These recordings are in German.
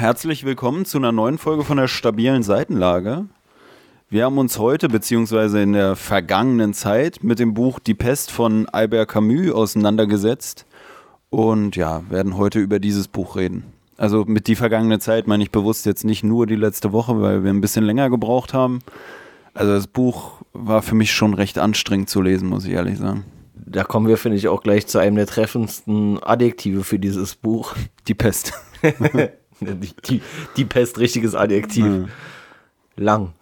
Herzlich willkommen zu einer neuen Folge von der stabilen Seitenlage. Wir haben uns heute beziehungsweise in der vergangenen Zeit mit dem Buch Die Pest von Albert Camus auseinandergesetzt und ja, werden heute über dieses Buch reden. Also mit die vergangene Zeit meine ich bewusst jetzt nicht nur die letzte Woche, weil wir ein bisschen länger gebraucht haben. Also das Buch war für mich schon recht anstrengend zu lesen, muss ich ehrlich sagen. Da kommen wir, finde ich, auch gleich zu einem der treffendsten Adjektive für dieses Buch. Die Pest. die, die, Pest, richtiges Adjektiv. Ja. Lang.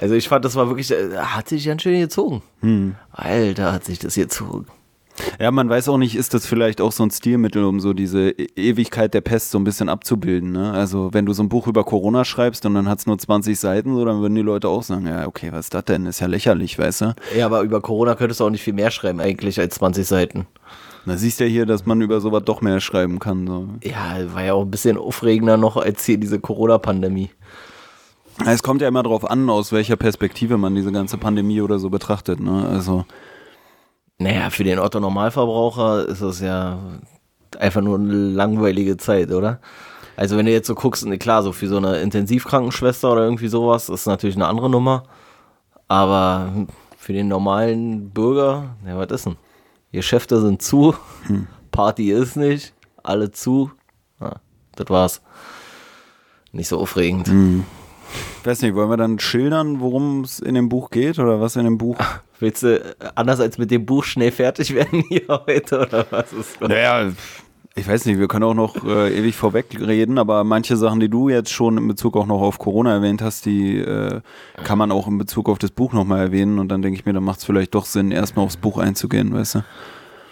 Also ich fand, das war wirklich, äh, hat sich ganz schön gezogen. Hm. Alter, hat sich das gezogen. Ja, man weiß auch nicht, ist das vielleicht auch so ein Stilmittel, um so diese e-, Ewigkeit der Pest so ein bisschen abzubilden. Ne? Also wenn du so ein Buch über Corona schreibst und dann hat es nur 20 Seiten, so, dann würden die Leute auch sagen, ja, okay, was ist das denn? Ist ja lächerlich, weißt du? Ja, aber über Corona könntest du auch nicht viel mehr schreiben eigentlich als 20 Seiten. Na, siehst du ja hier, dass man über sowas doch mehr schreiben kann. So. Ja, war ja auch ein bisschen aufregender noch als hier diese Corona-Pandemie. Es kommt ja immer darauf an, aus welcher Perspektive man diese ganze Pandemie oder so betrachtet. Ne? Also naja, für den Otto Normalverbraucher ist das ja einfach nur eine langweilige Zeit, oder? Also wenn du jetzt so guckst, ne, klar, so für so eine Intensivkrankenschwester oder irgendwie sowas, ist natürlich eine andere Nummer. Aber für den normalen Bürger, ja, was ist denn? Geschäfte sind zu, hm. Party ist nicht, alle zu. Ja, das war's. Nicht so aufregend. Hm. Ich weiß nicht, wollen wir dann schildern, worum es in dem Buch geht oder was in dem Buch? Willst du äh, anders als mit dem Buch schnell fertig werden hier heute oder was ist das? Naja, ich weiß nicht, wir können auch noch äh, ewig vorweg reden, aber manche Sachen, die du jetzt schon in Bezug auch noch auf Corona erwähnt hast, die äh, kann man auch in Bezug auf das Buch nochmal erwähnen und dann denke ich mir, dann macht es vielleicht doch Sinn, erstmal aufs Buch einzugehen, weißt du?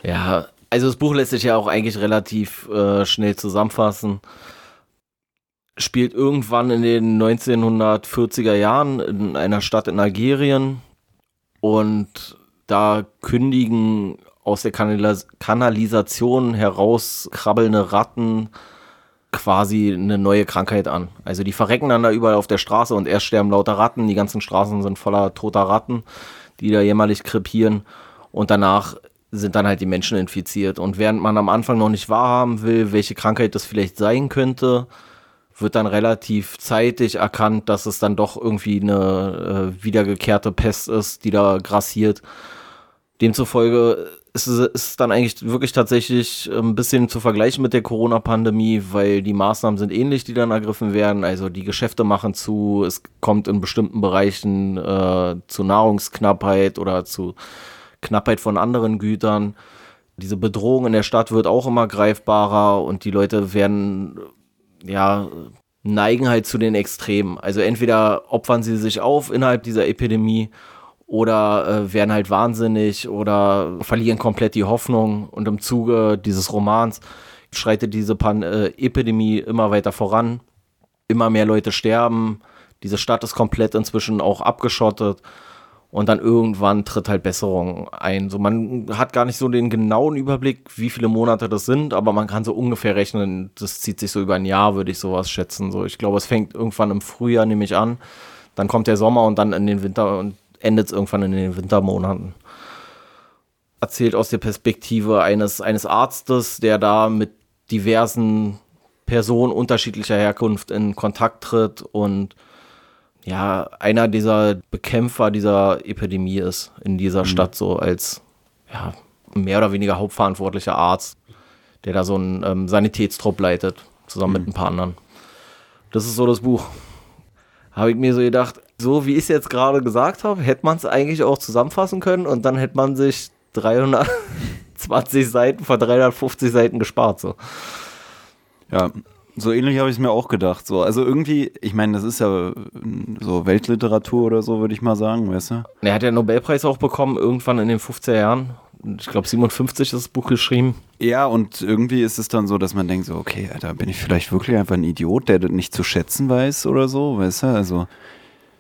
Ja, also das Buch lässt sich ja auch eigentlich relativ äh, schnell zusammenfassen spielt irgendwann in den 1940er Jahren in einer Stadt in Algerien und da kündigen aus der Kanalis Kanalisation heraus krabbelnde Ratten quasi eine neue Krankheit an. Also die verrecken dann da überall auf der Straße und erst sterben lauter Ratten, die ganzen Straßen sind voller toter Ratten, die da jämmerlich krepieren und danach sind dann halt die Menschen infiziert. Und während man am Anfang noch nicht wahrhaben will, welche Krankheit das vielleicht sein könnte, wird dann relativ zeitig erkannt, dass es dann doch irgendwie eine äh, wiedergekehrte Pest ist, die da grassiert. Demzufolge ist es, ist dann eigentlich wirklich tatsächlich ein bisschen zu vergleichen mit der Corona-Pandemie, weil die Maßnahmen sind ähnlich, die dann ergriffen werden. Also die Geschäfte machen zu, es kommt in bestimmten Bereichen äh, zu Nahrungsknappheit oder zu Knappheit von anderen Gütern. Diese Bedrohung in der Stadt wird auch immer greifbarer und die Leute werden ja, neigen halt zu den Extremen. Also entweder opfern sie sich auf innerhalb dieser Epidemie oder äh, werden halt wahnsinnig oder verlieren komplett die Hoffnung. Und im Zuge dieses Romans schreitet diese Pan äh, Epidemie immer weiter voran. Immer mehr Leute sterben. Diese Stadt ist komplett inzwischen auch abgeschottet und dann irgendwann tritt halt Besserung ein. So, man hat gar nicht so den genauen Überblick, wie viele Monate das sind, aber man kann so ungefähr rechnen, das zieht sich so über ein Jahr, würde ich sowas schätzen. So, ich glaube, es fängt irgendwann im Frühjahr, nehme an. Dann kommt der Sommer und dann in den Winter und endet es irgendwann in den Wintermonaten. Erzählt aus der Perspektive eines, eines Arztes, der da mit diversen Personen unterschiedlicher Herkunft in Kontakt tritt und ja, einer dieser Bekämpfer dieser Epidemie ist in dieser mhm. Stadt, so als ja, mehr oder weniger hauptverantwortlicher Arzt, der da so einen ähm, Sanitätstrupp leitet, zusammen mhm. mit ein paar anderen. Das ist so das Buch. Habe ich mir so gedacht, so wie ich es jetzt gerade gesagt habe, hätte man es eigentlich auch zusammenfassen können und dann hätte man sich 320 Seiten von 350 Seiten gespart. So. Ja, so ähnlich habe ich es mir auch gedacht. So. Also irgendwie, ich meine, das ist ja so Weltliteratur oder so, würde ich mal sagen, weißt du? Er hat ja den Nobelpreis auch bekommen, irgendwann in den 50er Jahren. Ich glaube, 57 ist das Buch geschrieben. Ja, und irgendwie ist es dann so, dass man denkt so, okay, Alter, bin ich vielleicht wirklich einfach ein Idiot, der das nicht zu schätzen weiß oder so, weißt du? Also.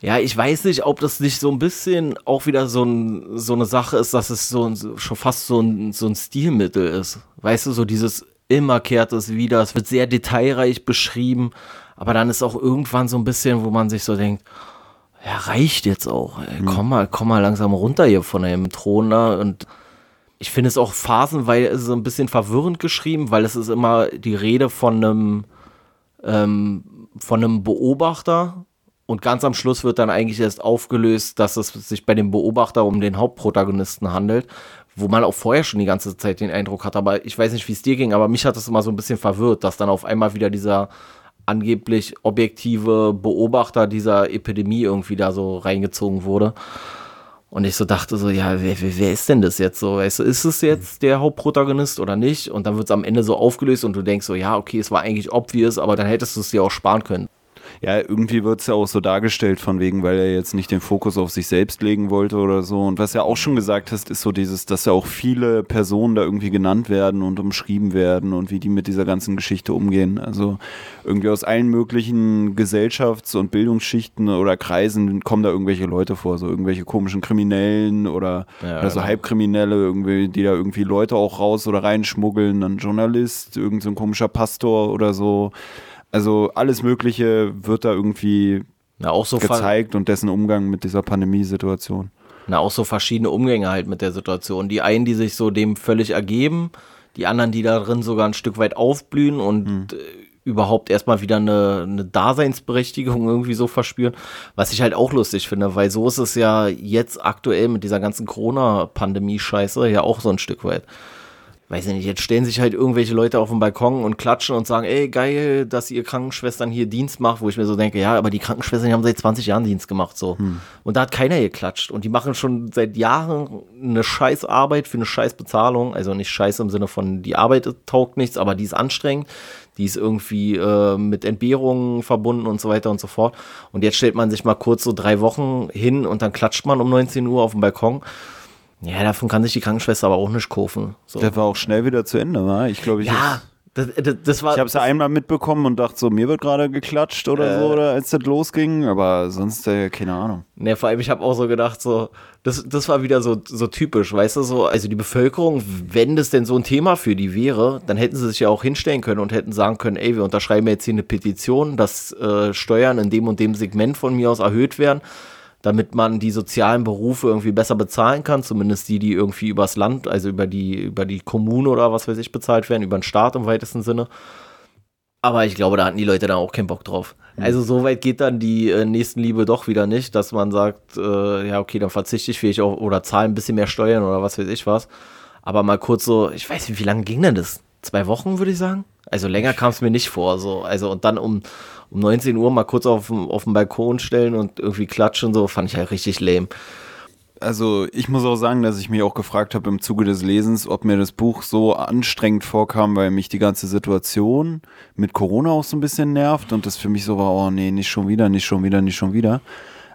Ja, ich weiß nicht, ob das nicht so ein bisschen auch wieder so, ein, so eine Sache ist, dass es so ein, schon fast so ein, so ein Stilmittel ist. Weißt du, so dieses immer kehrt es wieder. Es wird sehr detailreich beschrieben, aber dann ist auch irgendwann so ein bisschen, wo man sich so denkt, ja, reicht jetzt auch. Ey, mhm. Komm mal, komm mal langsam runter hier von dem Thron da. Und ich finde es auch phasenweise so ein bisschen verwirrend geschrieben, weil es ist immer die Rede von einem ähm, von einem Beobachter und ganz am Schluss wird dann eigentlich erst aufgelöst, dass es sich bei dem Beobachter um den Hauptprotagonisten handelt, wo man auch vorher schon die ganze Zeit den Eindruck hat. Aber ich weiß nicht, wie es dir ging, aber mich hat das immer so ein bisschen verwirrt, dass dann auf einmal wieder dieser angeblich objektive Beobachter dieser Epidemie irgendwie da so reingezogen wurde. Und ich so dachte so, ja, wer, wer, wer ist denn das jetzt so? Weißt du, ist es jetzt der Hauptprotagonist oder nicht? Und dann wird es am Ende so aufgelöst und du denkst so, ja, okay, es war eigentlich obvious, aber dann hättest du es dir auch sparen können. Ja, irgendwie wird es ja auch so dargestellt, von wegen, weil er jetzt nicht den Fokus auf sich selbst legen wollte oder so. Und was er auch schon gesagt hast, ist so dieses, dass ja auch viele Personen da irgendwie genannt werden und umschrieben werden und wie die mit dieser ganzen Geschichte umgehen. Also irgendwie aus allen möglichen Gesellschafts- und Bildungsschichten oder Kreisen kommen da irgendwelche Leute vor, so irgendwelche komischen Kriminellen oder, ja, oder so genau. Halbkriminelle, irgendwie, die da irgendwie Leute auch raus oder reinschmuggeln, dann Journalist, irgendein so komischer Pastor oder so. Also alles Mögliche wird da irgendwie Na, auch so gezeigt und dessen Umgang mit dieser Pandemiesituation. Na, auch so verschiedene Umgänge halt mit der Situation. Die einen, die sich so dem völlig ergeben, die anderen, die da drin sogar ein Stück weit aufblühen und hm. Äh, überhaupt erstmal wieder eine, eine Daseinsberechtigung irgendwie so verspüren, was ich halt auch lustig finde, weil so ist es ja jetzt aktuell mit dieser ganzen Corona-Pandemie-Scheiße ja auch so ein Stück weit weiß ich nicht, jetzt stellen sich halt irgendwelche Leute auf den Balkon und klatschen und sagen, ey, geil, dass ihr Krankenschwestern hier Dienst macht, wo ich mir so denke, ja, aber die Krankenschwestern die haben seit 20 Jahren Dienst gemacht, so. Hm. Und da hat keiner geklatscht. Und die machen schon seit Jahren eine scheiß Arbeit für eine scheiß Bezahlung. Also nicht scheiß im Sinne von, die Arbeit taugt nichts, aber die ist anstrengend. Die ist irgendwie äh, mit Entbehrungen verbunden und so weiter und so fort. Und jetzt stellt man sich mal kurz so drei Wochen hin und dann klatscht man um 19 Uhr auf dem Balkon. Ja, davon kann sich die Krankenschwester aber auch nicht kaufen. So. Das war auch schnell wieder zu Ende, war? Ich glaube, ich. Ja. Das, das, das war, ich habe es ja einmal mitbekommen und dachte so, mir wird gerade geklatscht oder äh, so, oder als das losging, aber sonst äh, keine Ahnung. Ne, vor allem, ich habe auch so gedacht, so, das, das war wieder so, so typisch, weißt du, so, also die Bevölkerung, wenn das denn so ein Thema für die wäre, dann hätten sie sich ja auch hinstellen können und hätten sagen können, ey, wir unterschreiben jetzt hier eine Petition, dass äh, Steuern in dem und dem Segment von mir aus erhöht werden damit man die sozialen Berufe irgendwie besser bezahlen kann, zumindest die, die irgendwie übers Land, also über die, über die Kommune oder was weiß ich bezahlt werden, über den Staat im weitesten Sinne. Aber ich glaube, da hatten die Leute dann auch keinen Bock drauf. Mhm. Also so weit geht dann die äh, Nächstenliebe doch wieder nicht, dass man sagt, äh, ja, okay, dann verzichte ich vielleicht auch oder zahle ein bisschen mehr Steuern oder was weiß ich was. Aber mal kurz so, ich weiß nicht, wie lange ging denn das? Zwei Wochen, würde ich sagen? Also länger kam es mir nicht vor. So. Also und dann um um 19 Uhr mal kurz auf, auf den Balkon stellen und irgendwie klatschen, so fand ich halt richtig lame. Also ich muss auch sagen, dass ich mich auch gefragt habe im Zuge des Lesens, ob mir das Buch so anstrengend vorkam, weil mich die ganze Situation mit Corona auch so ein bisschen nervt und das für mich so war, oh nee, nicht schon wieder, nicht schon wieder, nicht schon wieder.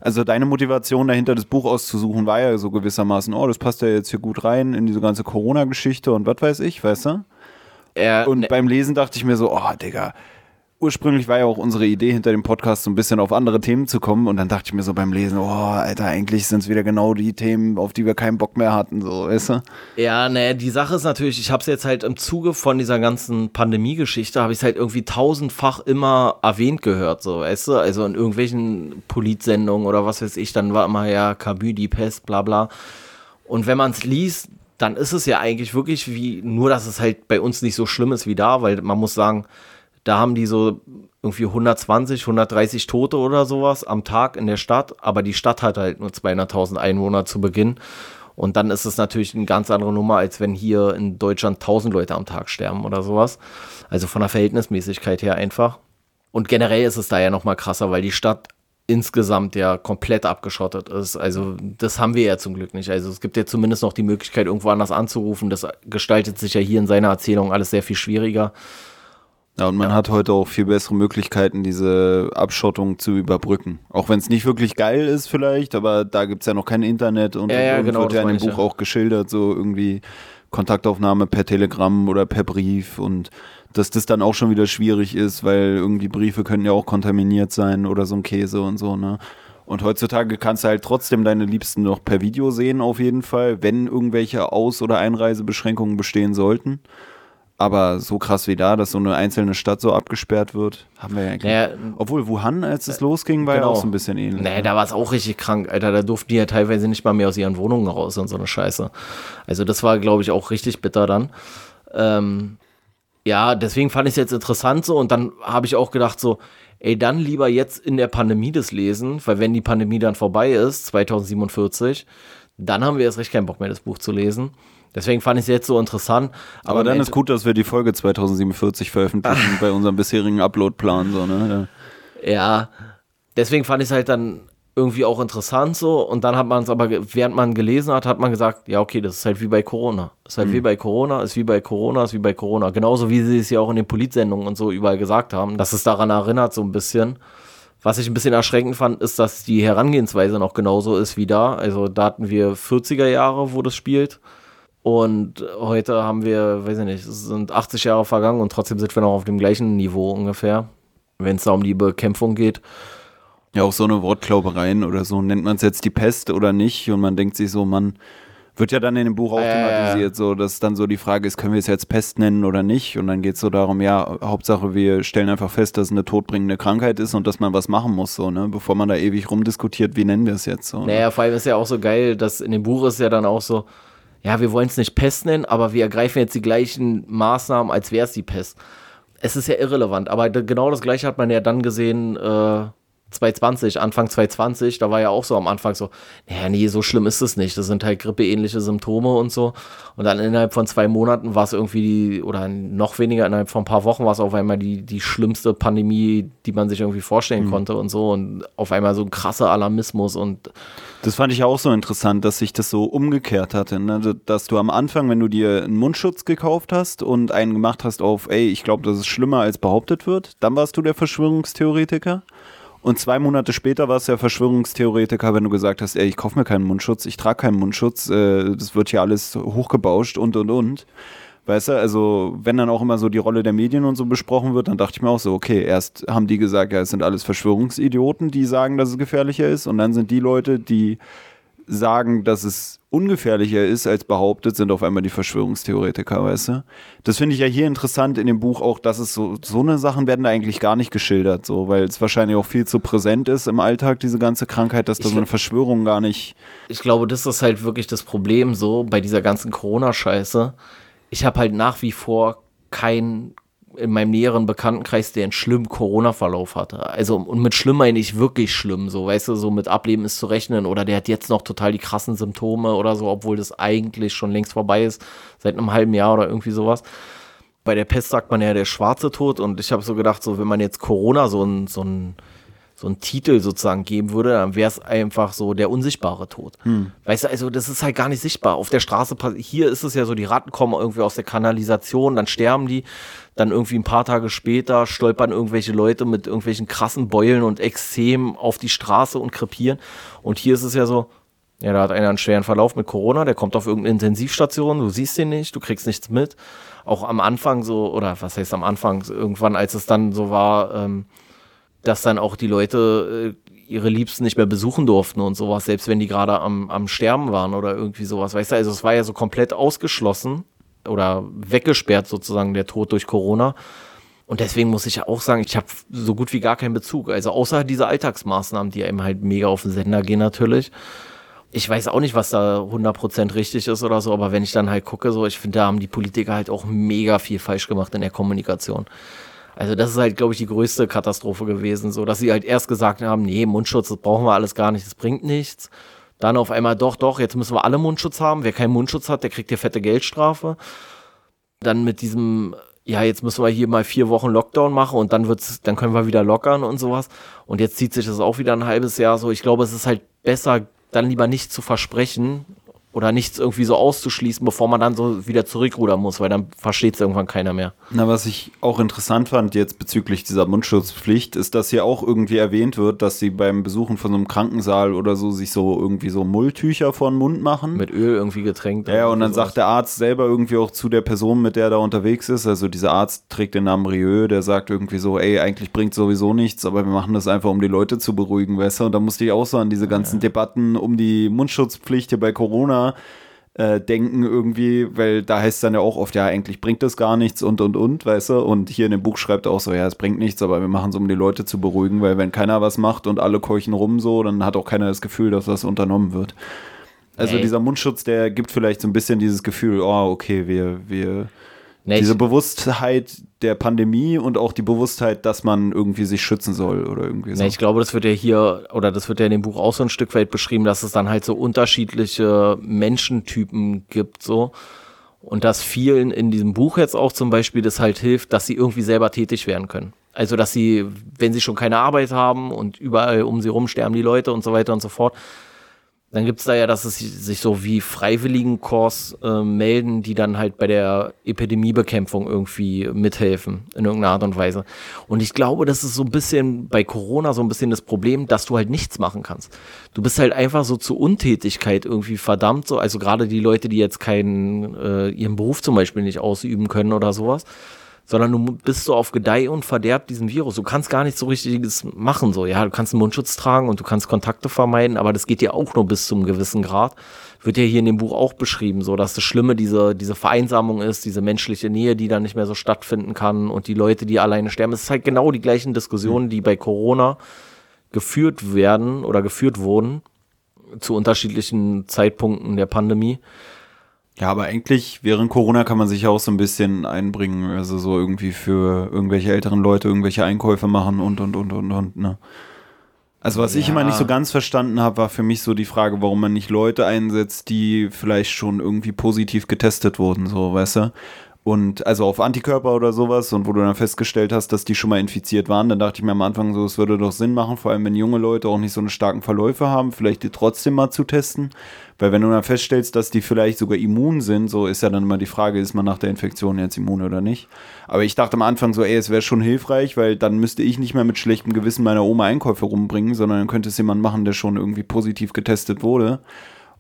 Also deine Motivation dahinter, das Buch auszusuchen, war ja so gewissermaßen, oh, das passt ja jetzt hier gut rein in diese ganze Corona-Geschichte und was weiß ich, weißt du? Äh, und ne beim Lesen dachte ich mir so, oh, Digga, ursprünglich war ja auch unsere Idee hinter dem Podcast so ein bisschen auf andere Themen zu kommen und dann dachte ich mir so beim Lesen, oh, Alter, eigentlich sind es wieder genau die Themen, auf die wir keinen Bock mehr hatten, so, weißt du? Ja, ne, die Sache ist natürlich, ich habe es jetzt halt im Zuge von dieser ganzen Pandemie-Geschichte, habe ich es halt irgendwie tausendfach immer erwähnt gehört, so, weißt du? Also in irgendwelchen Politsendungen oder was weiß ich, dann war immer ja Camus, die Pest, bla bla. Und wenn man es liest, dann ist es ja eigentlich wirklich wie, nur dass es halt bei uns nicht so schlimm ist wie da, weil man muss sagen, da haben die so irgendwie 120, 130 Tote oder sowas am Tag in der Stadt, aber die Stadt hat halt nur 200.000 Einwohner zu Beginn. Und dann ist es natürlich eine ganz andere Nummer, als wenn hier in Deutschland 1000 Leute am Tag sterben oder sowas. Also von der Verhältnismäßigkeit her einfach. Und generell ist es da ja nochmal krasser, weil die Stadt insgesamt ja komplett abgeschottet ist. Also das haben wir ja zum Glück nicht. Also es gibt ja zumindest noch die Möglichkeit, irgendwo anders anzurufen. Das gestaltet sich ja hier in seiner Erzählung alles sehr viel schwieriger. Ja, und man ja. hat heute auch viel bessere Möglichkeiten, diese Abschottung zu überbrücken. Auch wenn es nicht wirklich geil ist vielleicht, aber da gibt es ja noch kein Internet und, ja, ja, und genau, wird ja in dem Buch auch geschildert, so irgendwie Kontaktaufnahme per Telegramm oder per Brief und dass das dann auch schon wieder schwierig ist, weil irgendwie Briefe können ja auch kontaminiert sein oder so ein Käse und so, ne? Und heutzutage kannst du halt trotzdem deine Liebsten noch per Video sehen, auf jeden Fall, wenn irgendwelche Aus- oder Einreisebeschränkungen bestehen sollten. Aber so krass wie da, dass so eine einzelne Stadt so abgesperrt wird, haben wir ja eigentlich. Naja, Obwohl Wuhan, als es äh, losging, war genau. ja auch so ein bisschen ähnlich. Nee, da war es auch richtig krank, Alter. Da durften die ja teilweise nicht mal mehr aus ihren Wohnungen raus und so eine Scheiße. Also das war, glaube ich, auch richtig bitter dann. Ähm, Ja, deswegen fand ich es jetzt interessant so und dann habe ich auch gedacht so, ey, dann lieber jetzt in der Pandemie das lesen, weil wenn die Pandemie dann vorbei ist, 2047, dann haben wir erst recht keinen Bock mehr, das Buch zu lesen. Deswegen fand ich es jetzt so interessant. Aber, aber dann ist gut, dass wir die Folge 2047 veröffentlichen bei unserem bisherigen Upload-Plan. So, ne? Ja. ja, deswegen fand ich es halt dann irgendwie auch interessant so. Und dann hat man es aber, während man gelesen hat, hat man gesagt, ja, okay, das ist halt wie bei Corona. Das ist halt mhm. wie bei Corona, ist wie bei Corona, ist wie bei Corona. Genauso wie sie es ja auch in den Politsendungen und so überall gesagt haben, dass es daran erinnert, so ein bisschen. Was ich ein bisschen erschreckend fand, ist, dass die Herangehensweise noch genauso ist wie da. Also da hatten wir 40er Jahre, wo das spielt. Und heute haben wir, weiß ich nicht, es sind 80 Jahre vergangen und trotzdem sind wir noch auf dem gleichen Niveau ungefähr, wenn es da um die Bekämpfung geht. Ja, auch so eine Wortklaubereien oder so. Nennt man es jetzt die Pest oder nicht? Und man denkt sich so, man wird ja dann in dem Buch auch thematisiert, äh, so dass dann so die Frage ist, können wir es jetzt Pest nennen oder nicht? Und dann geht es so darum, ja, Hauptsache wir stellen einfach fest, dass es eine todbringende Krankheit ist und dass man was machen muss, so, ne? Bevor man da ewig rumdiskutiert, wie nennen wir es jetzt so. Ne? Naja, vor allem ist ja auch so geil, dass in dem Buch ist ja dann auch so, ja, wir wollen es nicht Pest nennen, aber wir ergreifen jetzt die gleichen Maßnahmen, als wäre es die Pest. Es ist ja irrelevant, aber genau das gleiche hat man ja dann gesehen, äh, 2020, Anfang 2020, da war ja auch so am Anfang so, naja, nee, so schlimm ist es nicht. Das sind halt grippeähnliche Symptome und so. Und dann innerhalb von zwei Monaten war es irgendwie die, oder noch weniger, innerhalb von ein paar Wochen war es auf einmal die, die schlimmste Pandemie, die man sich irgendwie vorstellen mhm. konnte und so. Und auf einmal so ein krasser Alarmismus und. Das fand ich auch so interessant, dass sich das so umgekehrt hatte. Ne? Dass du am Anfang, wenn du dir einen Mundschutz gekauft hast und einen gemacht hast auf, ey, ich glaube, das ist schlimmer als behauptet wird, dann warst du der Verschwörungstheoretiker. Und zwei Monate später war es ja Verschwörungstheoretiker, wenn du gesagt hast, ey, ich kaufe mir keinen Mundschutz, ich trage keinen Mundschutz, äh, das wird hier alles hochgebauscht und und und. Weißt du, also wenn dann auch immer so die Rolle der Medien und so besprochen wird, dann dachte ich mir auch so, okay, erst haben die gesagt, ja, es sind alles Verschwörungsidioten, die sagen, dass es gefährlicher ist. Und dann sind die Leute, die sagen, dass es ungefährlicher ist als behauptet, sind auf einmal die Verschwörungstheoretiker, weißt du? Das finde ich ja hier interessant in dem Buch auch, dass es so, so eine Sachen werden da eigentlich gar nicht geschildert, so, weil es wahrscheinlich auch viel zu präsent ist im Alltag, diese ganze Krankheit, dass da so eine Verschwörung gar nicht. Ich glaube, das ist halt wirklich das Problem so bei dieser ganzen Corona-Scheiße. Ich habe halt nach wie vor kein in meinem näheren Bekanntenkreis, der einen schlimmen Corona-Verlauf hatte. Also, und mit schlimm meine ich wirklich schlimm, so, weißt du, so mit Ableben ist zu rechnen oder der hat jetzt noch total die krassen Symptome oder so, obwohl das eigentlich schon längst vorbei ist, seit einem halben Jahr oder irgendwie sowas. Bei der Pest sagt man ja der schwarze Tod und ich habe so gedacht, so, wenn man jetzt Corona so ein, so ein so einen Titel sozusagen geben würde, dann wäre es einfach so der unsichtbare Tod. Hm. Weißt du, also das ist halt gar nicht sichtbar. Auf der Straße, hier ist es ja so, die Ratten kommen irgendwie aus der Kanalisation, dann sterben die, dann irgendwie ein paar Tage später stolpern irgendwelche Leute mit irgendwelchen krassen Beulen und Exzem auf die Straße und krepieren. Und hier ist es ja so, ja, da hat einer einen schweren Verlauf mit Corona, der kommt auf irgendeine Intensivstation, du siehst ihn nicht, du kriegst nichts mit. Auch am Anfang so, oder was heißt am Anfang, irgendwann, als es dann so war, ähm, dass dann auch die Leute äh, ihre Liebsten nicht mehr besuchen durften und sowas, selbst wenn die gerade am, am Sterben waren oder irgendwie sowas. Weißt du, also es war ja so komplett ausgeschlossen oder weggesperrt sozusagen der Tod durch Corona. Und deswegen muss ich ja auch sagen, ich habe so gut wie gar keinen Bezug. Also außer diese Alltagsmaßnahmen, die einem halt mega auf den Sender gehen natürlich. Ich weiß auch nicht, was da 100% richtig ist oder so, aber wenn ich dann halt gucke, so, ich finde, da haben die Politiker halt auch mega viel falsch gemacht in der Kommunikation. Also das ist halt, glaube ich, die größte Katastrophe gewesen, so dass sie halt erst gesagt haben, nee, Mundschutz, das brauchen wir alles gar nicht, das bringt nichts. Dann auf einmal, doch, doch, jetzt müssen wir alle Mundschutz haben. Wer keinen Mundschutz hat, der kriegt hier fette Geldstrafe. Dann mit diesem, ja, jetzt müssen wir hier mal vier Wochen Lockdown machen und dann wird's, dann können wir wieder lockern und sowas. Und jetzt zieht sich das auch wieder ein halbes Jahr so. Ich glaube, es ist halt besser, dann lieber nicht zu versprechen oder nichts irgendwie so auszuschließen, bevor man dann so wieder zurückrudern muss, weil dann versteht es irgendwann keiner mehr. Na, was ich auch interessant fand jetzt bezüglich dieser Mundschutzpflicht, ist, dass hier auch irgendwie erwähnt wird, dass sie beim Besuchen von so einem Krankensaal oder so sich so irgendwie so Mulltücher vor den Mund machen. Mit Öl irgendwie getränkt. Ja, und dann sowas. sagt der Arzt selber irgendwie auch zu der Person, mit der er da unterwegs ist, also dieser Arzt trägt den Namen Rieu, der sagt irgendwie so, ey, eigentlich bringt sowieso nichts, aber wir machen das einfach, um die Leute zu beruhigen, weißt du? Und da musste ich auch so an diese ganzen ja. Debatten um die Mundschutzpflicht hier bei Corona äh, denken irgendwie, weil da heißt es dann ja auch oft, ja, eigentlich bringt das gar nichts und und und, weißt du? Und hier in dem Buch schreibt er auch so, ja, es bringt nichts, aber wir machen es, um die Leute zu beruhigen, weil wenn keiner was macht und alle keuchen rum so, dann hat auch keiner das Gefühl, dass das unternommen wird. Also Ey. dieser Mundschutz, der gibt vielleicht so ein bisschen dieses Gefühl, oh, okay, wir, wir Nee, Diese Bewusstheit der Pandemie und auch die Bewusstheit, dass man irgendwie sich schützen soll oder irgendwie so. Nee, ich glaube, das wird ja hier, oder das wird ja in dem Buch auch so ein Stück weit beschrieben, dass es dann halt so unterschiedliche Menschentypen gibt, so. Und dass vielen in diesem Buch jetzt auch zum Beispiel das halt hilft, dass sie irgendwie selber tätig werden können. Also, dass sie, wenn sie schon keine Arbeit haben und überall um sie rum sterben die Leute und so weiter und so fort, dann gibt es da ja, dass es sich so wie Freiwilligenkurs äh, melden, die dann halt bei der Epidemiebekämpfung irgendwie mithelfen, in irgendeiner Art und Weise. Und ich glaube, das ist so ein bisschen bei Corona so ein bisschen das Problem, dass du halt nichts machen kannst. Du bist halt einfach so zu Untätigkeit irgendwie verdammt, so, also gerade die Leute, die jetzt keinen, äh, ihren Beruf zum Beispiel nicht ausüben können oder sowas sondern du bist so auf Gedeih und Verderb diesen Virus. Du kannst gar nichts so richtiges machen, so. Ja, du kannst einen Mundschutz tragen und du kannst Kontakte vermeiden, aber das geht ja auch nur bis zum gewissen Grad. Wird ja hier in dem Buch auch beschrieben, so, dass das Schlimme diese, diese Vereinsamung ist, diese menschliche Nähe, die dann nicht mehr so stattfinden kann und die Leute, die alleine sterben. Es ist halt genau die gleichen Diskussionen, die bei Corona geführt werden oder geführt wurden zu unterschiedlichen Zeitpunkten der Pandemie. Ja, aber eigentlich während Corona kann man sich auch so ein bisschen einbringen, also so irgendwie für irgendwelche älteren Leute irgendwelche Einkäufe machen und und und und und, ne? Also was ja. ich immer nicht so ganz verstanden habe, war für mich so die Frage, warum man nicht Leute einsetzt, die vielleicht schon irgendwie positiv getestet wurden, so, weißt du? Und also auf Antikörper oder sowas und wo du dann festgestellt hast, dass die schon mal infiziert waren, dann dachte ich mir am Anfang so, es würde doch Sinn machen, vor allem wenn junge Leute auch nicht so eine starken Verläufe haben, vielleicht die trotzdem mal zu testen. Weil wenn du dann feststellst, dass die vielleicht sogar immun sind, so ist ja dann immer die Frage, ist man nach der Infektion jetzt immun oder nicht. Aber ich dachte am Anfang so, ey, es wäre schon hilfreich, weil dann müsste ich nicht mehr mit schlechtem Gewissen meiner Oma Einkäufe rumbringen, sondern dann könnte es jemand machen, der schon irgendwie positiv getestet wurde.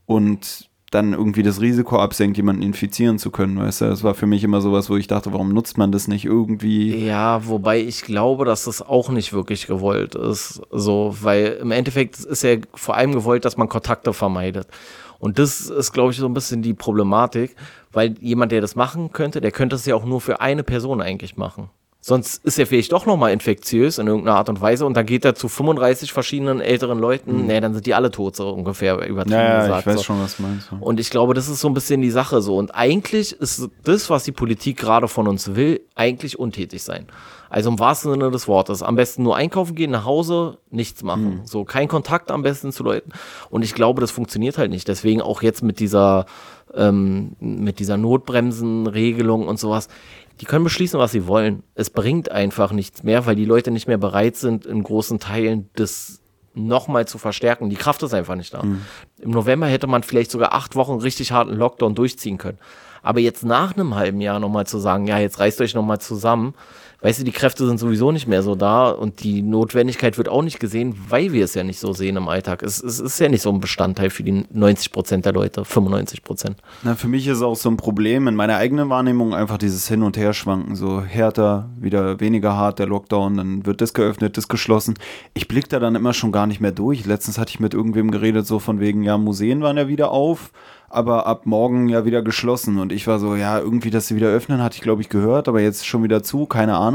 Und dann irgendwie das Risiko absenkt, jemanden infizieren zu können, weißt du? Das war für mich immer sowas, wo ich dachte, warum nutzt man das nicht irgendwie? Ja, wobei ich glaube, dass das auch nicht wirklich gewollt ist. So, weil im Endeffekt ist ja vor allem gewollt, dass man Kontakte vermeidet. Und das ist, glaube ich, so ein bisschen die Problematik, weil jemand, der das machen könnte, der könnte es ja auch nur für eine Person eigentlich machen. Sonst ist er vielleicht doch nochmal infektiös in irgendeiner Art und Weise und dann geht er zu 35 verschiedenen älteren Leuten, mhm. nee, dann sind die alle tot, so ungefähr übertrieben ja, ja, gesagt. ich weiß so. schon, was du meinst. Und ich glaube, das ist so ein bisschen die Sache so. Und eigentlich ist das, was die Politik gerade von uns will, eigentlich untätig sein. Also im wahrsten Sinne des Wortes. Am besten nur einkaufen gehen, nach Hause, nichts machen. Mhm. So, kein Kontakt am besten zu Leuten. Und ich glaube, das funktioniert halt nicht. Deswegen auch jetzt mit dieser, ähm, mit dieser Notbremsenregelung und sowas die können beschließen, was sie wollen. Es bringt einfach nichts mehr, weil die Leute nicht mehr bereit sind, in großen Teilen das nochmal zu verstärken. Die Kraft ist einfach nicht da. Mhm. Im November hätte man vielleicht sogar acht Wochen richtig harten Lockdown durchziehen können. Aber jetzt nach einem halben Jahr nochmal zu sagen, ja, jetzt reißt euch nochmal zusammen, weißt du, die Kräfte sind sowieso nicht mehr so da und die Notwendigkeit wird auch nicht gesehen, weil wir es ja nicht so sehen im Alltag. Es, es ist ja nicht so ein Bestandteil für die 90 Prozent der Leute, 95 Prozent. Na, für mich ist auch so ein Problem in meiner eigenen Wahrnehmung einfach dieses Hin- und Herschwanken, so härter, wieder weniger hart der Lockdown, dann wird das geöffnet, das geschlossen. Ich blicke da dann immer schon gar nicht mehr durch. Letztens hatte ich mit irgendwem geredet, so von wegen, ja, Museen waren ja wieder auf aber ab morgen ja wieder geschlossen. Und ich war so, ja, irgendwie, dass sie wieder öffnen, hatte ich, glaube ich, gehört, aber jetzt schon wieder zu, keine Ahnung.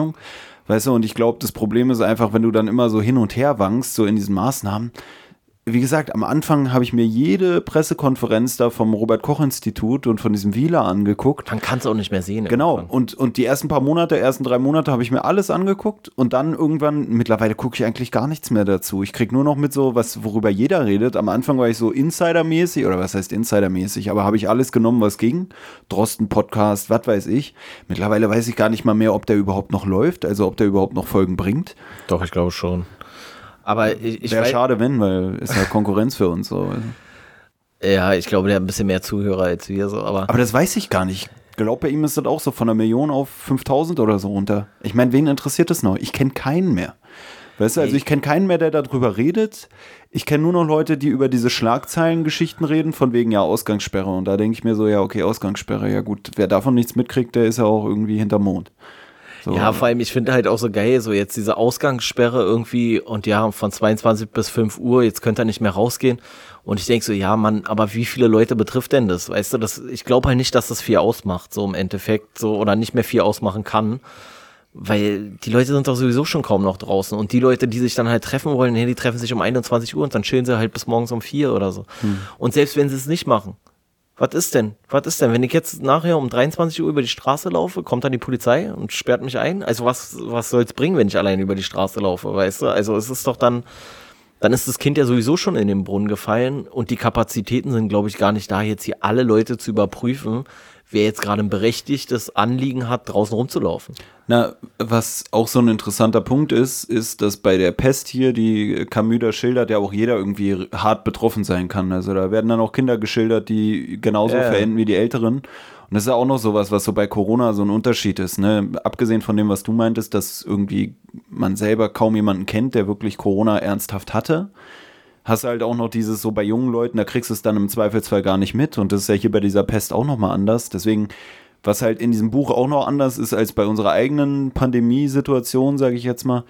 Weißt du, und ich glaube, das Problem ist einfach, wenn du dann immer so hin und her wankst, so in diesen Maßnahmen, wie gesagt, am Anfang habe ich mir jede Pressekonferenz da vom Robert-Koch-Institut und von diesem Wieler angeguckt. Man kann es auch nicht mehr sehen. Genau. Und, und die ersten paar Monate, ersten drei Monate habe ich mir alles angeguckt und dann irgendwann, mittlerweile gucke ich eigentlich gar nichts mehr dazu. Ich kriege nur noch mit so, was, worüber jeder redet. Am Anfang war ich so Insider-mäßig, oder was heißt Insider-mäßig, aber habe ich alles genommen, was ging. Drosten-Podcast, was weiß ich. Mittlerweile weiß ich gar nicht mal mehr, ob der überhaupt noch läuft, also ob der überhaupt noch Folgen bringt. Doch, ich glaube schon. Aber ich, ich Wäre schade, wenn, weil ist ja Konkurrenz für uns so. Ja, ich glaube, der hat ein bisschen mehr Zuhörer als wir so, aber. Aber das weiß ich gar nicht. Ich glaube, bei ihm ist das auch so von einer Million auf 5000 oder so runter. Ich meine, wen interessiert das noch? Ich kenne keinen mehr. Weißt du, also ich kenne keinen mehr, der darüber redet. Ich kenne nur noch Leute, die über diese Schlagzeilengeschichten reden, von wegen ja Ausgangssperre. Und da denke ich mir so, ja, okay, Ausgangssperre, ja gut, wer davon nichts mitkriegt, der ist ja auch irgendwie hinterm Mond. So. Ja, vor allem, ich finde halt auch so geil, so jetzt diese Ausgangssperre irgendwie und ja, von 22 bis 5 Uhr, jetzt könnt ihr nicht mehr rausgehen. Und ich denke so, ja, Mann, aber wie viele Leute betrifft denn das? Weißt du, das, ich glaube halt nicht, dass das viel ausmacht, so im Endeffekt, so oder nicht mehr viel ausmachen kann. Weil die Leute sind doch sowieso schon kaum noch draußen. Und die Leute, die sich dann halt treffen wollen, die treffen sich um 21 Uhr und dann chillen sie halt bis morgens um 4 oder so. Hm. Und selbst wenn sie es nicht machen, Was ist denn? Was ist denn? Wenn ich jetzt nachher um 23 Uhr über die Straße laufe, kommt dann die Polizei und sperrt mich ein? Also was, was soll es bringen, wenn ich allein über die Straße laufe, weißt du? Also es ist doch dann, dann ist das Kind ja sowieso schon in den Brunnen gefallen und die Kapazitäten sind, glaube ich, gar nicht da, jetzt hier alle Leute zu überprüfen, wer jetzt gerade ein berechtigtes Anliegen hat, draußen rumzulaufen. Na, was auch so ein interessanter Punkt ist, ist, dass bei der Pest hier, die Camus da schildert, ja auch jeder irgendwie hart betroffen sein kann. Also da werden dann auch Kinder geschildert, die genauso Ja. verenden wie die Älteren. Und das ist ja auch noch sowas, was so bei Corona so ein Unterschied ist. Ne? Abgesehen von dem, was du meintest, dass irgendwie man selber kaum jemanden kennt, der wirklich Corona ernsthaft hatte hast du halt auch noch dieses so bei jungen Leuten, da kriegst du es dann im Zweifelsfall gar nicht mit und das ist ja hier bei dieser Pest auch nochmal anders. Deswegen, was halt in diesem Buch auch noch anders ist als bei unserer eigenen Pandemiesituation, sage ich jetzt mal,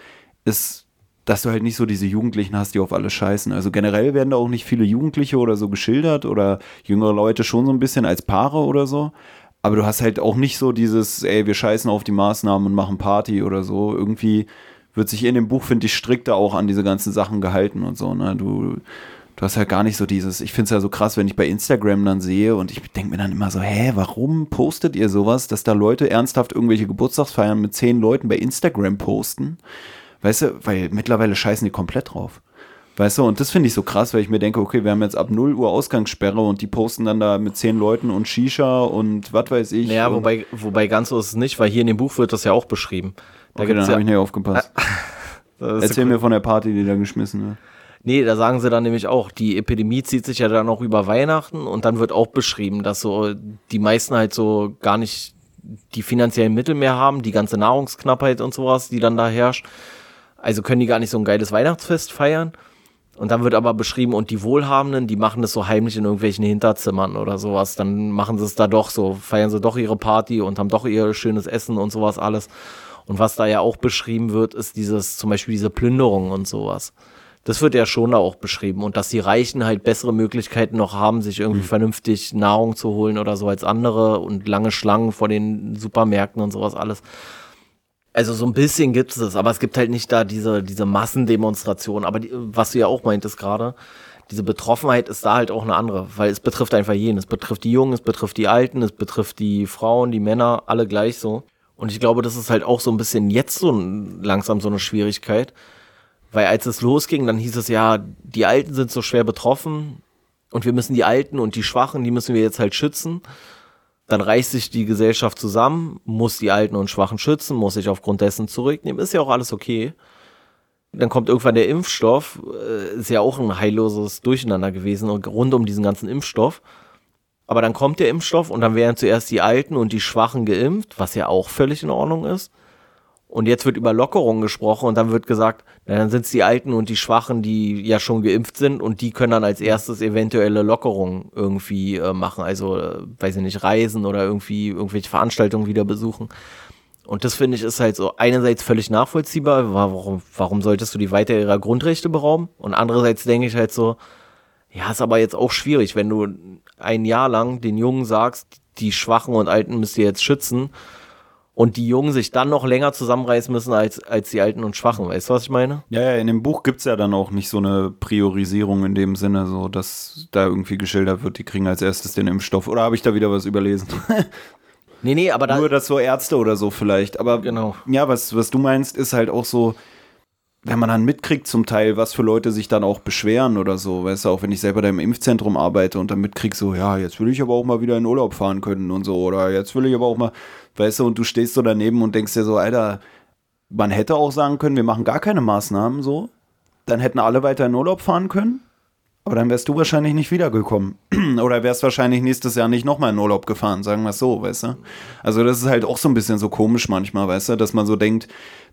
ist, dass du halt nicht so diese Jugendlichen hast, die auf alles scheißen. Also generell werden da auch nicht viele Jugendliche oder so geschildert oder jüngere Leute schon so ein bisschen als Paare oder so. Aber du hast halt auch nicht so dieses, ey, wir scheißen auf die Maßnahmen und machen Party oder so. Irgendwie wird sich in dem Buch, finde ich, strikter auch an diese ganzen Sachen gehalten und so. Ne? Du, du hast halt gar nicht so dieses, ich finde es ja so krass, wenn ich bei Instagram dann sehe und ich denke mir dann immer so, hä, warum postet ihr sowas, dass da Leute ernsthaft irgendwelche Geburtstagsfeiern mit zehn Leuten bei Instagram posten? Weißt du, weil mittlerweile scheißen die komplett drauf. Weißt du, und das finde ich so krass, weil ich mir denke, okay, wir haben jetzt ab 0 Uhr Ausgangssperre und die posten dann da mit zehn Leuten und Shisha und was weiß ich. Naja, wobei, wobei ganz so ist es nicht, weil hier in dem Buch wird das ja auch beschrieben. Da okay, dann gibt's habe ich ja, nicht aufgepasst. Erzähl mir von der Party, die da geschmissen wird. Nee, da sagen sie dann nämlich auch, die Epidemie zieht sich ja dann auch über Weihnachten und dann wird auch beschrieben, dass so die meisten halt so gar nicht die finanziellen Mittel mehr haben, die ganze Nahrungsknappheit und sowas, die dann da herrscht. Also können die gar nicht so ein geiles Weihnachtsfest feiern. Und dann wird aber beschrieben, und die Wohlhabenden, die machen das so heimlich in irgendwelchen Hinterzimmern oder sowas. Dann machen sie es da doch so, feiern sie doch ihre Party und haben doch ihr schönes Essen und sowas alles. Und was da ja auch beschrieben wird, ist dieses, zum Beispiel diese Plünderung und sowas. Das wird ja schon da auch beschrieben. Und dass die Reichen halt bessere Möglichkeiten noch haben, sich irgendwie vernünftig Nahrung zu holen oder so als andere und lange Schlangen vor den Supermärkten und sowas alles. Also so ein bisschen gibt es das, aber es gibt halt nicht da diese, diese Massendemonstration. Aber die, was du ja auch meintest gerade, diese Betroffenheit ist da halt auch eine andere, weil es betrifft einfach jeden. Es betrifft die Jungen, es betrifft die Alten, es betrifft die Frauen, die Männer, alle gleich so. Und ich glaube, das ist halt auch so ein bisschen jetzt so langsam so eine Schwierigkeit. Weil als es losging, dann hieß es ja, die Alten sind so schwer betroffen und wir müssen die Alten und die Schwachen, die müssen wir jetzt halt schützen. Dann reißt sich die Gesellschaft zusammen, muss die Alten und Schwachen schützen, muss sich aufgrund dessen zurücknehmen. Ist ja auch alles okay. Dann kommt irgendwann der Impfstoff, äh, ist ja auch ein heilloses Durcheinander gewesen und rund um diesen ganzen Impfstoff. Aber dann kommt der Impfstoff und dann werden zuerst die Alten und die Schwachen geimpft, was ja auch völlig in Ordnung ist. Und jetzt wird über Lockerungen gesprochen und dann wird gesagt, na, dann sind es die Alten und die Schwachen, die ja schon geimpft sind und die können dann als erstes eventuelle Lockerungen irgendwie äh, machen. Also, äh, weiß ich nicht, reisen oder irgendwie irgendwelche Veranstaltungen wieder besuchen. Und das finde ich ist halt so einerseits völlig nachvollziehbar, warum, warum solltest du die weiter ihrer Grundrechte berauben? Und andererseits denke ich halt so, ja, ist aber jetzt auch schwierig, wenn du ein Jahr lang den Jungen sagst, die Schwachen und Alten müsst ihr jetzt schützen und die Jungen sich dann noch länger zusammenreißen müssen als, als die Alten und Schwachen. Weißt du, was ich meine? Ja, ja, in dem Buch gibt es ja dann auch nicht so eine Priorisierung in dem Sinne, so dass da irgendwie geschildert wird, die kriegen als erstes den Impfstoff. Oder habe ich da wieder was überlesen? Nee, nee, aber da. Nur das so Ärzte oder so vielleicht. Aber Genau. ja, was, was du meinst, ist halt auch so, wenn man dann mitkriegt zum Teil, was für Leute sich dann auch beschweren oder so, weißt du, auch wenn ich selber da im Impfzentrum arbeite und dann mitkrieg so, ja, jetzt will ich aber auch mal wieder in Urlaub fahren können und so, oder jetzt will ich aber auch mal, weißt du, und du stehst so daneben und denkst dir so, Alter, man hätte auch sagen können, wir machen gar keine Maßnahmen so, dann hätten alle weiter in Urlaub fahren können, aber dann wärst du wahrscheinlich nicht wiedergekommen. Oder wärst wahrscheinlich nächstes Jahr nicht nochmal in Urlaub gefahren, sagen wir es so, weißt du? Also das ist halt auch so ein bisschen so komisch manchmal, weißt du, dass man so denkt,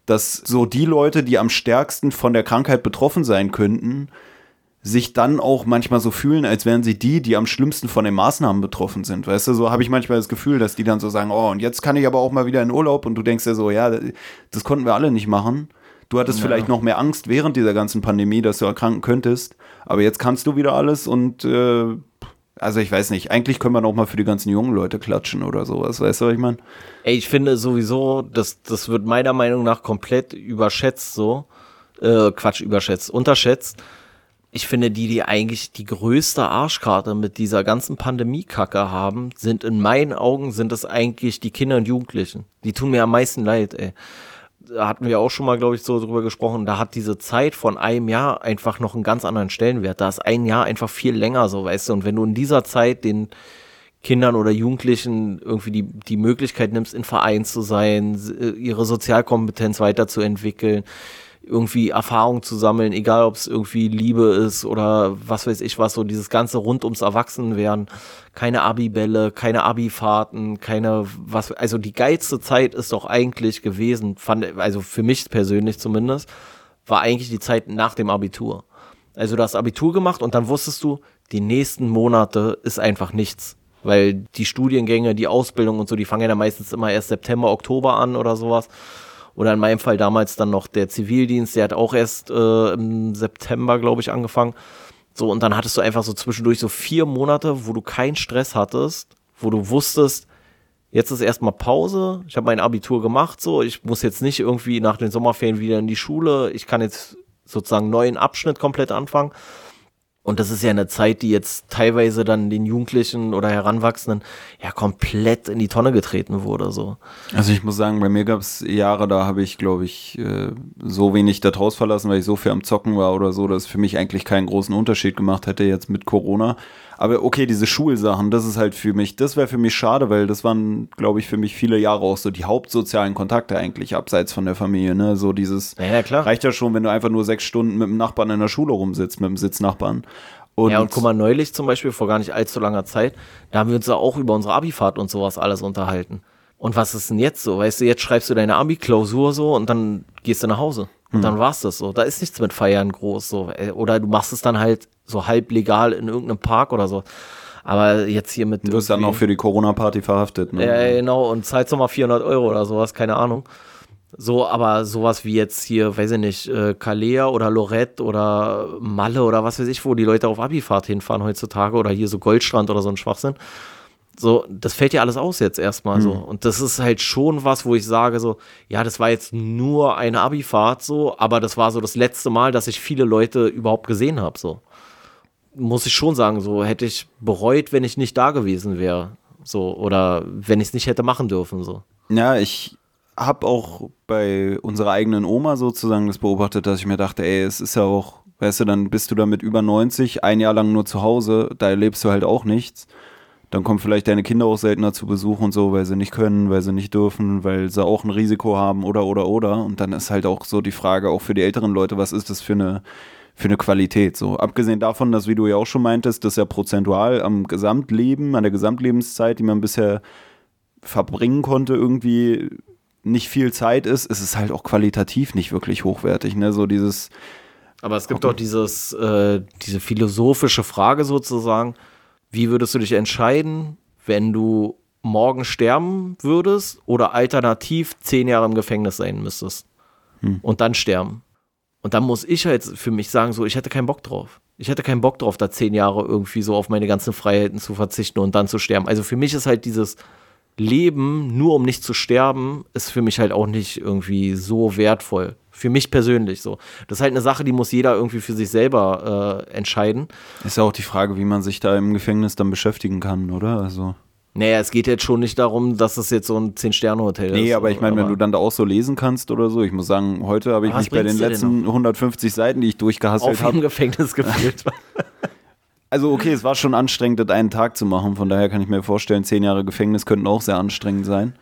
dass so die Leute, die am stärksten von der Krankheit betroffen sein könnten, sich dann auch manchmal so fühlen, als wären sie die, die am schlimmsten von den Maßnahmen betroffen sind. Weißt du, so habe ich manchmal das Gefühl, dass die dann so sagen, oh, und jetzt kann ich aber auch mal wieder in Urlaub und du denkst dir so, ja, das konnten wir alle nicht machen. Du hattest Ja. vielleicht noch mehr Angst während dieser ganzen Pandemie, dass du erkranken könntest, aber jetzt kannst du wieder alles und äh, also ich weiß nicht, eigentlich können wir noch mal für die ganzen jungen Leute klatschen oder sowas, weißt du, was ich meine? Ey, ich finde sowieso, das, das wird meiner Meinung nach komplett überschätzt so. Äh, Quatsch, überschätzt, unterschätzt. ich finde, die, die eigentlich die größte Arschkarte mit dieser ganzen Pandemie-Kacke haben, sind in meinen Augen, sind es eigentlich die Kinder und Jugendlichen. Die tun mir am meisten leid, ey. Da hatten wir auch schon mal, glaube ich, so drüber gesprochen. Da hat diese Zeit von einem Jahr einfach noch einen ganz anderen Stellenwert. Da ist ein Jahr einfach viel länger, so, weißt du. Und wenn du in dieser Zeit den Kindern oder Jugendlichen irgendwie die, die Möglichkeit nimmst, in Verein zu sein, ihre Sozialkompetenz weiterzuentwickeln, irgendwie Erfahrung zu sammeln, egal ob es irgendwie Liebe ist oder was weiß ich was, so dieses ganze rund ums Erwachsenwerden, keine Abibälle, keine Abifahrten, keine was, also die geilste Zeit ist doch eigentlich gewesen, fand, also für mich persönlich zumindest, war eigentlich die Zeit nach dem Abitur. Also du hast Abitur gemacht und dann wusstest du, die nächsten Monate ist einfach nichts. Weil die Studiengänge, die Ausbildung und so, die fangen ja meistens immer erst September, Oktober an oder sowas. Oder in meinem Fall damals dann noch der Zivildienst, der hat auch erst äh, im September, glaube ich, angefangen. So, und dann hattest du einfach so zwischendurch so vier Monate, wo du keinen Stress hattest, wo du wusstest, jetzt ist erstmal Pause, ich habe mein Abitur gemacht, so, ich muss jetzt nicht irgendwie nach den Sommerferien wieder in die Schule, ich kann jetzt sozusagen neuen Abschnitt komplett anfangen, und das ist ja eine Zeit, die jetzt teilweise dann den Jugendlichen oder Heranwachsenden ja komplett in die Tonne getreten wurde. So. Also ich muss sagen, bei mir gab es Jahre, da habe ich, glaube ich, äh, so wenig das Haus verlassen, weil ich so viel am Zocken war oder so, dass es für mich eigentlich keinen großen Unterschied gemacht hätte jetzt mit Corona. Aber okay, diese Schulsachen, das ist halt für mich, das wäre für mich schade, weil das waren, glaube ich, für mich viele Jahre auch so die hauptsozialen Kontakte eigentlich, abseits von der Familie. Ne? So dieses, ja, ja, klar. reicht ja schon, wenn du einfach nur sechs Stunden mit dem Nachbarn in der Schule rumsitzt, mit dem Sitznachbarn. Und ja, und guck mal, neulich zum Beispiel, vor gar nicht allzu langer Zeit, da haben wir uns ja auch über unsere Abifahrt und sowas alles unterhalten. Und was ist denn jetzt so? Weißt du, jetzt schreibst du deine Abi-Klausur so und dann gehst du nach Hause. Und hm. dann war's das so. Da ist nichts mit Feiern groß so. Oder du machst es dann halt so halb legal in irgendeinem Park oder so. Aber jetzt hier mit. Du wirst dann auch für die Corona-Party verhaftet, ne? Ja, genau. Und zahlst nochmal 400 Euro oder sowas, keine Ahnung. So, aber sowas wie jetzt hier, weiß ich nicht, äh, Calais oder Lorette oder Malle oder was weiß ich, wo die Leute auf Abifahrt hinfahren heutzutage oder hier so Goldstrand oder so ein Schwachsinn. So, das fällt ja alles aus jetzt erstmal mhm. so. Und das ist halt schon was, wo ich sage so, ja, das war jetzt nur eine Abifahrt so, aber das war so das letzte Mal, dass ich viele Leute überhaupt gesehen habe so. Muss ich schon sagen, so hätte ich bereut, wenn ich nicht da gewesen wäre. So, oder wenn ich es nicht hätte machen dürfen, so. Ja, ich, habe auch bei unserer eigenen Oma sozusagen das beobachtet, dass ich mir dachte, ey, es ist ja auch, weißt du, dann bist du da mit über 90, ein Jahr lang nur zu Hause, da erlebst du halt auch nichts. Dann kommen vielleicht deine Kinder auch seltener zu Besuch und so, weil sie nicht können, weil sie nicht dürfen, weil sie auch ein Risiko haben oder oder oder. Und dann ist halt auch so die Frage, auch für die älteren Leute, was ist das für eine, für eine Qualität? So, abgesehen davon, dass, wie du ja auch schon meintest, das ja prozentual am Gesamtleben, an der Gesamtlebenszeit, die man bisher verbringen konnte, irgendwie nicht viel Zeit ist, ist es halt auch qualitativ nicht wirklich hochwertig. Ne? So dieses. Aber es gibt auch dieses, äh, diese philosophische Frage sozusagen, wie würdest du dich entscheiden, wenn du morgen sterben würdest oder alternativ zehn Jahre im Gefängnis sein müsstest hm. und dann sterben? Und dann muss ich halt für mich sagen, so, ich hätte keinen Bock drauf. Ich hätte keinen Bock drauf, da zehn Jahre irgendwie so auf meine ganzen Freiheiten zu verzichten und dann zu sterben. Also für mich ist halt dieses, Leben, nur um nicht zu sterben, ist für mich halt auch nicht irgendwie so wertvoll. Für mich persönlich so. Das ist halt eine Sache, die muss jeder irgendwie für sich selber äh, entscheiden. Ist ja auch die Frage, wie man sich da im Gefängnis dann beschäftigen kann, oder? Also. Naja, es geht jetzt schon nicht darum, dass es jetzt so ein Zehn-Sterne-Hotel ist. Nee, aber ich meine, wenn du dann da auch so lesen kannst oder so, ich muss sagen, heute habe ich mich bei den letzten 150 Seiten, die ich durchgehasselt habe. Auf dem Gefängnis gefühlt. also okay, es war schon anstrengend, das einen Tag zu machen. Von daher kann ich mir vorstellen, zehn Jahre Gefängnis könnten auch sehr anstrengend sein.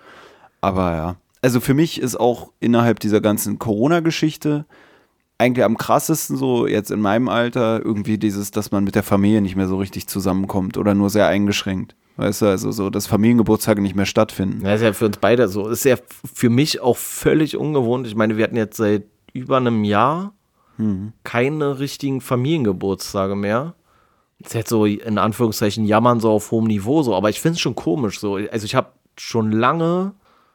Aber ja. Also für mich ist auch innerhalb dieser ganzen Corona-Geschichte eigentlich am krassesten so jetzt in meinem Alter irgendwie dieses, dass man mit der Familie nicht mehr so richtig zusammenkommt oder nur sehr eingeschränkt. Weißt du, also so, dass Familiengeburtstage nicht mehr stattfinden. Ja, ist ja für uns beide so. Ist ja für mich auch völlig ungewohnt. Ich meine, wir hatten jetzt seit über einem Jahr hm. keine richtigen Familiengeburtstage mehr ist jetzt so in Anführungszeichen jammern so auf hohem Niveau so, aber ich finde es schon komisch so. Also ich habe schon lange,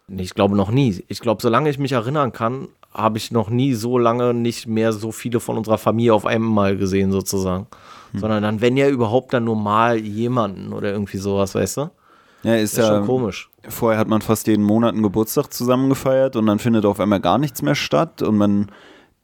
ich glaube noch nie, ich glaube, solange ich mich erinnern kann, habe ich noch nie so lange nicht mehr so viele von unserer Familie auf einmal gesehen sozusagen. Hm. Sondern dann, wenn ja überhaupt, dann nur mal jemanden oder irgendwie sowas, weißt du? Ja, ist, ja schon komisch. Vorher hat man fast jeden Monat einen Geburtstag zusammen gefeiert und dann findet auf einmal gar nichts mehr statt und man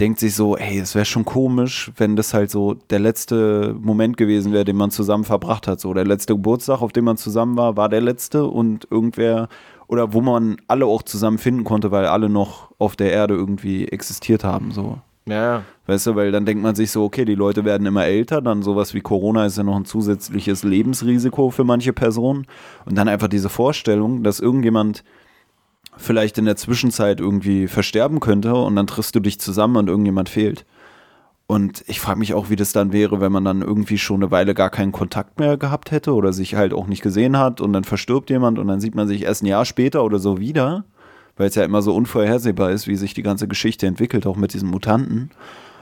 denkt sich so, hey, es wäre schon komisch, wenn das halt so der letzte Moment gewesen wäre, den man zusammen verbracht hat. So der letzte Geburtstag, auf dem man zusammen war, war der letzte und irgendwer oder wo man alle auch zusammen finden konnte, weil alle noch auf der Erde irgendwie existiert haben. So. Ja. Weißt du, weil dann denkt man sich so, okay, die Leute werden immer älter, dann sowas wie Corona ist ja noch ein zusätzliches Lebensrisiko für manche Personen. Und dann einfach diese Vorstellung, dass irgendjemand vielleicht in der Zwischenzeit irgendwie versterben könnte und dann triffst du dich zusammen und irgendjemand fehlt. Und ich frage mich auch, wie das dann wäre, wenn man dann irgendwie schon eine Weile gar keinen Kontakt mehr gehabt hätte oder sich halt auch nicht gesehen hat und dann verstirbt jemand und dann sieht man sich erst ein Jahr später oder so wieder, weil es ja immer so unvorhersehbar ist, wie sich die ganze Geschichte entwickelt, auch mit diesen Mutanten.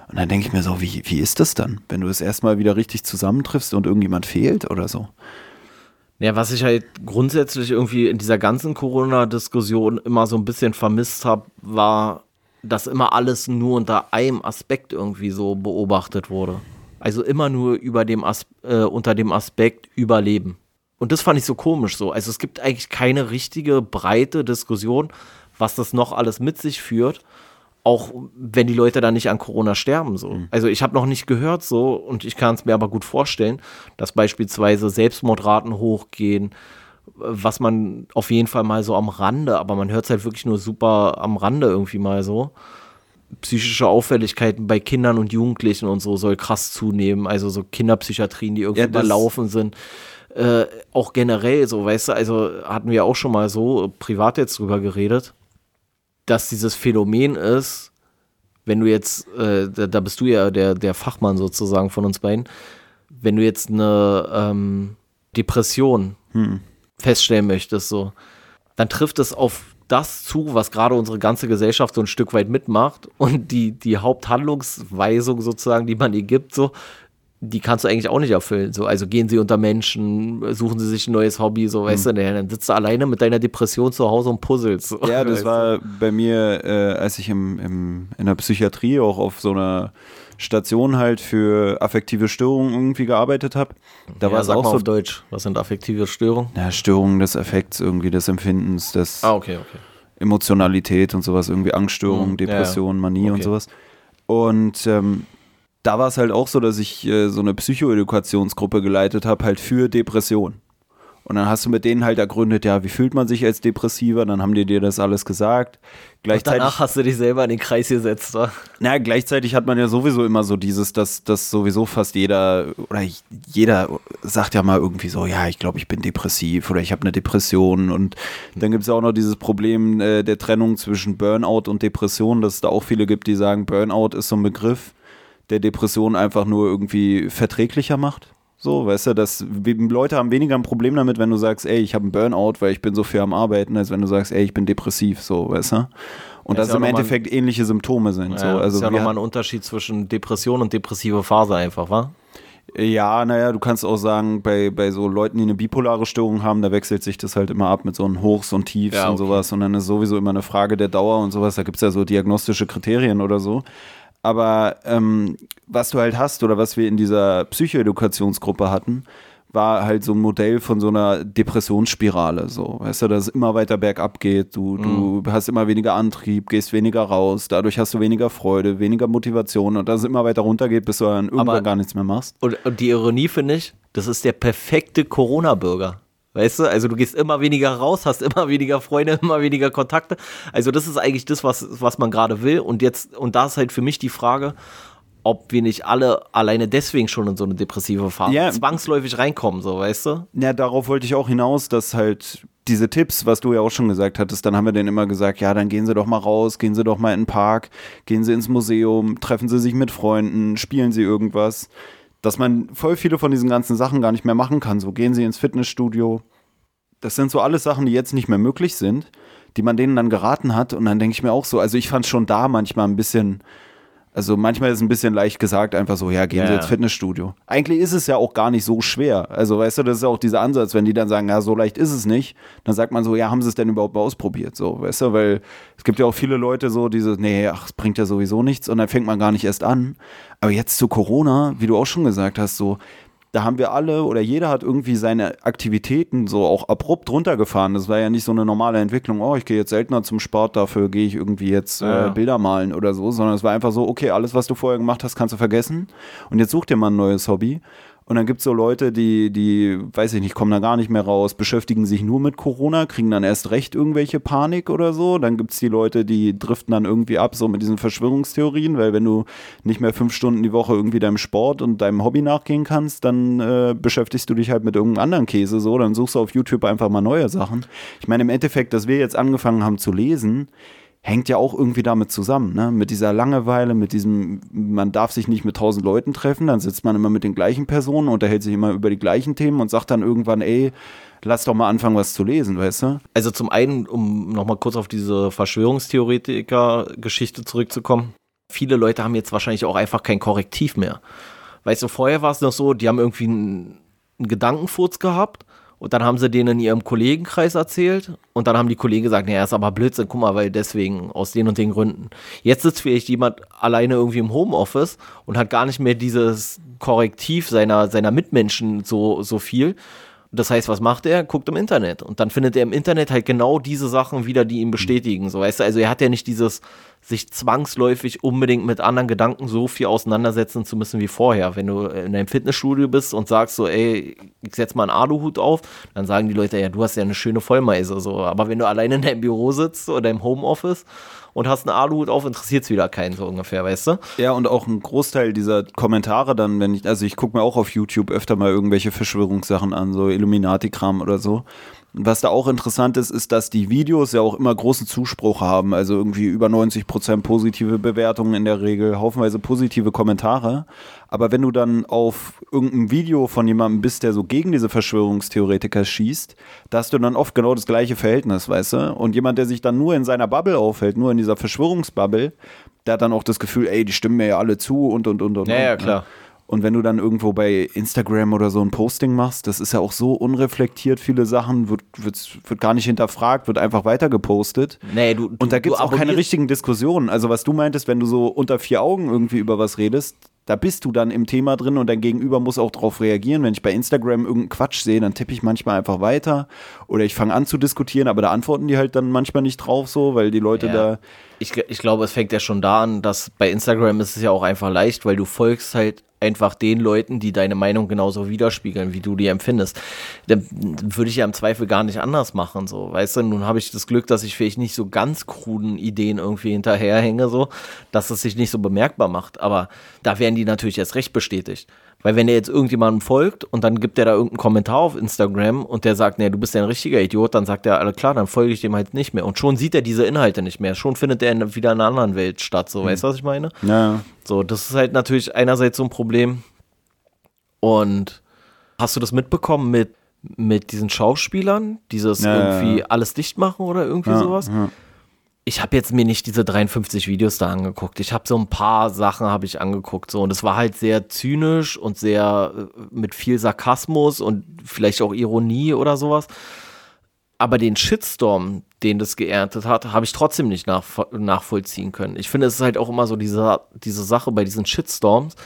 Und dann denke ich mir so, wie, wie ist das dann, wenn du es erstmal wieder richtig zusammentriffst und irgendjemand fehlt oder so? Ja, was ich halt grundsätzlich irgendwie in dieser ganzen Corona-Diskussion immer so ein bisschen vermisst habe, war, dass immer alles nur unter einem Aspekt irgendwie so beobachtet wurde. Also immer nur über dem As äh, unter dem Aspekt Überleben. Und das fand ich so komisch so. Also es gibt eigentlich keine richtige breite Diskussion, was das noch alles mit sich führt, auch wenn die Leute da nicht an Corona sterben. So. Mhm. Also ich habe noch nicht gehört so und ich kann es mir aber gut vorstellen, dass beispielsweise Selbstmordraten hochgehen, was man auf jeden Fall mal so am Rande, aber man hört es halt wirklich nur super am Rande irgendwie mal so. Psychische Auffälligkeiten bei Kindern und Jugendlichen und so soll krass zunehmen. Also so Kinderpsychiatrien, die irgendwie ja, überlaufen sind. Äh, auch generell so, weißt du, also hatten wir auch schon mal so privat jetzt drüber geredet dass dieses Phänomen ist, wenn du jetzt, äh, da, da, bist du ja der, der Fachmann sozusagen von uns beiden, wenn du jetzt eine ähm, Depression hm. feststellen möchtest, so, dann trifft es auf das zu, was gerade unsere ganze Gesellschaft so ein Stück weit mitmacht und die, die Haupthandlungsweisung sozusagen, die man ihr gibt, so, die kannst du eigentlich auch nicht erfüllen. So, also gehen sie unter Menschen, suchen sie sich ein neues Hobby, so, weißt mhm. du, dann sitzt du alleine mit deiner Depression zu Hause und puzzelst. So, ja, das war bei mir, äh, als ich im, im, in der Psychiatrie auch auf so einer Station halt für affektive Störungen irgendwie gearbeitet habe. Da ja, war es auch so auf Deutsch. Was sind affektive Störungen? Ja, Störungen des Effekts irgendwie, des Empfindens, des ah, okay, okay. Emotionalität und sowas, irgendwie Angststörungen, mhm, Depression, ja, Manie okay. und sowas. Und ähm, da war es halt auch so, dass ich äh, so eine Psychoedukationsgruppe geleitet habe, halt für Depression. Und dann hast du mit denen halt ergründet, ja, wie fühlt man sich als Depressiver? Dann haben die dir das alles gesagt. Gleichzeitig, Und danach hast du dich selber in den Kreis gesetzt, oder? Na, gleichzeitig hat man ja sowieso immer so dieses, dass, dass sowieso fast jeder oder jeder sagt ja mal irgendwie so, ja, ich glaube, ich bin depressiv oder ich habe eine Depression. Und dann gibt es auch noch dieses Problem äh, der Trennung zwischen Burnout und Depression, dass es da auch viele gibt, die sagen, Burnout ist so ein Begriff der Depression einfach nur irgendwie verträglicher macht. So, weißt du, dass Leute haben weniger ein Problem damit, wenn du sagst, ey, ich habe einen Burnout, weil ich bin so viel am Arbeiten, als wenn du sagst, ey, ich bin depressiv, so, weißt du? Und ja, das im Endeffekt ein, ähnliche Symptome sind. Ja, so. also ist ja nochmal ein Unterschied zwischen Depression und depressive Phase einfach, wa? Ja, naja, du kannst auch sagen, bei, bei so Leuten, die eine bipolare Störung haben, da wechselt sich das halt immer ab mit so einem Hochs und Tiefs ja, okay. und sowas. Und dann ist sowieso immer eine Frage der Dauer und sowas. Da gibt es ja so diagnostische Kriterien oder so. Aber ähm, was du halt hast oder was wir in dieser Psychoedukationsgruppe hatten, war halt so ein Modell von so einer Depressionsspirale. So, weißt du, dass es immer weiter bergab geht. Du, mhm. du hast immer weniger Antrieb, gehst weniger raus, dadurch hast du weniger Freude, weniger Motivation und dass es immer weiter runtergeht, bis du dann irgendwann Aber, gar nichts mehr machst. Und, und die Ironie finde ich, das ist der perfekte Corona-Bürger. Weißt du, also du gehst immer weniger raus, hast immer weniger Freunde, immer weniger Kontakte. Also das ist eigentlich das, was, was man gerade will. Und jetzt, und da ist halt für mich die Frage, ob wir nicht alle alleine deswegen schon in so eine depressive Phase ja. zwangsläufig reinkommen, so, weißt du? Ja, darauf wollte ich auch hinaus, dass halt diese Tipps, was du ja auch schon gesagt hattest, dann haben wir denen immer gesagt, ja, dann gehen Sie doch mal raus, gehen Sie doch mal in den Park, gehen Sie ins Museum, treffen Sie sich mit Freunden, spielen Sie irgendwas dass man voll viele von diesen ganzen Sachen gar nicht mehr machen kann. So gehen sie ins Fitnessstudio. Das sind so alles Sachen, die jetzt nicht mehr möglich sind, die man denen dann geraten hat. Und dann denke ich mir auch so, also ich fand es schon da manchmal ein bisschen also manchmal ist es ein bisschen leicht gesagt, einfach so, ja, gehen ja, Sie ins Fitnessstudio. Eigentlich ist es ja auch gar nicht so schwer. Also weißt du, das ist ja auch dieser Ansatz, wenn die dann sagen, ja, so leicht ist es nicht, dann sagt man so, ja, haben Sie es denn überhaupt mal ausprobiert? So, weißt du, weil es gibt ja auch viele Leute so, diese, nee, ach, es bringt ja sowieso nichts und dann fängt man gar nicht erst an. Aber jetzt zu Corona, wie du auch schon gesagt hast, so, da haben wir alle oder jeder hat irgendwie seine Aktivitäten so auch abrupt runtergefahren. Das war ja nicht so eine normale Entwicklung, oh, ich gehe jetzt seltener zum Sport, dafür gehe ich irgendwie jetzt Ja. äh, Bilder malen oder so, sondern es war einfach so, okay, alles, was du vorher gemacht hast, kannst du vergessen. Und jetzt such dir mal ein neues Hobby. Und dann gibt es so Leute, die, die, weiß ich nicht, kommen da gar nicht mehr raus, beschäftigen sich nur mit Corona, kriegen dann erst recht irgendwelche Panik oder so. Dann gibt es die Leute, die driften dann irgendwie ab, so mit diesen Verschwörungstheorien, weil wenn du nicht mehr fünf Stunden die Woche irgendwie deinem Sport und deinem Hobby nachgehen kannst, dann äh, beschäftigst du dich halt mit irgendeinem anderen Käse so. Dann suchst du auf YouTube einfach mal neue Sachen. Ich meine, im Endeffekt, dass wir jetzt angefangen haben zu lesen, hängt ja auch irgendwie damit zusammen, ne? Mit dieser Langeweile, mit diesem, man darf sich nicht mit tausend Leuten treffen, dann sitzt man immer mit den gleichen Personen, unterhält sich immer über die gleichen Themen und sagt dann irgendwann, ey, lass doch mal anfangen, was zu lesen, weißt du? Also zum einen, um nochmal kurz auf diese Verschwörungstheoretiker-Geschichte zurückzukommen. Viele Leute haben jetzt wahrscheinlich auch einfach kein Korrektiv mehr. Weißt du, vorher war es noch so, die haben irgendwie einen, einen Gedankenfurz gehabt und dann haben sie den in ihrem Kollegenkreis erzählt und dann haben die Kollegen gesagt, naja, ist aber Blödsinn, guck mal, weil deswegen, aus den und den Gründen. Jetzt sitzt vielleicht jemand alleine irgendwie im Homeoffice und hat gar nicht mehr dieses Korrektiv seiner, seiner Mitmenschen so, so viel. Das heißt, was macht er? Guckt im Internet. Und dann findet er im Internet halt genau diese Sachen wieder, die ihn bestätigen. So, weißt du, also er hat ja nicht dieses, sich zwangsläufig unbedingt mit anderen Gedanken so viel auseinandersetzen zu müssen wie vorher. Wenn du in einem Fitnessstudio bist und sagst so, ey, ich setz mal einen Aluhut auf, dann sagen die Leute, ja, du hast ja eine schöne Vollmeise. So. Aber wenn du alleine in deinem Büro sitzt oder im Homeoffice und hast einen Aluhut auf, interessiert es wieder keinen so ungefähr, weißt du? Ja, und auch ein Großteil dieser Kommentare dann, wenn ich, also ich gucke mir auch auf YouTube öfter mal irgendwelche Verschwörungssachen an, so Illuminati-Kram oder so. Was da auch interessant ist, ist, dass die Videos ja auch immer großen Zuspruch haben, also irgendwie über 90 Prozent positive Bewertungen in der Regel, haufenweise positive Kommentare. Aber wenn du dann auf irgendein Video von jemandem bist, der so gegen diese Verschwörungstheoretiker schießt, da hast du dann oft genau das gleiche Verhältnis, weißt du? Und jemand, der sich dann nur in seiner Bubble aufhält, nur in dieser Verschwörungsbubble, der hat dann auch das Gefühl, ey, die stimmen mir ja alle zu und und und und. Ja, und, ja, ne? Und wenn du dann irgendwo bei Instagram oder so ein Posting machst, das ist ja auch so unreflektiert, viele Sachen, wird, wird, wird gar nicht hinterfragt, wird einfach weiter gepostet. Nee, du, Und da du- gibt es du auch keine richtigen Diskussionen. Also was du meintest, wenn du so unter vier Augen irgendwie über was redest, da bist du dann im Thema drin und dein Gegenüber muss auch darauf reagieren. Wenn ich bei Instagram irgendeinen Quatsch sehe, dann tippe ich manchmal einfach weiter oder ich fange an zu diskutieren, aber da antworten die halt dann manchmal nicht drauf so, weil die Leute Ja. da Ich, ich glaube, es fängt ja schon da an, dass bei Instagram ist es ja auch einfach leicht, weil du folgst halt einfach den Leuten, die deine Meinung genauso widerspiegeln, wie du die empfindest. Dann würde ich ja im Zweifel gar nicht anders machen, so. Weißt du, nun habe ich das Glück, dass ich vielleicht nicht so ganz kruden Ideen irgendwie hinterherhänge, so, dass es sich nicht so bemerkbar macht. Aber da werden die natürlich erst recht bestätigt. Weil wenn der jetzt irgendjemandem folgt und dann gibt der da irgendeinen Kommentar auf Instagram und der sagt, nee, du bist ja ein richtiger Idiot, dann sagt er, alle klar, dann folge ich dem halt nicht mehr. Und schon sieht er diese Inhalte nicht mehr. Schon findet er wieder in einer anderen Welt statt. So, weißt du, was ich meine? ja, So, das ist halt natürlich einerseits so ein Problem. Und hast du das mitbekommen mit, mit diesen Schauspielern? Dieses Ja, ja, irgendwie ja. alles dicht machen oder irgendwie ja, sowas? ja. Ich habe jetzt mir nicht diese 53 Videos da angeguckt. Ich habe so ein paar Sachen habe ich angeguckt so und es war halt sehr zynisch und sehr äh, mit viel Sarkasmus und vielleicht auch Ironie oder sowas. Aber den Shitstorm, den das geerntet hat, habe ich trotzdem nicht nach, nachvollziehen können. Ich finde, es ist halt auch immer so diese, diese Sache bei diesen Shitstorms,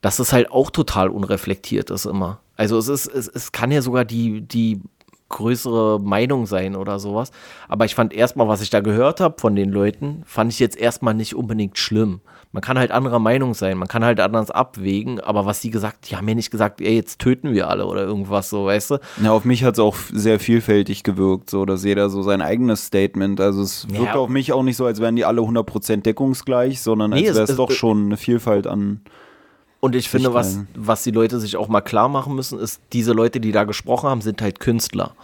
dass es halt auch total unreflektiert ist immer. Also es ist, es, es kann ja sogar die, die größere Meinung sein oder sowas. Aber ich fand erstmal, was ich da gehört habe von den Leuten, fand ich jetzt erstmal nicht unbedingt schlimm. Man kann halt anderer Meinung sein, man kann halt anders abwägen, aber was die gesagt, die haben ja nicht gesagt, ey, jetzt töten wir alle oder irgendwas so, weißt du? Ja, auf mich hat es auch sehr vielfältig gewirkt, so dass jeder so sein eigenes Statement. Also es Ja. wirkt auf mich auch nicht so, als wären die alle 100% deckungsgleich, sondern Nee, als es- wäre es- doch schon eine Vielfalt an. Und ich finde, was, was die Leute sich auch mal klar machen müssen, ist, diese Leute, die da gesprochen haben, sind halt Künstler.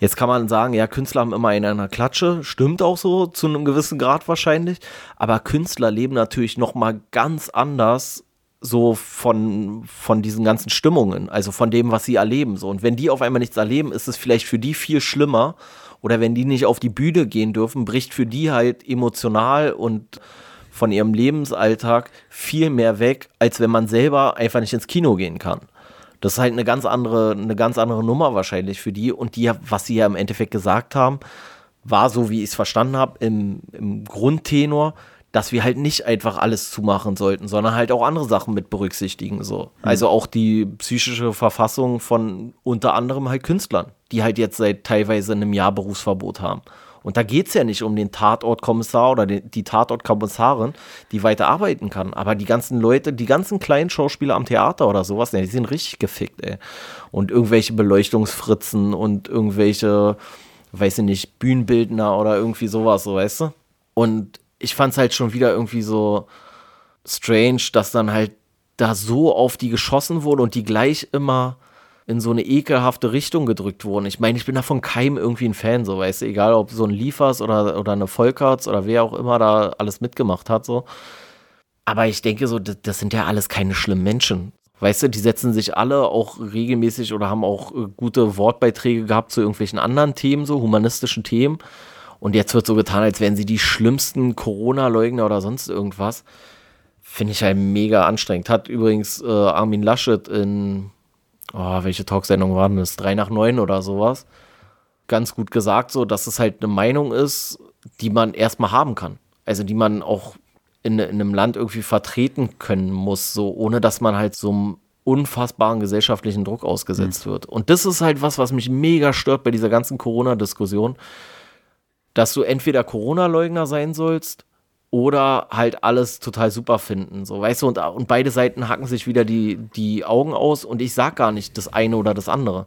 Jetzt kann man sagen, ja, Künstler haben immer einen an der Klatsche, stimmt auch so, zu einem gewissen Grad wahrscheinlich, aber Künstler leben natürlich noch mal ganz anders so von, von diesen ganzen Stimmungen, also von dem, was sie erleben. So. Und wenn die auf einmal nichts erleben, ist es vielleicht für die viel schlimmer. Oder wenn die nicht auf die Bühne gehen dürfen, bricht für die halt emotional und von ihrem Lebensalltag viel mehr weg, als wenn man selber einfach nicht ins Kino gehen kann. Das ist halt eine ganz andere, eine ganz andere Nummer wahrscheinlich für die. Und die, was sie ja im Endeffekt gesagt haben, war so, wie ich es verstanden habe, im, im Grundtenor, dass wir halt nicht einfach alles zumachen sollten, sondern halt auch andere Sachen mit berücksichtigen. So. Mhm. Also auch die psychische Verfassung von unter anderem halt Künstlern, die halt jetzt seit teilweise einem Jahr Berufsverbot haben. Und da geht es ja nicht um den Tatortkommissar oder die, die Tatortkommissarin, die weiter arbeiten kann. Aber die ganzen Leute, die ganzen kleinen Schauspieler am Theater oder sowas, die sind richtig gefickt, ey. Und irgendwelche Beleuchtungsfritzen und irgendwelche, weiß ich nicht, Bühnenbildner oder irgendwie sowas, so weißt du? Und ich fand es halt schon wieder irgendwie so strange, dass dann halt da so auf die geschossen wurde und die gleich immer in so eine ekelhafte Richtung gedrückt wurden. Ich meine, ich bin davon keinem irgendwie ein Fan, so weißt du, egal ob so ein Liefers oder, oder eine Volkerts oder wer auch immer da alles mitgemacht hat, so. Aber ich denke so, das, das sind ja alles keine schlimmen Menschen. Weißt du, die setzen sich alle auch regelmäßig oder haben auch äh, gute Wortbeiträge gehabt zu irgendwelchen anderen Themen, so humanistischen Themen. Und jetzt wird so getan, als wären sie die schlimmsten Corona-Leugner oder sonst irgendwas. Finde ich halt mega anstrengend. Hat übrigens äh, Armin Laschet in, oh, welche Talksendung war denn das? 3 nach 9 oder sowas. Ganz gut gesagt, so, dass es halt eine Meinung ist, die man erstmal haben kann. Also die man auch in, in einem Land irgendwie vertreten können muss, so ohne dass man halt so einem unfassbaren gesellschaftlichen Druck ausgesetzt mhm. wird. Und das ist halt was, was mich mega stört bei dieser ganzen Corona-Diskussion dass du entweder Corona-Leugner sein sollst oder halt alles total super finden. So, weißt du, und, und beide Seiten hacken sich wieder die, die Augen aus und ich sag gar nicht das eine oder das andere.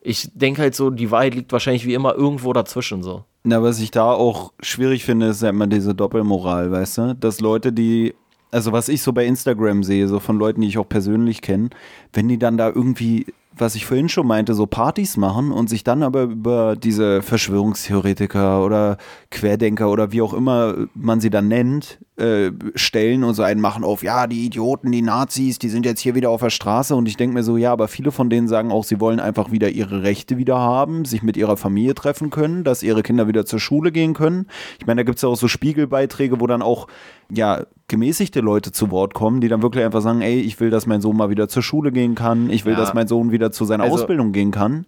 Ich denke halt so, die Wahrheit liegt wahrscheinlich wie immer irgendwo dazwischen so. Na, was ich da auch schwierig finde, ist ja immer diese Doppelmoral, weißt du? Dass Leute, die, also was ich so bei Instagram sehe, so von Leuten, die ich auch persönlich kenne, wenn die dann da irgendwie was ich vorhin schon meinte, so Partys machen und sich dann aber über diese Verschwörungstheoretiker oder Querdenker oder wie auch immer man sie dann nennt, äh, stellen und so einen machen auf, ja, die Idioten, die Nazis, die sind jetzt hier wieder auf der Straße und ich denke mir so, ja, aber viele von denen sagen auch, sie wollen einfach wieder ihre Rechte wieder haben, sich mit ihrer Familie treffen können, dass ihre Kinder wieder zur Schule gehen können. Ich meine, da gibt es ja auch so Spiegelbeiträge, wo dann auch ja, gemäßigte Leute zu Wort kommen, die dann wirklich einfach sagen, ey, ich will, dass mein Sohn mal wieder zur Schule gehen kann, ich will, ja. dass mein Sohn wieder zu seiner also, Ausbildung gehen kann.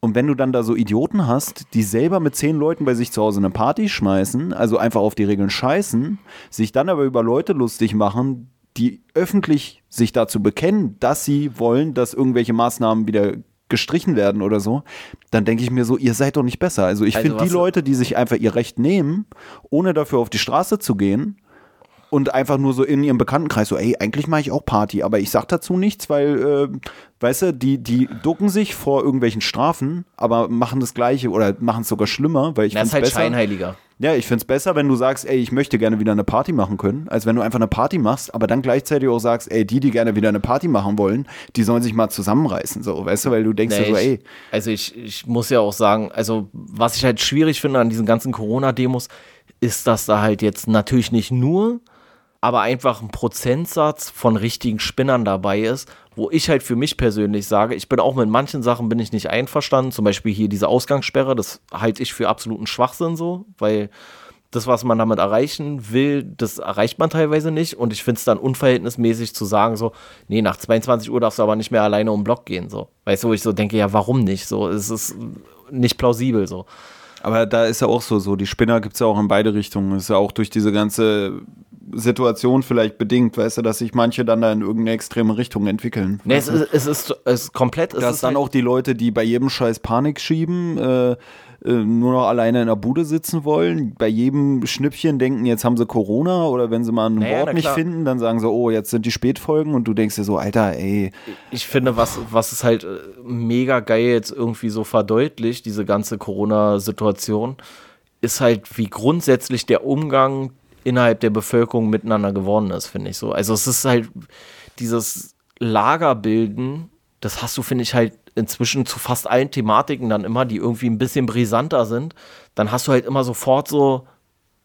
Und wenn du dann da so Idioten hast, die selber mit zehn Leuten bei sich zu Hause eine Party schmeißen, also einfach auf die Regeln scheißen, sich dann aber über Leute lustig machen, die öffentlich sich dazu bekennen, dass sie wollen, dass irgendwelche Maßnahmen wieder gestrichen werden oder so, dann denke ich mir so, ihr seid doch nicht besser. Also ich also finde die Leute, die sich einfach ihr Recht nehmen, ohne dafür auf die Straße zu gehen, und einfach nur so in ihrem Bekanntenkreis so, ey, eigentlich mache ich auch Party, aber ich sag dazu nichts, weil, äh, weißt du, die, die ducken sich vor irgendwelchen Strafen, aber machen das Gleiche oder machen es sogar schlimmer, weil ich finde es halt besser. Scheinheiliger. Ja, ich finde es besser, wenn du sagst, ey, ich möchte gerne wieder eine Party machen können, als wenn du einfach eine Party machst, aber dann gleichzeitig auch sagst, ey, die, die gerne wieder eine Party machen wollen, die sollen sich mal zusammenreißen, so, weißt du, weil du denkst nee, so, ey. also ich, ich muss ja auch sagen, also was ich halt schwierig finde an diesen ganzen Corona-Demos, ist, dass da halt jetzt natürlich nicht nur aber einfach ein Prozentsatz von richtigen Spinnern dabei ist, wo ich halt für mich persönlich sage, ich bin auch mit manchen Sachen bin ich nicht einverstanden, zum Beispiel hier diese Ausgangssperre, das halte ich für absoluten Schwachsinn so, weil das, was man damit erreichen will, das erreicht man teilweise nicht und ich finde es dann unverhältnismäßig zu sagen so, nee, nach 22 Uhr darfst du aber nicht mehr alleine um den Block gehen, so. Weißt du, wo ich so denke, ja, warum nicht, so, es ist nicht plausibel, so. Aber da ist ja auch so, so die Spinner gibt es ja auch in beide Richtungen. Das ist ja auch durch diese ganze Situation vielleicht bedingt, weißt du, dass sich manche dann da in irgendeine extreme Richtung entwickeln. Nee, es ist, es ist, es ist komplett. Es dass dann halt auch die Leute, die bei jedem Scheiß Panik schieben, äh, äh, nur noch alleine in der Bude sitzen wollen, bei jedem Schnippchen denken, jetzt haben sie Corona oder wenn sie mal ein naja, Wort nicht finden, dann sagen sie, oh, jetzt sind die Spätfolgen und du denkst dir so, Alter, ey. Ich finde, was, was ist halt äh, mega geil jetzt irgendwie so verdeutlicht, diese ganze Corona-Situation, ist halt, wie grundsätzlich der Umgang innerhalb der Bevölkerung miteinander geworden ist, finde ich so. Also es ist halt dieses Lagerbilden, das hast du, finde ich, halt inzwischen zu fast allen Thematiken dann immer, die irgendwie ein bisschen brisanter sind. Dann hast du halt immer sofort so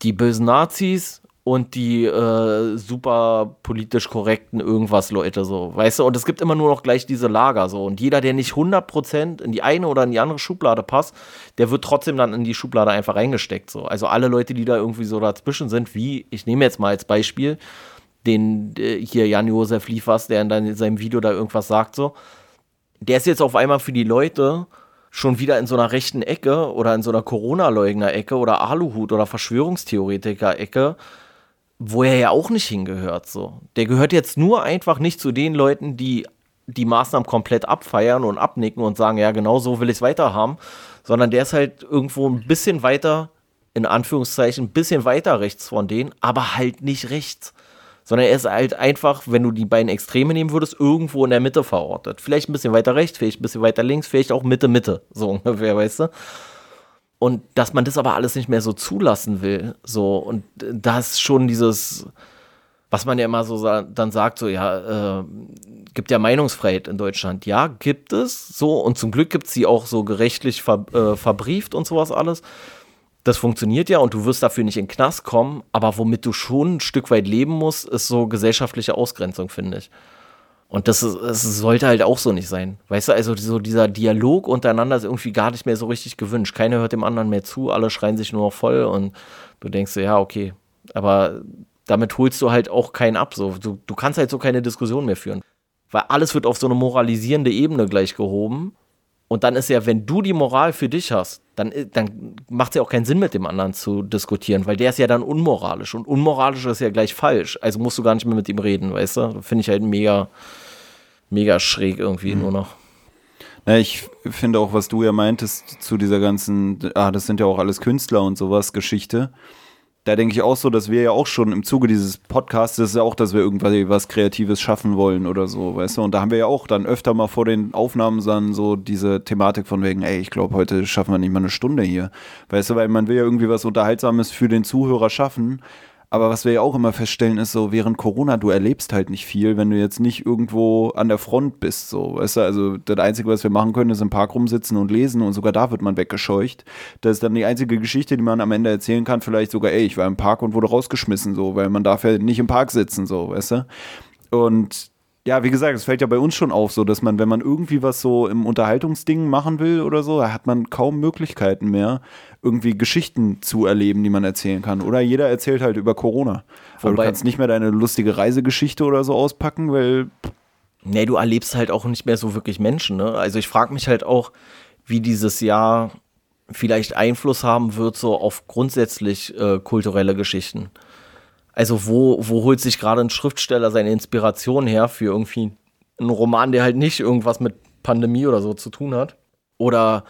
die bösen Nazis, und die äh, super politisch korrekten irgendwas Leute so, weißt du? Und es gibt immer nur noch gleich diese Lager so und jeder, der nicht 100% in die eine oder in die andere Schublade passt, der wird trotzdem dann in die Schublade einfach reingesteckt so. Also alle Leute, die da irgendwie so dazwischen sind, wie ich nehme jetzt mal als Beispiel den äh, hier Jan-Josef Liefers, der in, in seinem Video da irgendwas sagt so, der ist jetzt auf einmal für die Leute schon wieder in so einer rechten Ecke oder in so einer Corona-Leugner-Ecke oder Aluhut oder Verschwörungstheoretiker-Ecke wo er ja auch nicht hingehört. So. Der gehört jetzt nur einfach nicht zu den Leuten, die die Maßnahmen komplett abfeiern und abnicken und sagen, ja, genau so will ich es weiterhaben, sondern der ist halt irgendwo ein bisschen weiter, in Anführungszeichen, ein bisschen weiter rechts von denen, aber halt nicht rechts. Sondern er ist halt einfach, wenn du die beiden Extreme nehmen würdest, irgendwo in der Mitte verortet. Vielleicht ein bisschen weiter rechts, vielleicht ein bisschen weiter links, vielleicht auch Mitte, Mitte, so ungefähr, weißt du? Und dass man das aber alles nicht mehr so zulassen will, so, und das schon dieses, was man ja immer so sa dann sagt, so, ja, äh, gibt ja Meinungsfreiheit in Deutschland. Ja, gibt es so, und zum Glück gibt es sie auch so gerechtlich ver äh, verbrieft und sowas alles. Das funktioniert ja und du wirst dafür nicht in den Knast kommen, aber womit du schon ein Stück weit leben musst, ist so gesellschaftliche Ausgrenzung, finde ich. Und das, ist, das sollte halt auch so nicht sein. Weißt du, also so dieser Dialog untereinander ist irgendwie gar nicht mehr so richtig gewünscht. Keiner hört dem anderen mehr zu, alle schreien sich nur noch voll und du denkst ja, okay. Aber damit holst du halt auch keinen ab. So. Du, du kannst halt so keine Diskussion mehr führen. Weil alles wird auf so eine moralisierende Ebene gleich gehoben. Und dann ist ja, wenn du die Moral für dich hast, dann, dann macht es ja auch keinen Sinn, mit dem anderen zu diskutieren, weil der ist ja dann unmoralisch. Und unmoralisch ist ja gleich falsch. Also musst du gar nicht mehr mit ihm reden, weißt du? Finde ich halt mega, mega schräg irgendwie mhm. nur noch. Na, ich finde auch, was du ja meintest zu dieser ganzen, ah, das sind ja auch alles Künstler und sowas, Geschichte da denke ich auch so, dass wir ja auch schon im Zuge dieses Podcasts, das ist ja auch, dass wir irgendwas was Kreatives schaffen wollen oder so, weißt du? Und da haben wir ja auch dann öfter mal vor den Aufnahmen dann so diese Thematik von wegen, ey, ich glaube, heute schaffen wir nicht mal eine Stunde hier. Weißt du, weil man will ja irgendwie was Unterhaltsames für den Zuhörer schaffen. Aber was wir ja auch immer feststellen, ist so, während Corona, du erlebst halt nicht viel, wenn du jetzt nicht irgendwo an der Front bist, so, weißt du, also das Einzige, was wir machen können, ist im Park rumsitzen und lesen und sogar da wird man weggescheucht. Das ist dann die einzige Geschichte, die man am Ende erzählen kann, vielleicht sogar, ey, ich war im Park und wurde rausgeschmissen, so, weil man darf ja nicht im Park sitzen, so, weißt du. Und ja, wie gesagt, es fällt ja bei uns schon auf, so dass man, wenn man irgendwie was so im Unterhaltungsding machen will oder so, hat man kaum Möglichkeiten mehr, irgendwie Geschichten zu erleben, die man erzählen kann. Oder jeder erzählt halt über Corona. Aber du kannst nicht mehr deine lustige Reisegeschichte oder so auspacken, weil. Nee, du erlebst halt auch nicht mehr so wirklich Menschen, ne? Also ich frage mich halt auch, wie dieses Jahr vielleicht Einfluss haben wird, so auf grundsätzlich äh, kulturelle Geschichten. Also wo, wo holt sich gerade ein Schriftsteller seine Inspiration her für irgendwie einen Roman, der halt nicht irgendwas mit Pandemie oder so zu tun hat? Oder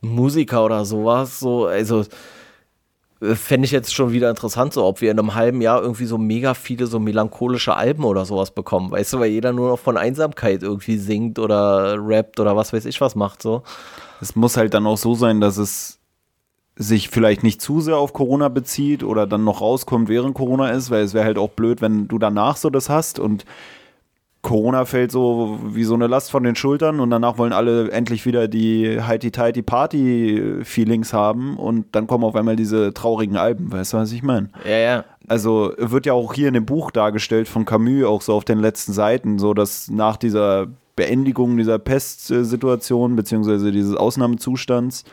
Musiker oder sowas, so, also äh, fände ich jetzt schon wieder interessant, so ob wir in einem halben Jahr irgendwie so mega viele so melancholische Alben oder sowas bekommen, weißt du, weil jeder nur noch von Einsamkeit irgendwie singt oder rappt oder was weiß ich was macht, so. Es muss halt dann auch so sein, dass es sich vielleicht nicht zu sehr auf Corona bezieht oder dann noch rauskommt, während Corona ist, weil es wäre halt auch blöd, wenn du danach so das hast und Corona fällt so wie so eine Last von den Schultern und danach wollen alle endlich wieder die Heidi-Tighty Party-Feelings haben und dann kommen auf einmal diese traurigen Alben, weißt du, was ich meine? Ja, ja. Also wird ja auch hier in dem Buch dargestellt von Camus, auch so auf den letzten Seiten, so dass nach dieser Beendigung dieser Pestsituation beziehungsweise dieses Ausnahmezustands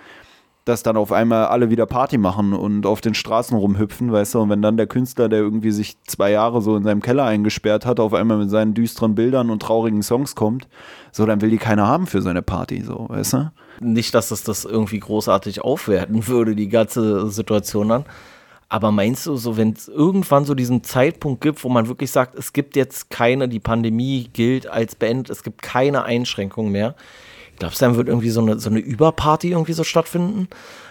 dass dann auf einmal alle wieder Party machen und auf den Straßen rumhüpfen, weißt du, und wenn dann der Künstler, der irgendwie sich zwei Jahre so in seinem Keller eingesperrt hat, auf einmal mit seinen düsteren Bildern und traurigen Songs kommt, so, dann will die keiner haben für seine Party, so, weißt du? Nicht, dass es das irgendwie großartig aufwerten würde, die ganze Situation dann. Aber meinst du, so wenn es irgendwann so diesen Zeitpunkt gibt, wo man wirklich sagt, es gibt jetzt keine, die Pandemie gilt als beendet, es gibt keine Einschränkungen mehr, Glaubst du, dann wird irgendwie so eine, so eine Überparty irgendwie so stattfinden?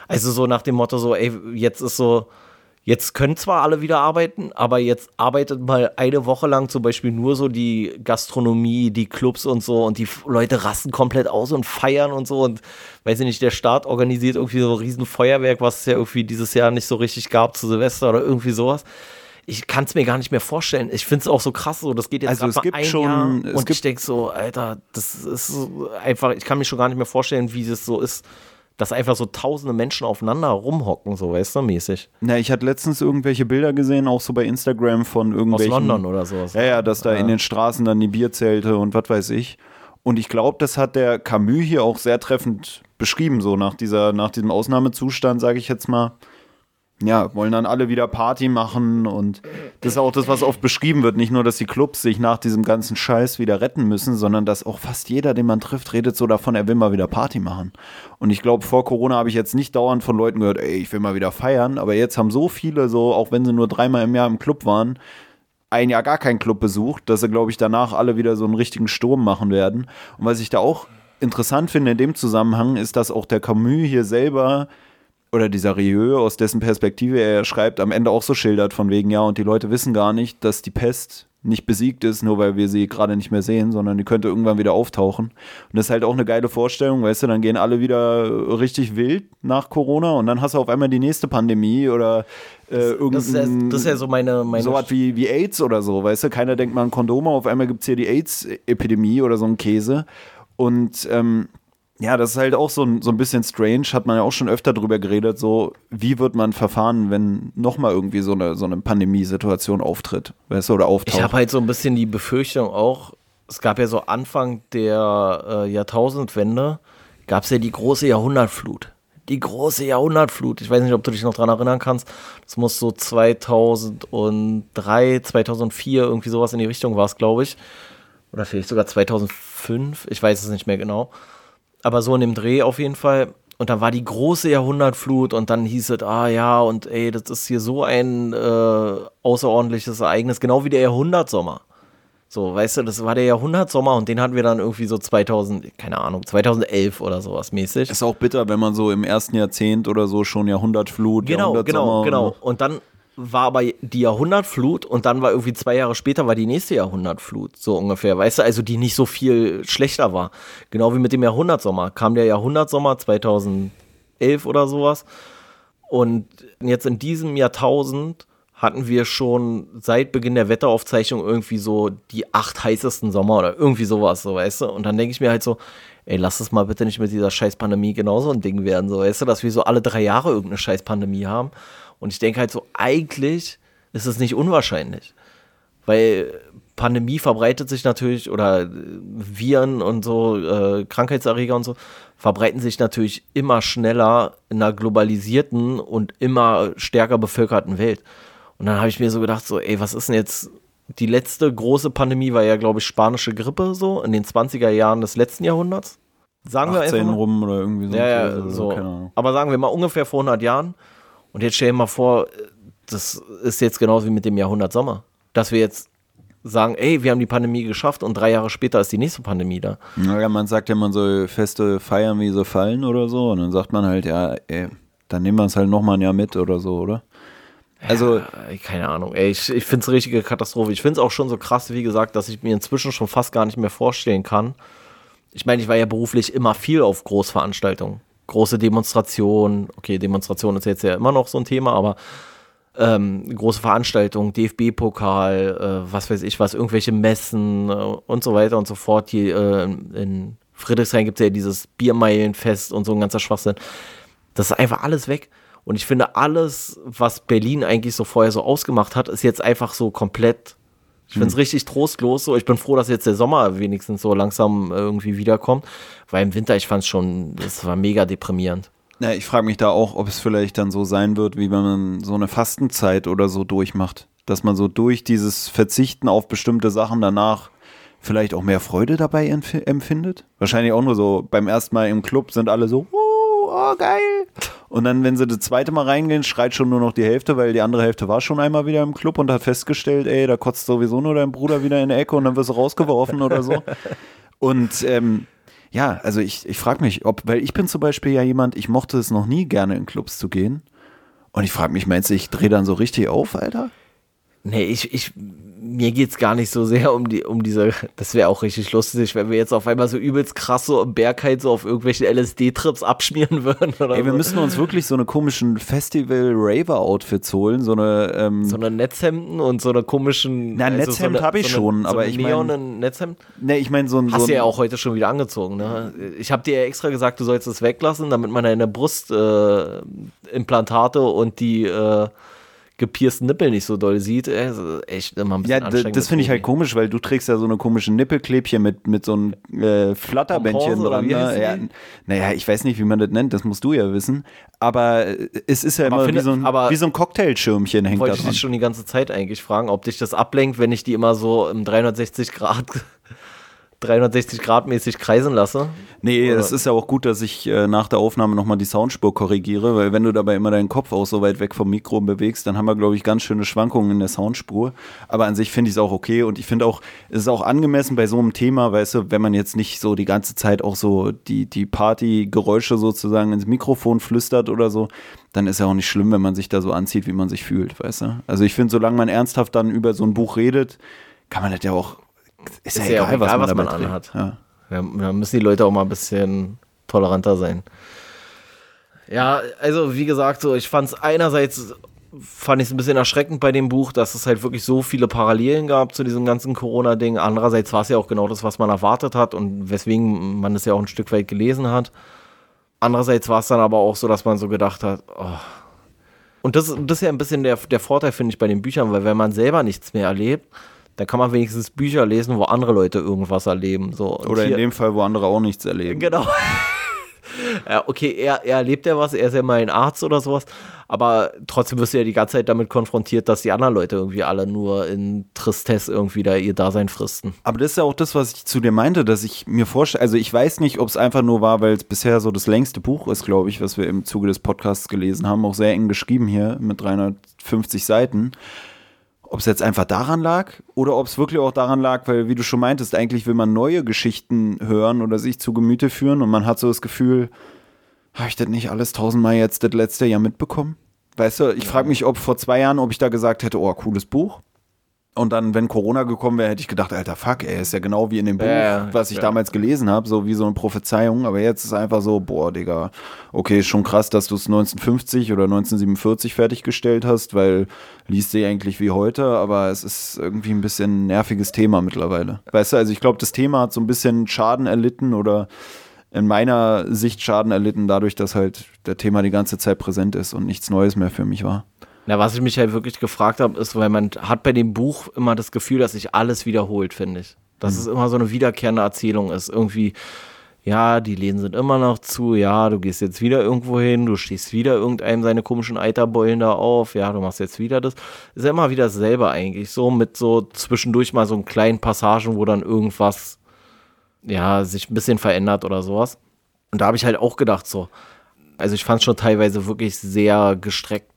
Also so nach dem Motto so, ey, jetzt ist so, jetzt können zwar alle wieder arbeiten, aber jetzt arbeitet mal eine Woche lang zum Beispiel nur so die Gastronomie, die Clubs und so und die Leute rasten komplett aus und feiern und so und weiß ich nicht, der Staat organisiert irgendwie so ein riesen Feuerwerk, was es ja irgendwie dieses Jahr nicht so richtig gab zu Silvester oder irgendwie sowas ich kann es mir gar nicht mehr vorstellen. Ich finde es auch so krass, so das geht jetzt also es gibt ein schon, Jahr und ich denke so, Alter, das ist einfach, ich kann mir schon gar nicht mehr vorstellen, wie das so ist, dass einfach so tausende Menschen aufeinander rumhocken, so weißt du, mäßig. Na, ich hatte letztens irgendwelche Bilder gesehen, auch so bei Instagram von irgendwelchen. Aus London oder sowas. Ja, ja, dass da ja. in den Straßen dann die Bierzelte und was weiß ich. Und ich glaube, das hat der Camus hier auch sehr treffend beschrieben, so nach dieser, nach diesem Ausnahmezustand, sage ich jetzt mal ja, wollen dann alle wieder Party machen und das ist auch das, was oft beschrieben wird. Nicht nur, dass die Clubs sich nach diesem ganzen Scheiß wieder retten müssen, sondern dass auch fast jeder, den man trifft, redet so davon, er will mal wieder Party machen. Und ich glaube, vor Corona habe ich jetzt nicht dauernd von Leuten gehört, ey, ich will mal wieder feiern, aber jetzt haben so viele so, auch wenn sie nur dreimal im Jahr im Club waren, ein Jahr gar keinen Club besucht, dass sie, glaube ich, danach alle wieder so einen richtigen Sturm machen werden. Und was ich da auch interessant finde in dem Zusammenhang, ist, dass auch der Camus hier selber oder dieser Rieu, aus dessen Perspektive er schreibt, am Ende auch so schildert von wegen, ja, und die Leute wissen gar nicht, dass die Pest nicht besiegt ist, nur weil wir sie gerade nicht mehr sehen, sondern die könnte irgendwann wieder auftauchen. Und das ist halt auch eine geile Vorstellung, weißt du, dann gehen alle wieder richtig wild nach Corona und dann hast du auf einmal die nächste Pandemie oder äh, irgendein, Das ist, ja, das ist ja so meine. meine so was wie, wie AIDS oder so, weißt du, keiner denkt mal an Kondome, auf einmal gibt es hier die AIDS-Epidemie oder so ein Käse. Und ähm, ja, das ist halt auch so ein, so ein bisschen strange, hat man ja auch schon öfter drüber geredet, so wie wird man verfahren, wenn nochmal irgendwie so eine, so eine Pandemiesituation auftritt, weißt du, oder auftaucht. Ich habe halt so ein bisschen die Befürchtung auch, es gab ja so Anfang der äh, Jahrtausendwende, gab es ja die große Jahrhundertflut. Die große Jahrhundertflut. Ich weiß nicht, ob du dich noch dran erinnern kannst. Das muss so 2003, 2004, irgendwie sowas in die Richtung war es, glaube ich. Oder vielleicht sogar 2005. Ich weiß es nicht mehr genau aber so in dem Dreh auf jeden Fall. Und dann war die große Jahrhundertflut und dann hieß es, ah ja, und ey, das ist hier so ein äh, außerordentliches Ereignis, genau wie der Jahrhundertsommer. So, weißt du, das war der Jahrhundertsommer und den hatten wir dann irgendwie so 2000, keine Ahnung, 2011 oder sowas mäßig. Ist auch bitter, wenn man so im ersten Jahrzehnt oder so schon Jahrhundertflut, Genau, genau, genau. Und dann war aber die Jahrhundertflut und dann war irgendwie zwei Jahre später war die nächste Jahrhundertflut, so ungefähr, weißt du, also die nicht so viel schlechter war. Genau wie mit dem Jahrhundertsommer. Kam der Jahrhundertsommer 2011 oder sowas und jetzt in diesem Jahrtausend hatten wir schon seit Beginn der Wetteraufzeichnung irgendwie so die acht heißesten Sommer oder irgendwie sowas, so weißt du. Und dann denke ich mir halt so, ey, lass es mal bitte nicht mit dieser scheiß Pandemie genauso ein Ding werden, so weißt du, dass wir so alle drei Jahre irgendeine scheiß Pandemie haben. Und ich denke halt so, eigentlich ist es nicht unwahrscheinlich. Weil Pandemie verbreitet sich natürlich oder Viren und so, äh, Krankheitserreger und so, verbreiten sich natürlich immer schneller in einer globalisierten und immer stärker bevölkerten Welt. Und dann habe ich mir so gedacht, so, ey, was ist denn jetzt die letzte große Pandemie war ja, glaube ich, spanische Grippe so in den 20er Jahren des letzten Jahrhunderts. Sagen wir einfach mal. rum oder irgendwie so. Ja, ja, Also, so. Aber sagen wir mal ungefähr vor 100 Jahren. Und jetzt stell dir mal vor, das ist jetzt genauso wie mit dem Jahrhundert Sommer. Dass wir jetzt sagen, ey, wir haben die Pandemie geschafft und drei Jahre später ist die nächste Pandemie da. Naja, man sagt ja, man soll Feste feiern, wie sie fallen oder so. Und dann sagt man halt, ja, ey, dann nehmen wir es halt nochmal ein Jahr mit oder so, oder? Also, Ey, keine Ahnung, ey, ich, ich finde es richtige Katastrophe. Ich finde es auch schon so krass, wie gesagt, dass ich mir inzwischen schon fast gar nicht mehr vorstellen kann. Ich meine, ich war ja beruflich immer viel auf Großveranstaltungen. Große Demonstrationen, okay, Demonstration ist jetzt ja immer noch so ein Thema, aber ähm, große Veranstaltungen, DFB-Pokal, äh, was weiß ich was, irgendwelche Messen äh, und so weiter und so fort. Hier äh, in Friedrichshain gibt es ja dieses Biermeilenfest und so ein ganzer Schwachsinn. Das ist einfach alles weg. Und ich finde, alles, was Berlin eigentlich so vorher so ausgemacht hat, ist jetzt einfach so komplett. Ich finde es richtig trostlos. So, ich bin froh, dass jetzt der Sommer wenigstens so langsam irgendwie wiederkommt. Weil im Winter, ich fand es schon, das war mega deprimierend. na, ich frage mich da auch, ob es vielleicht dann so sein wird, wie wenn man so eine Fastenzeit oder so durchmacht. Dass man so durch dieses Verzichten auf bestimmte Sachen danach vielleicht auch mehr Freude dabei empf- empfindet. Wahrscheinlich auch nur so beim ersten Mal im Club sind alle so, "Uh, oh geil. Und dann, wenn sie das zweite Mal reingehen, schreit schon nur noch die Hälfte, weil die andere Hälfte war schon einmal wieder im Club und hat festgestellt, ey, da kotzt sowieso nur dein Bruder wieder in der Ecke und dann wirst du rausgeworfen oder so. Und ähm, ja, also ich, ich frage mich, ob, weil ich bin zum Beispiel ja jemand, ich mochte es noch nie gerne in Clubs zu gehen. Und ich frage mich, meinst du, ich drehe dann so richtig auf, Alter? Nee, ich, ich, mir geht's gar nicht so sehr um die, um diese, das wäre auch richtig lustig, wenn wir jetzt auf einmal so übelst krass so im Berg halt so auf irgendwelchen LSD-Trips abschmieren würden oder Ey, wir so. müssen uns wirklich so eine komischen Festival-Raver-Outfits holen, so eine, ähm, so eine Netzhemden und so eine komischen. Na, Netzhemd so eine- hab ich so eine, schon, so aber ich mein- neonen Netzhemd. ne, ich meine so ein, Hast du ja auch heute schon wieder angezogen, ne? Ich habe dir ja extra gesagt, du sollst es weglassen, damit man deine Brustimplantate äh, Implantate und die äh, gepiersten Nippel nicht so doll sieht. Ist echt immer ein bisschen Ja, anstrengend. das finde ich halt komisch, weil du trägst ja so eine komische Nippelklebchen mit, mit so einem äh, Flatterbändchen Pompons oder dran. Ne? Ja, naja, ich weiß nicht, wie man das nennt, das musst du ja wissen. Aber äh, es ist ja Aber immer finde- wie, so ein, aber- wie so ein Cocktailschirmchen hängt da Wollte ich dran. dich schon die ganze Zeit eigentlich fragen, ob dich das ablenkt, wenn ich die immer so im 360 Grad 360 Grad mäßig kreisen lasse. Nee, Oder- es ist ja auch gut, dass ich äh, nach der Aufnahme nochmal die Soundspur korrigiere, weil wenn du dabei immer deinen Kopf auch so weit weg vom Mikro bewegst, dann haben wir, glaube ich, ganz schöne Schwankungen in der Soundspur. Aber an sich finde ich es auch okay und ich finde auch, es ist auch angemessen bei so einem Thema, weißt du, wenn man jetzt nicht so die ganze Zeit auch so die, die Partygeräusche sozusagen ins Mikrofon flüstert oder so, dann ist ja auch nicht schlimm, wenn man sich da so anzieht, wie man sich fühlt, weißt du. Also ich finde, solange man ernsthaft dann über so ein Buch redet, kann man das ja auch, ist, ja, egal, was man, dabei trägt. anhat. Ja. Ja, da müssen die Leute auch mal ein bisschen toleranter sein. Ja, also wie gesagt, so ich fand es einerseits fand ich es ein bisschen erschreckend bei dem Buch, dass es halt wirklich so viele Parallelen gab zu diesem ganzen Corona-Ding. Andererseits war es ja auch genau das, was man erwartet hat und weswegen man es ja auch ein Stück weit gelesen hat. Andererseits war es dann aber auch so, dass man so gedacht hat, oh. Und das, das ist ja ein bisschen der, der Vorteil, finde ich, bei den Büchern, weil wenn man selber nichts mehr erlebt, dann kann man wenigstens Bücher lesen, wo andere Leute irgendwas erleben. So. Und Oder in hier- dem Fall, wo andere auch nichts erleben. Genau. ja, okay, er, er erlebt ja was, er ist ja mal ein Arzt oder sowas, aber trotzdem wirst du ja die ganze Zeit damit konfrontiert, dass die anderen Leute irgendwie alle nur in Tristesse irgendwie da ihr Dasein fristen. Aber das ist ja auch das, was ich zu dir meinte, dass ich mir vorstelle, also ich weiß nicht, ob es einfach nur war, weil es bisher so das längste Buch ist, glaube ich, was wir im Zuge des Podcasts gelesen haben, auch sehr eng geschrieben hier mit 350 Seiten. Ob es jetzt einfach daran lag oder ob es wirklich auch daran lag, weil, wie du schon meintest, eigentlich will man neue Geschichten hören oder sich zu Gemüte führen und man hat so das Gefühl, habe ich das nicht alles tausendmal jetzt das letzte Jahr mitbekommen? Weißt du, ich frage mich, ob vor zwei Jahren, ob ich da gesagt hätte, oh, cooles Buch. Und dann, wenn Corona gekommen wäre, hätte ich gedacht, alter Fuck, ey, ist ja genau wie in dem Buch, Ja, was ich ja. damals gelesen habe, so wie so eine Prophezeiung. Aber jetzt ist einfach so, boah, Digga, okay, ist schon krass, dass du es 1950 oder 1947 fertiggestellt hast, weil liest sie eigentlich wie heute, aber es ist irgendwie ein bisschen ein nerviges Thema mittlerweile. Weißt du, also ich glaube, das Thema hat so ein bisschen Schaden erlitten oder in meiner Sicht Schaden erlitten, dadurch, dass halt der Thema die ganze Zeit präsent ist und nichts Neues mehr für mich war. Na, was ich mich halt wirklich gefragt habe, ist, weil man hat bei dem Buch immer das Gefühl, dass sich alles wiederholt, finde ich. Dass es immer so eine wiederkehrende Erzählung ist. Irgendwie, ja, die Läden sind immer noch zu, ja, du gehst jetzt wieder irgendwo hin, du stehst wieder irgendeinem seine komischen Eiterbeulen da auf, ja, du machst jetzt wieder das. Ist ja immer wieder dasselbe eigentlich, so mit so zwischendurch mal so einen kleinen Passagen, wo dann irgendwas, ja, sich ein bisschen verändert oder sowas. Und da habe ich halt auch gedacht, so, also ich fand es schon teilweise wirklich sehr gestreckt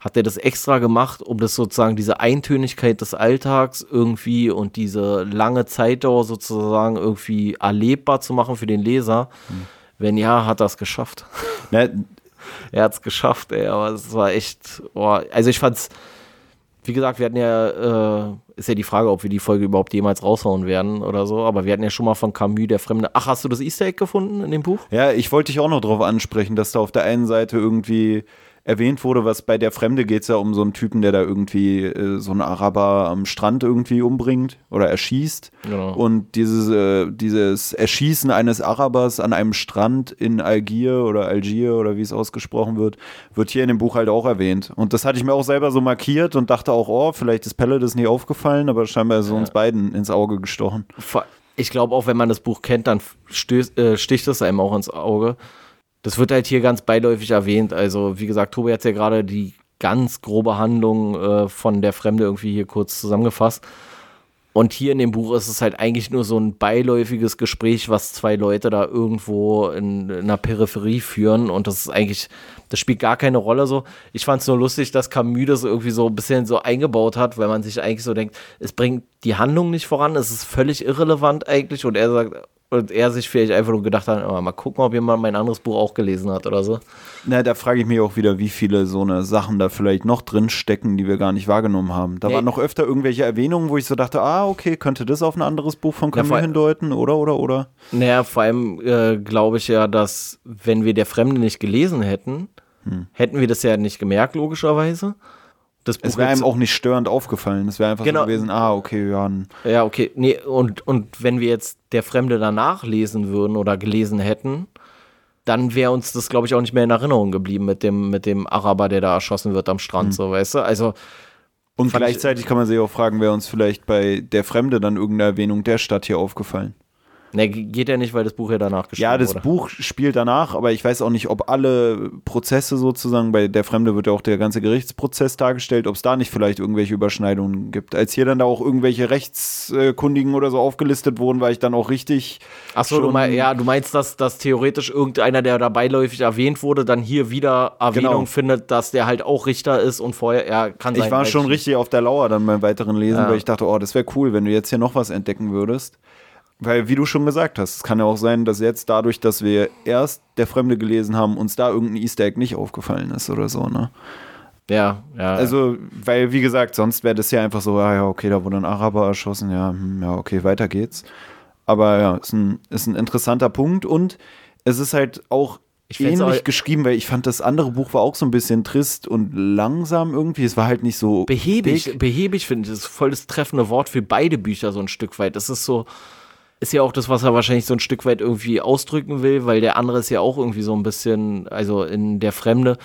hat er das extra gemacht, um das sozusagen diese Eintönigkeit des Alltags irgendwie und diese lange Zeitdauer sozusagen irgendwie erlebbar zu machen für den Leser? Wenn ja, hat er es geschafft. Ne, Er hat es geschafft, ey, aber es war echt, boah, also ich fand's, wie gesagt, wir hatten ja, äh, ist ja die Frage, ob wir die Folge überhaupt jemals raushauen werden oder so, aber wir hatten ja schon mal von Camus, der Fremde. Ach, hast du das Easter Egg gefunden in dem Buch? Ja, ich wollte dich auch noch darauf ansprechen, dass da auf der einen Seite irgendwie erwähnt wurde, was bei der Fremde geht es ja um so einen Typen, der da irgendwie äh, so einen Araber am Strand irgendwie umbringt oder erschießt. Genau. Und dieses, äh, dieses Erschießen eines Arabers an einem Strand in Algier oder Algier oder wie es ausgesprochen wird, wird hier in dem Buch halt auch erwähnt. Und das hatte ich mir auch selber so markiert und dachte auch, oh, vielleicht ist Pelle das nie aufgefallen, aber scheinbar ist es uns beiden ins Auge gestochen. Ich glaube auch, wenn man das Buch kennt, dann stößt, äh, sticht es einem auch ins Auge. Das wird halt hier ganz beiläufig erwähnt. Also, wie gesagt, Tobi hat ja gerade die ganz grobe Handlung äh, von der Fremde irgendwie hier kurz zusammengefasst. Und hier in dem Buch ist es halt eigentlich nur so ein beiläufiges Gespräch, was zwei Leute da irgendwo in, in einer Peripherie führen. Und das ist eigentlich, das spielt gar keine Rolle so. Ich fand es nur lustig, dass Camus das irgendwie so ein bisschen so eingebaut hat, weil man sich eigentlich so denkt, es bringt die Handlung nicht voran, es ist völlig irrelevant eigentlich. Und er sagt, und er sich vielleicht einfach nur gedacht hat, "Oh, mal gucken, ob jemand mein anderes Buch auch gelesen hat oder so. Na, da frage ich mich auch wieder, wie viele so eine Sachen da vielleicht noch drin stecken, die wir gar nicht wahrgenommen haben. Da Nee. waren noch öfter irgendwelche Erwähnungen, wo ich so dachte, ah, okay, könnte das auf ein anderes Buch von Camus vor- hindeuten, oder, oder, oder? Naja, vor allem äh, glaube ich ja, dass wenn wir Der Fremde nicht gelesen hätten, hätten wir das ja nicht gemerkt, logischerweise. Das Es Buch wäre jetzt- einem auch nicht störend aufgefallen. Es wäre einfach Genau. so gewesen, ah, okay, ja, Ja, okay. Nee, und, und wenn wir jetzt Der Fremde danach lesen würden oder gelesen hätten, dann wäre uns das, glaube ich, auch nicht mehr in Erinnerung geblieben mit dem, mit dem Araber, der da erschossen wird am Strand, mhm. so, weißt du? Also. Und gleichzeitig kann man sich auch fragen, wäre uns vielleicht bei der Fremde dann irgendeine Erwähnung der Stadt hier aufgefallen. Ne, geht ja nicht, weil das Buch ja danach geschrieben wurde. Ja, das wurde. Buch spielt danach, aber ich weiß auch nicht, ob alle Prozesse sozusagen, bei Der Fremde wird ja auch der ganze Gerichtsprozess dargestellt, ob es da nicht vielleicht irgendwelche Überschneidungen gibt. Als hier dann da auch irgendwelche Rechtskundigen oder so aufgelistet wurden, war ich dann auch richtig. Achso, du, mein, ja, du meinst, dass, dass theoretisch irgendeiner, der da beiläufig erwähnt wurde, dann hier wieder Erwähnung genau. findet, dass der halt auch Richter ist und vorher, ja, kann sein. Ich war schon richtig auf der Lauer dann beim weiteren Lesen, ja. weil ich dachte, oh, das wäre cool, wenn du jetzt hier noch was entdecken würdest. Weil, wie du schon gesagt hast, es kann ja auch sein, dass jetzt dadurch, dass wir erst der Fremde gelesen haben, uns da irgendein Easter Egg nicht aufgefallen ist oder so, ne? Ja, ja. Also, weil, wie gesagt, sonst wäre das ja einfach so, ah ja, okay, da wurde ein Araber erschossen, ja, hm, ja, okay, weiter geht's. Aber ja, ist ein, ist ein interessanter Punkt und es ist halt auch ähnlich auch geschrieben, weil ich fand, das andere Buch war auch so ein bisschen trist und langsam irgendwie. Es war halt nicht so. Behäbig, big. behäbig finde ich. Das ist voll das treffende Wort für beide Bücher so ein Stück weit. Das ist so ist ja auch das, was er wahrscheinlich so ein Stück weit irgendwie ausdrücken will, weil der andere ist ja auch irgendwie so ein bisschen, also in der Fremde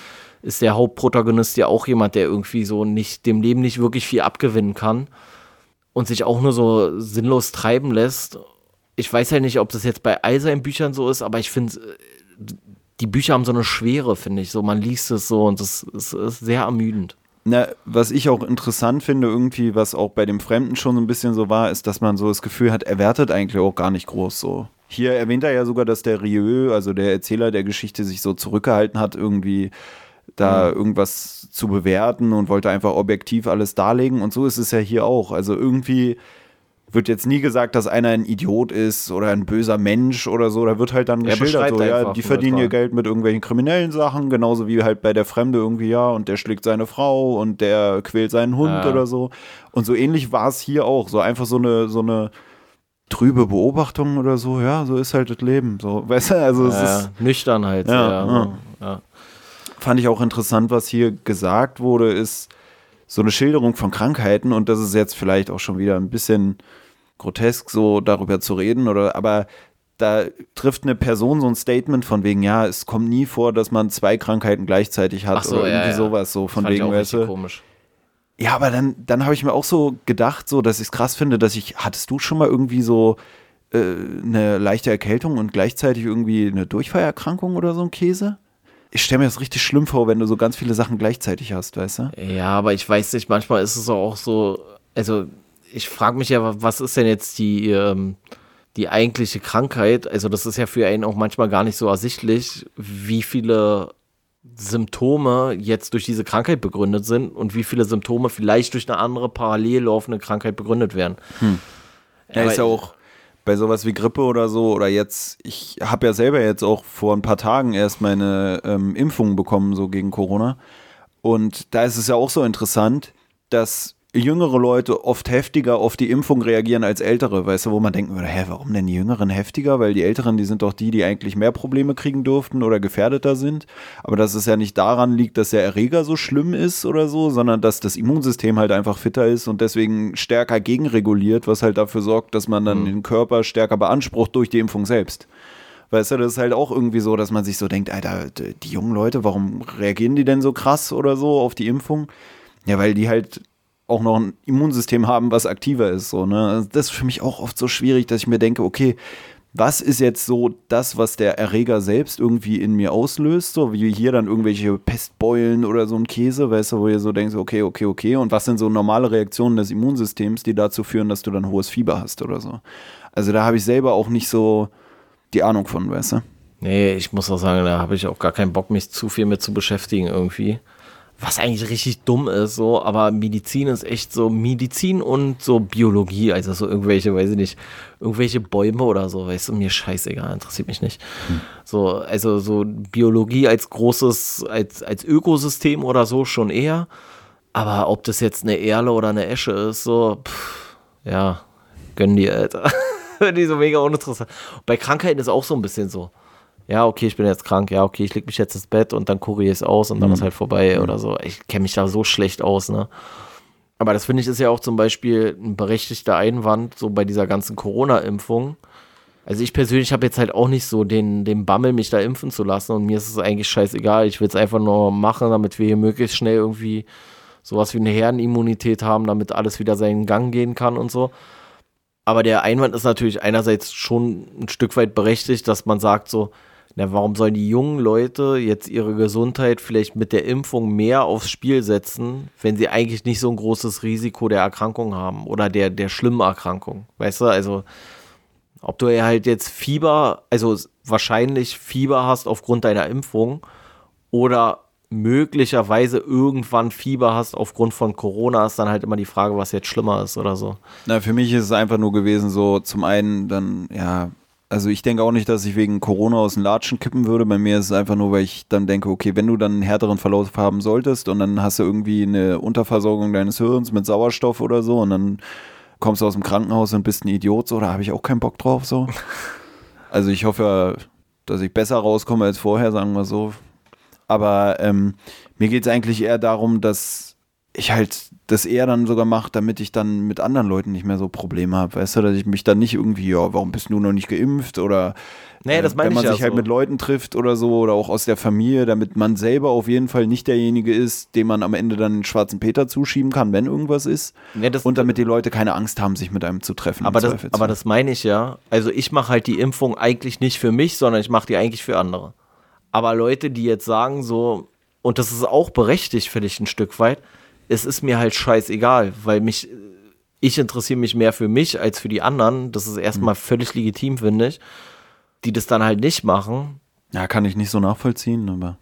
ist der Hauptprotagonist ja auch jemand, der irgendwie so nicht, dem Leben nicht wirklich viel abgewinnen kann und sich auch nur so sinnlos treiben lässt. Ich weiß ja nicht, ob das jetzt bei all seinen Büchern so ist, aber ich finde, die Bücher haben so eine Schwere, finde ich. So, man liest es so und es ist sehr ermüdend. Na, was ich auch interessant finde, irgendwie, was auch bei dem Fremden schon so ein bisschen so war, ist, dass man so das Gefühl hat, er wertet eigentlich auch gar nicht groß so. Hier erwähnt er ja sogar, dass der Rieu, also der Erzähler der Geschichte, sich so zurückgehalten hat, irgendwie da mhm. irgendwas zu bewerten und wollte einfach objektiv alles darlegen. Und so ist es ja hier auch. Also irgendwie wird jetzt nie gesagt, dass einer ein Idiot ist oder ein böser Mensch oder so. Da wird halt dann er geschildert, so, ja, die verdienen ihr Geld mit irgendwelchen kriminellen Sachen, genauso wie halt bei der Fremde irgendwie, ja, und der schlägt seine Frau und der quält seinen Hund ja. oder so. Und so ähnlich war es hier auch. So einfach so eine, so eine trübe Beobachtung oder so, ja, so ist halt das Leben. So, weißt du, also es ja, ist. Nüchternheit, ja, ja, ja. Fand ich auch interessant, was hier gesagt wurde, ist so eine Schilderung von Krankheiten und das ist jetzt vielleicht auch schon wieder ein bisschen grotesk, so darüber zu reden, oder aber da trifft eine Person so ein Statement von wegen, ja, es kommt nie vor, dass man zwei Krankheiten gleichzeitig hat so, oder irgendwie ja, sowas, so von wegen, weißt du. Komisch. Ja, aber dann, dann habe ich mir auch so gedacht, so, dass ich es krass finde, dass ich, hattest du schon mal irgendwie so äh, eine leichte Erkältung und gleichzeitig irgendwie eine Durchfallerkrankung oder so ein Käse? Ich stelle mir das richtig schlimm vor, wenn du so ganz viele Sachen gleichzeitig hast, weißt du? Ja, aber ich weiß nicht, manchmal ist es auch so, also ich frage mich ja, was ist denn jetzt die, ähm, die eigentliche Krankheit? Also, das ist ja für einen auch manchmal gar nicht so ersichtlich, wie viele Symptome jetzt durch diese Krankheit begründet sind und wie viele Symptome vielleicht durch eine andere parallel laufende Krankheit begründet werden. Hm. Ja, ist ja auch bei sowas wie Grippe oder so oder jetzt, ich habe ja selber jetzt auch vor ein paar Tagen erst meine ähm, Impfung bekommen, so gegen Corona. Und da ist es ja auch so interessant, dass jüngere Leute oft heftiger auf die Impfung reagieren als ältere, weißt du, wo man denken würde, hä, warum denn die Jüngeren heftiger? Weil die Älteren, die sind doch die, die eigentlich mehr Probleme kriegen dürften oder gefährdeter sind. Aber dass es ja nicht daran liegt, dass der Erreger so schlimm ist oder so, sondern dass das Immunsystem halt einfach fitter ist und deswegen stärker gegenreguliert, was halt dafür sorgt, dass man dann mhm. den Körper stärker beansprucht durch die Impfung selbst. Weißt du, das ist halt auch irgendwie so, dass man sich so denkt, Alter, die jungen Leute, warum reagieren die denn so krass oder so auf die Impfung? Ja, weil die halt auch noch ein Immunsystem haben, was aktiver ist. So, ne? Also das ist für mich auch oft so schwierig, dass ich mir denke, okay, was ist jetzt so das, was der Erreger selbst irgendwie in mir auslöst, so wie hier dann irgendwelche Pestbeulen oder so ein Käse, weißt du, wo ihr so denkst, okay, okay, okay, und was sind so normale Reaktionen des Immunsystems, die dazu führen, dass du dann hohes Fieber hast oder so. Also da habe ich selber auch nicht so die Ahnung von, weißt du? Nee, ich muss auch sagen, da habe ich auch gar keinen Bock, mich zu viel mit zu beschäftigen irgendwie was eigentlich richtig dumm ist, so, aber Medizin ist echt so Medizin und so Biologie, also so irgendwelche, weiß ich nicht, irgendwelche Bäume oder so, weißt du, mir scheißegal, interessiert mich nicht. Hm. So, also so Biologie als großes, als, als Ökosystem oder so schon eher, aber ob das jetzt eine Erle oder eine Esche ist, so, pff, ja, gönn dir, Alter. die so mega uninteressant. Bei Krankheiten ist auch so ein bisschen so ja, okay, ich bin jetzt krank, ja, okay, ich leg mich jetzt ins Bett und dann kuriere ich es aus und dann mhm. ist halt vorbei mhm. oder so. Ich kenne mich da so schlecht aus, ne? Aber das finde ich ist ja auch zum Beispiel ein berechtigter Einwand, so bei dieser ganzen Corona-Impfung, Also ich persönlich habe jetzt halt auch nicht so den, den Bammel, mich da impfen zu lassen und mir ist es eigentlich scheißegal. Ich will es einfach nur machen, damit wir hier möglichst schnell irgendwie sowas wie eine Herdenimmunität haben, damit alles wieder seinen Gang gehen kann und so. Aber der Einwand ist natürlich einerseits schon ein Stück weit berechtigt, dass man sagt so, na, warum sollen die jungen Leute jetzt ihre Gesundheit vielleicht mit der Impfung mehr aufs Spiel setzen, wenn sie eigentlich nicht so ein großes Risiko der Erkrankung haben oder der, der schlimmen Erkrankung? Weißt du, also ob du halt jetzt Fieber, also wahrscheinlich Fieber hast aufgrund deiner Impfung oder möglicherweise irgendwann Fieber hast aufgrund von Corona, ist dann halt immer die Frage, was jetzt schlimmer ist oder so. Na, für mich ist es einfach nur gewesen, so zum einen dann, ja, also ich denke auch nicht, dass ich wegen Corona aus den Latschen kippen würde. Bei mir ist es einfach nur, weil ich dann denke, okay, wenn du dann einen härteren Verlauf haben solltest und dann hast du irgendwie eine Unterversorgung deines Hirns mit Sauerstoff oder so und dann kommst du aus dem Krankenhaus und bist ein Idiot, so, da habe ich auch keinen Bock drauf, so. Also ich hoffe, dass ich besser rauskomme als vorher, sagen wir so. Aber ähm, mir geht es eigentlich eher darum, dass ich halt das eher dann sogar mache, damit ich dann mit anderen Leuten nicht mehr so Probleme habe. Weißt du, dass ich mich dann nicht irgendwie, ja, warum bist du noch nicht geimpft oder Nee, das meine wenn man ich ja sich halt so. mit Leuten trifft oder so oder auch aus der Familie, damit man selber auf jeden Fall nicht derjenige ist, dem man am Ende dann den schwarzen Peter zuschieben kann, wenn irgendwas ist. Nee, das- und damit die Leute keine Angst haben, sich mit einem zu treffen. Aber das, aber das meine ich ja. Also ich mache halt die Impfung eigentlich nicht für mich, sondern ich mache die eigentlich für andere. Aber Leute, die jetzt sagen so, und das ist auch berechtigt, finde ich ein Stück weit, es ist mir halt scheißegal, weil mich, ich interessiere mich mehr für mich als für die anderen. Das ist erstmal völlig legitim, finde ich. Die das dann halt nicht machen. ja, kann ich nicht so nachvollziehen, aber.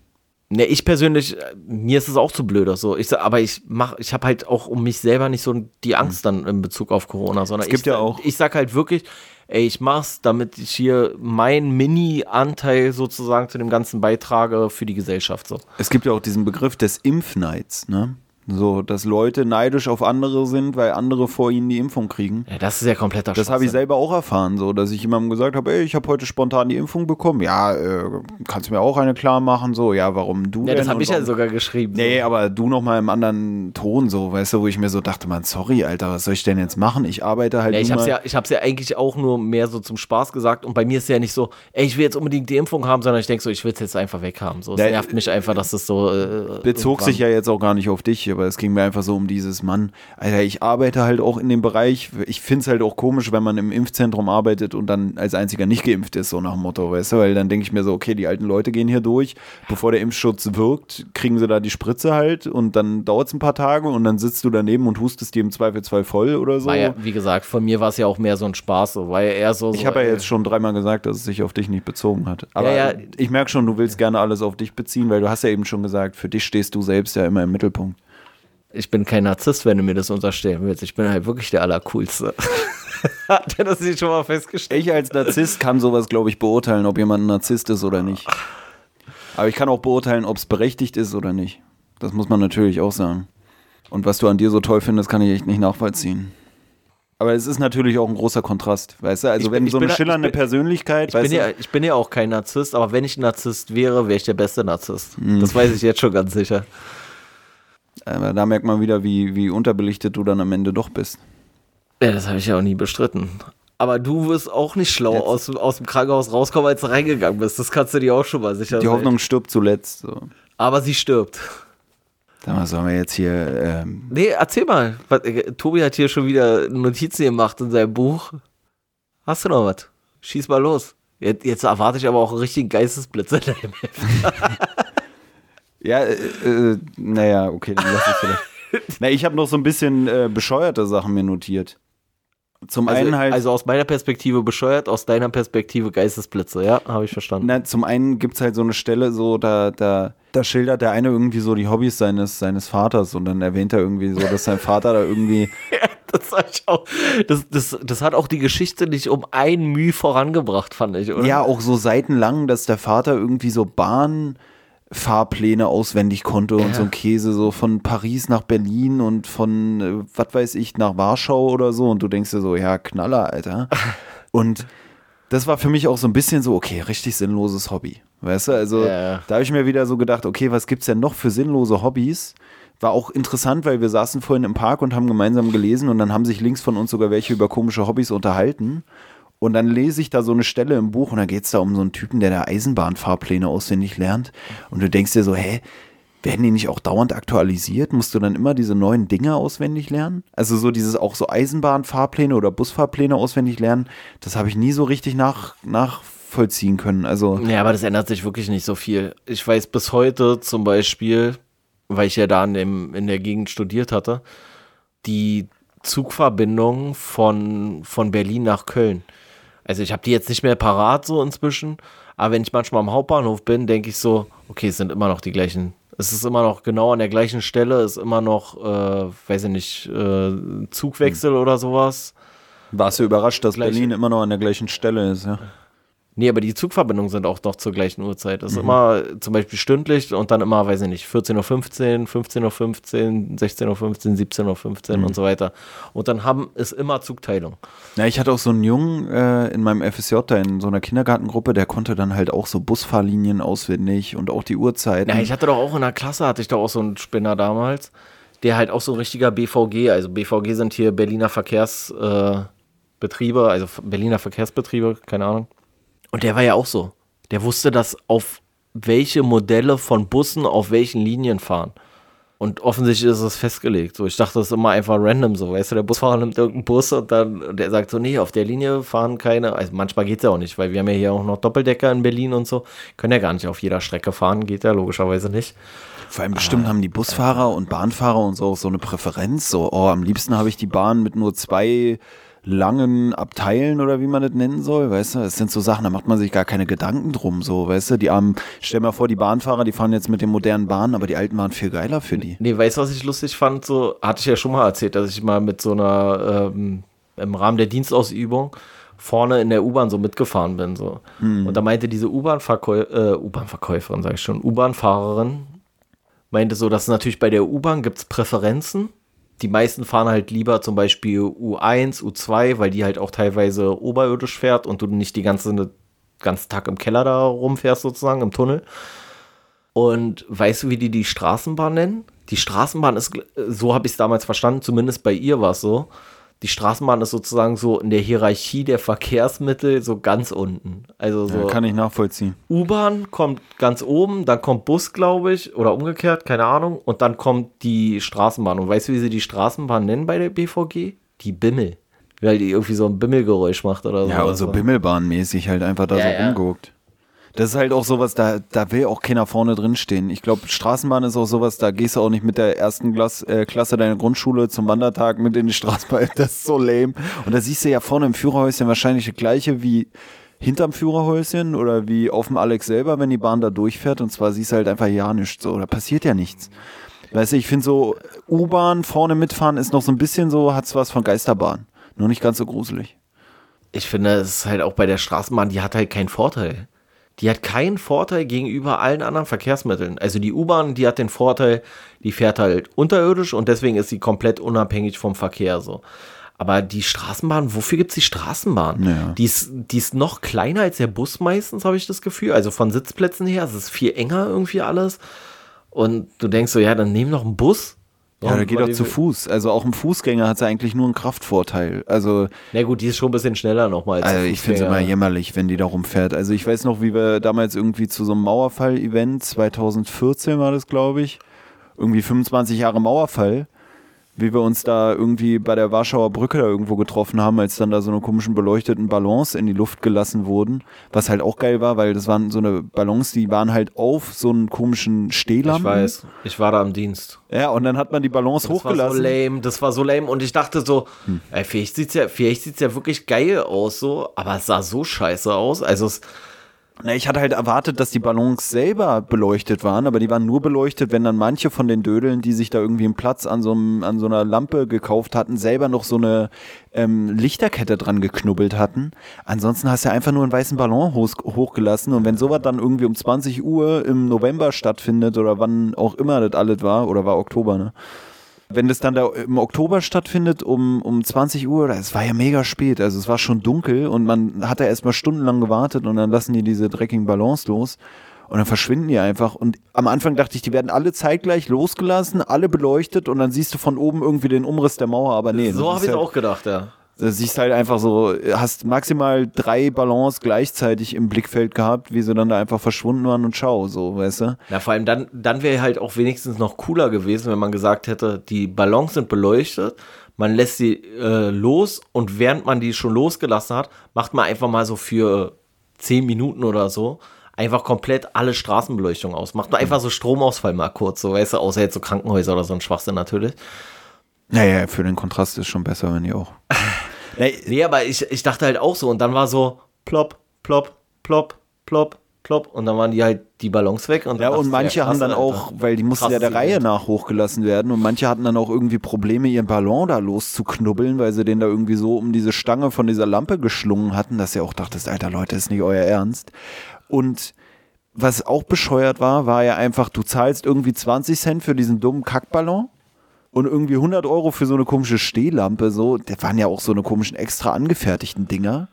Ne, ich persönlich, äh, mir ist es auch zu blöd, so. Ich, aber ich mach, ich habe halt auch um mich selber nicht so die Angst dann in Bezug auf Corona, sondern Es gibt ich, ja auch- ich sag halt wirklich, ey, ich mach's, damit ich hier meinen Mini-Anteil sozusagen zu dem Ganzen beitrage für die Gesellschaft, so. Es gibt ja auch diesen Begriff des Impfneids, ne? So, dass Leute neidisch auf andere sind, weil andere vor ihnen die Impfung kriegen. Ja, das ist ja kompletter Das habe ich selber auch erfahren, so, dass ich jemandem gesagt habe, ey, ich habe heute spontan die Impfung bekommen. Ja, äh, kannst du mir auch eine klar machen, so, ja, warum du Ja, das habe ich ja sogar geschrieben. Nee, so. aber du nochmal im anderen Ton, so, weißt du, wo ich mir so dachte, man, sorry, Alter, was soll ich denn jetzt machen? Ich arbeite halt Ja, ich hab's mal- ja, ich hab's ja eigentlich auch nur mehr so zum Spaß gesagt und bei mir ist ja nicht so, ey, ich will jetzt unbedingt die Impfung haben, sondern ich denke so, ich will es jetzt einfach weghaben. So, es nervt mich einfach, dass das so äh, bezog irgendwann- sich ja jetzt auch gar nicht auf dich, aber es ging mir einfach so um dieses Mann. Alter, ich arbeite halt auch in dem Bereich. Ich finde es halt auch komisch, wenn man im Impfzentrum arbeitet und dann als einziger nicht geimpft ist, so nach dem Motto, weißt du, weil dann denke ich mir so, okay, die alten Leute gehen hier durch, bevor der Impfschutz wirkt, kriegen sie da die Spritze halt und dann dauert es ein paar Tage und dann sitzt du daneben und hustest dir im Zweifelsfall voll oder so. Ja, wie gesagt, von mir war es ja auch mehr so ein Spaß, so, war ja eher so. Ich habe ja ey, jetzt schon dreimal gesagt, dass es sich auf dich nicht bezogen hat. Aber Ja, ja. ich merke schon, du willst gerne alles auf dich beziehen, weil du hast ja eben schon gesagt, für dich stehst du selbst ja immer im Mittelpunkt. Ich bin kein Narzisst, wenn du mir das unterstellen willst. Ich bin halt wirklich der Allercoolste. Hat er das nicht schon mal festgestellt? Ich als Narzisst kann sowas, glaube ich, beurteilen, ob jemand ein Narzisst ist oder nicht. Aber ich kann auch beurteilen, ob es berechtigt ist oder nicht. Das muss man natürlich auch sagen. Und was du an dir so toll findest, kann ich echt nicht nachvollziehen. Aber es ist natürlich auch ein großer Kontrast, weißt du? Also Ich bin- wenn ich so bin eine da- schillernde ich bin- Persönlichkeit, Ich bin, weißt ja, du? ich bin ja auch kein Narzisst, aber wenn ich ein Narzisst wäre, wäre ich der beste Narzisst. Mhm. Das weiß ich jetzt schon ganz sicher. Aber da merkt man wieder, wie, wie unterbelichtet du dann am Ende doch bist. Ja, das habe ich ja auch nie bestritten. Aber du wirst auch nicht schlau Jetzt- aus, aus dem Krankenhaus rauskommen, als du reingegangen bist. Das kannst du dir auch schon mal sicher Die. Hoffnung stirbt zuletzt. So. Aber sie stirbt. Sag mal, sollen wir jetzt hier. Ähm, Nee, erzähl mal. Äh, Tobi hat hier schon wieder Notizen gemacht in seinem Buch. Hast du noch was? Schieß mal los. Jetzt, jetzt erwarte ich aber auch einen richtigen Geistesblitz in deinem Heft. ja, äh, äh, naja, okay, dann lass es vielleicht. Na, ich habe noch so ein bisschen äh, bescheuerte Sachen mir notiert. Zum Also, einen halt. also aus meiner Perspektive bescheuert, aus deiner Perspektive Geistesblitze, ja, habe ich verstanden. Na, zum einen gibt es halt so eine Stelle, so da, da, da schildert der eine irgendwie so die Hobbys seines, seines Vaters und dann erwähnt er irgendwie so, dass sein Vater da irgendwie. Das, hab ich auch, das, das, das hat auch die Geschichte nicht um ein Mühe vorangebracht, fand ich, oder? Ja, auch so seitenlang, dass der Vater irgendwie so Bahnfahrpläne auswendig konnte und Ja. so ein Käse, so von Paris nach Berlin und von, äh, was weiß ich, nach Warschau oder so. Und du denkst dir so, ja, Knaller, Alter. Und das war für mich auch so ein bisschen so, okay, richtig sinnloses Hobby. Weißt du, also Ja. da habe ich mir wieder so gedacht, okay, was gibt's denn noch für sinnlose Hobbys? War auch interessant, weil wir saßen vorhin im Park und haben gemeinsam gelesen und dann haben sich links von uns sogar welche über komische Hobbys unterhalten. Und dann lese ich da so eine Stelle im Buch und da geht es da um so einen Typen, der da Eisenbahnfahrpläne auswendig lernt. Und du denkst dir so, hä, werden die nicht auch dauernd aktualisiert? Musst du dann immer diese neuen Dinge auswendig lernen? Also so dieses auch so Eisenbahnfahrpläne oder Busfahrpläne auswendig lernen, das habe ich nie so richtig nach, nachvollziehen können. Also Ja, aber das ändert sich wirklich nicht so viel. Ich weiß bis heute zum Beispiel, weil ich ja da in, dem, in der Gegend studiert hatte, die Zugverbindung von, von Berlin nach Köln. Also ich habe die jetzt nicht mehr parat so inzwischen, aber wenn ich manchmal am Hauptbahnhof bin, denke ich so, okay, es sind immer noch die gleichen. Es ist immer noch genau an der gleichen Stelle, ist immer noch, äh, weiß ich nicht, äh, Zugwechsel oder sowas. warst du überrascht, dass Gleiche. Berlin immer noch an der gleichen Stelle ist, ja? Nee, aber die Zugverbindungen sind auch noch zur gleichen Uhrzeit. Das ist immer zum Beispiel stündlich und dann immer, weiß ich nicht, 14.15 Uhr, 15.15 Uhr, 16.15 Uhr, 17.15 Uhr und so weiter. Und dann haben es immer Zugteilung. Ja, ich hatte auch so einen Jungen äh, in meinem FSJ da in so einer Kindergartengruppe, der konnte dann halt auch so Busfahrlinien auswendig und auch die Uhrzeiten. Ja, ich hatte doch auch in der Klasse, hatte ich doch auch so einen Spinner damals, der halt auch so ein richtiger BVG, also BVG sind hier Berliner Verkehrsbetriebe, äh, also Berliner Verkehrsbetriebe, keine Ahnung. Und der war ja auch so. Der wusste, dass auf welche Modelle von Bussen auf welchen Linien fahren. Und offensichtlich ist es festgelegt. So, ich dachte, das ist immer einfach random so. Weißt du, der Busfahrer nimmt irgendeinen Bus und dann und der sagt so, nee, auf der Linie fahren keine. Also manchmal geht es ja auch nicht, weil wir haben ja hier auch noch Doppeldecker in Berlin und so. Können ja gar nicht auf jeder Strecke fahren, geht ja logischerweise nicht. Vor allem bestimmt haben die Busfahrer und Bahnfahrer und so auch so eine Präferenz. So, oh, am liebsten habe ich die Bahn mit nur zwei langen Abteilen oder wie man das nennen soll, weißt du? Das sind so Sachen, da macht man sich gar keine Gedanken drum, so, weißt du? Die armen, stell mal vor, die Bahnfahrer, die fahren jetzt mit den modernen Bahnen, aber die alten waren viel geiler für die. Nee, weißt du, was ich lustig fand? So, hatte ich ja schon mal erzählt, dass ich mal mit so einer, ähm, im Rahmen der Dienstausübung vorne in der U-Bahn so mitgefahren bin. So. Und da meinte diese U-Bahn-Verkäu äh, U-Bahn-Verkäuferin, sag ich schon, U-Bahn-Fahrerin, meinte so, dass natürlich bei der U-Bahn gibt es Präferenzen. Die meisten fahren halt lieber zum Beispiel U1, U2, weil die halt auch teilweise oberirdisch fährt und du nicht die ganze, ganzen Tag im Keller da rumfährst, sozusagen, im Tunnel. Und weißt du, wie die die Straßenbahn nennen? Die Straßenbahn ist, so habe ich es damals verstanden, zumindest bei ihr war es so. Die Straßenbahn ist sozusagen so in der Hierarchie der Verkehrsmittel so ganz unten. Also so Ja, kann ich nachvollziehen. U-Bahn kommt ganz oben, dann kommt Bus, glaube ich, oder umgekehrt, keine Ahnung, und dann kommt die Straßenbahn. Und weißt du, wie sie die Straßenbahn nennen bei der BVG? Die Bimmel. Weil die irgendwie so ein Bimmelgeräusch macht oder so. Ja, und so Bimmelbahnmäßig halt einfach da Ja, so ja. rumguckt. Das ist halt auch sowas, da, da will auch keiner vorne drin stehen. Ich glaube, Straßenbahn ist auch sowas, da gehst du auch nicht mit der ersten Glas, äh, Klasse deiner Grundschule zum Wandertag mit in die Straßenbahn. Das ist so lame. Und da siehst du ja vorne im Führerhäuschen wahrscheinlich das gleiche wie hinterm Führerhäuschen oder wie auf dem Alex selber, wenn die Bahn da durchfährt. Und zwar siehst du halt einfach ja nichts. So, da passiert ja nichts. Weißt du, ich finde so, U-Bahn vorne mitfahren ist noch so ein bisschen so, hat's was von Geisterbahn. Nur nicht ganz so gruselig. Ich finde, es ist halt auch bei der Straßenbahn, die hat halt keinen Vorteil. Die hat keinen Vorteil gegenüber allen anderen Verkehrsmitteln. Also die U-Bahn, die hat den Vorteil, die fährt halt unterirdisch und deswegen ist sie komplett unabhängig vom Verkehr so. Aber die Straßenbahn, wofür gibt es die Straßenbahn? Ja. Die, ist, die ist noch kleiner als der Bus meistens, habe ich das Gefühl. Also von Sitzplätzen her, es ist viel enger irgendwie alles. Und du denkst so, ja, dann nehm noch einen Bus. Ja, da Und geht die- zu Fuß. Also auch ein Fußgänger hat ja eigentlich nur einen Kraftvorteil. Also, Na gut, die ist schon ein bisschen schneller nochmal. als also der ich finde es immer jämmerlich, wenn die da rumfährt. Also ich weiß noch, wie wir damals irgendwie zu so einem Mauerfall-Event, 2014 war das, glaube ich, irgendwie 25 Jahre Mauerfall, wie wir uns da irgendwie bei der Warschauer Brücke da irgendwo getroffen haben, als dann da so eine komischen beleuchteten Ballons in die Luft gelassen wurden. Was halt auch geil war, weil das waren so eine Ballons, die waren halt auf so einen komischen Ich Stehlampen. weiß, ich war da am Dienst. Ja, und dann hat man die Ballons Das war so hochgelassen. lame, das war so lame und ich dachte so, Hm. ey, vielleicht sieht's ja, vielleicht sieht's ja wirklich geil aus so, aber es sah so scheiße aus. Also es, Na, ich hatte halt erwartet, dass die Ballons selber beleuchtet waren, aber die waren nur beleuchtet, wenn dann manche von den Dödeln, die sich da irgendwie einen Platz an so, einem, an so einer Lampe gekauft hatten, selber noch so eine ähm, Lichterkette dran geknubbelt hatten. Ansonsten hast du einfach nur einen weißen Ballon hoch, hochgelassen und wenn sowas dann irgendwie um 20 Uhr im November stattfindet oder wann auch immer das alles war, oder war Oktober, ne? Wenn das dann da im Oktober stattfindet um, um 20 Uhr, es war ja mega spät, also es war schon dunkel und man hat da erstmal stundenlang gewartet und dann lassen die diese dreckigen Ballons los und dann verschwinden die einfach und am Anfang dachte ich, die werden alle zeitgleich losgelassen, alle beleuchtet und dann siehst du von oben irgendwie den Umriss der Mauer, aber nee. so habe ich halt, auch gedacht, ja. Da siehst halt einfach so, hast maximal drei Ballons gleichzeitig im Blickfeld gehabt, wie sie dann da einfach verschwunden waren und schau, so, weißt du? Na, vor allem dann, dann wäre halt auch wenigstens noch cooler gewesen, wenn man gesagt hätte, die Ballons sind beleuchtet, man lässt sie äh, los und während man die schon losgelassen hat, macht man einfach mal so für zehn Minuten oder so einfach komplett alle Straßenbeleuchtung aus. Macht man einfach so Stromausfall mal kurz, so weißt du, außer jetzt so Krankenhäuser oder so ein Schwachsinn natürlich. Naja, für den Kontrast ist schon besser, wenn die auch. nee, aber ich, ich dachte halt auch so. Und dann war so plopp, plopp, plopp, plopp, plopp. Und dann waren die halt die Ballons weg. Und ja, und manche krass, haben dann auch, weil die mussten ja der Reihe nach hochgelassen werden. Und manche hatten dann auch irgendwie Probleme, ihren Ballon da loszuknubbeln, weil sie den da irgendwie so um diese Stange von dieser Lampe geschlungen hatten, dass ihr auch dachtest, alter Leute, ist nicht euer Ernst. Und was auch bescheuert war, war ja einfach, du zahlst irgendwie 20 Cent für diesen dummen Kackballon und irgendwie 100 Euro für so eine komische Stehlampe, so, das waren ja auch so eine komischen extra angefertigten Dinger.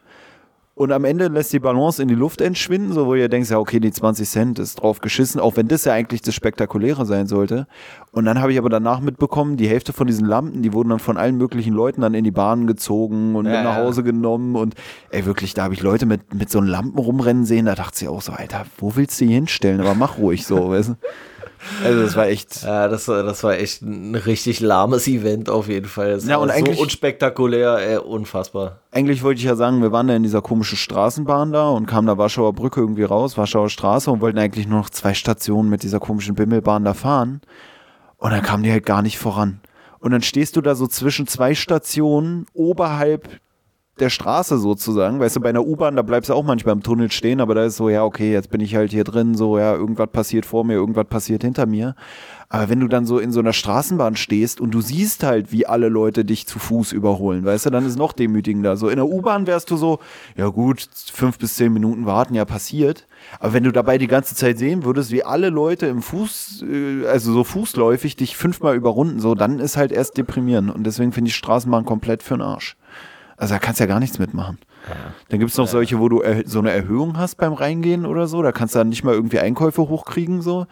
Und am Ende lässt die Balance in die Luft entschwinden, so wo ihr denkt, ja, okay, die 20 Cent ist drauf geschissen, auch wenn das ja eigentlich das Spektakuläre sein sollte. Und dann habe ich aber danach mitbekommen, die Hälfte von diesen Lampen, die wurden dann von allen möglichen Leuten dann in die Bahn gezogen und ja, mit nach Hause ja. genommen. Und ey, wirklich, da habe ich Leute mit, mit so Lampen rumrennen sehen, da dachte ich auch so, Alter, wo willst du die hinstellen? Aber mach ruhig so, weißt du? Also das war echt. Ja, das, das war echt ein richtig lahmes Event auf jeden Fall. Das ja, und eigentlich, so unspektakulär, ey, unfassbar. Eigentlich wollte ich ja sagen, wir waren da in dieser komischen Straßenbahn da und kamen da Warschauer Brücke irgendwie raus, Warschauer Straße und wollten eigentlich nur noch zwei Stationen mit dieser komischen Bimmelbahn da fahren. Und dann kamen die halt gar nicht voran. Und dann stehst du da so zwischen zwei Stationen oberhalb der Straße sozusagen. Weißt du, bei einer U-Bahn, da bleibst du auch manchmal im Tunnel stehen, aber da ist so, ja, okay, jetzt bin ich halt hier drin, so, ja, irgendwas passiert vor mir, irgendwas passiert hinter mir. Aber wenn du dann so in so einer Straßenbahn stehst und du siehst halt, wie alle Leute dich zu Fuß überholen, weißt du, dann ist noch demütigender. So in der U-Bahn wärst du so, ja gut, fünf bis zehn Minuten warten, ja passiert. Aber wenn du dabei die ganze Zeit sehen würdest, wie alle Leute im Fuß, äh, also so fußläufig dich fünfmal überrunden, so, dann ist halt erst deprimierend. Und deswegen finde ich Straßenbahn komplett für den Arsch. Also da kannst du ja gar nichts mitmachen. Ja. Dann gibt es noch solche, wo du so eine Erhöhung hast beim Reingehen oder so. Da kannst du dann nicht mal irgendwie Einkäufe hochkriegen. so.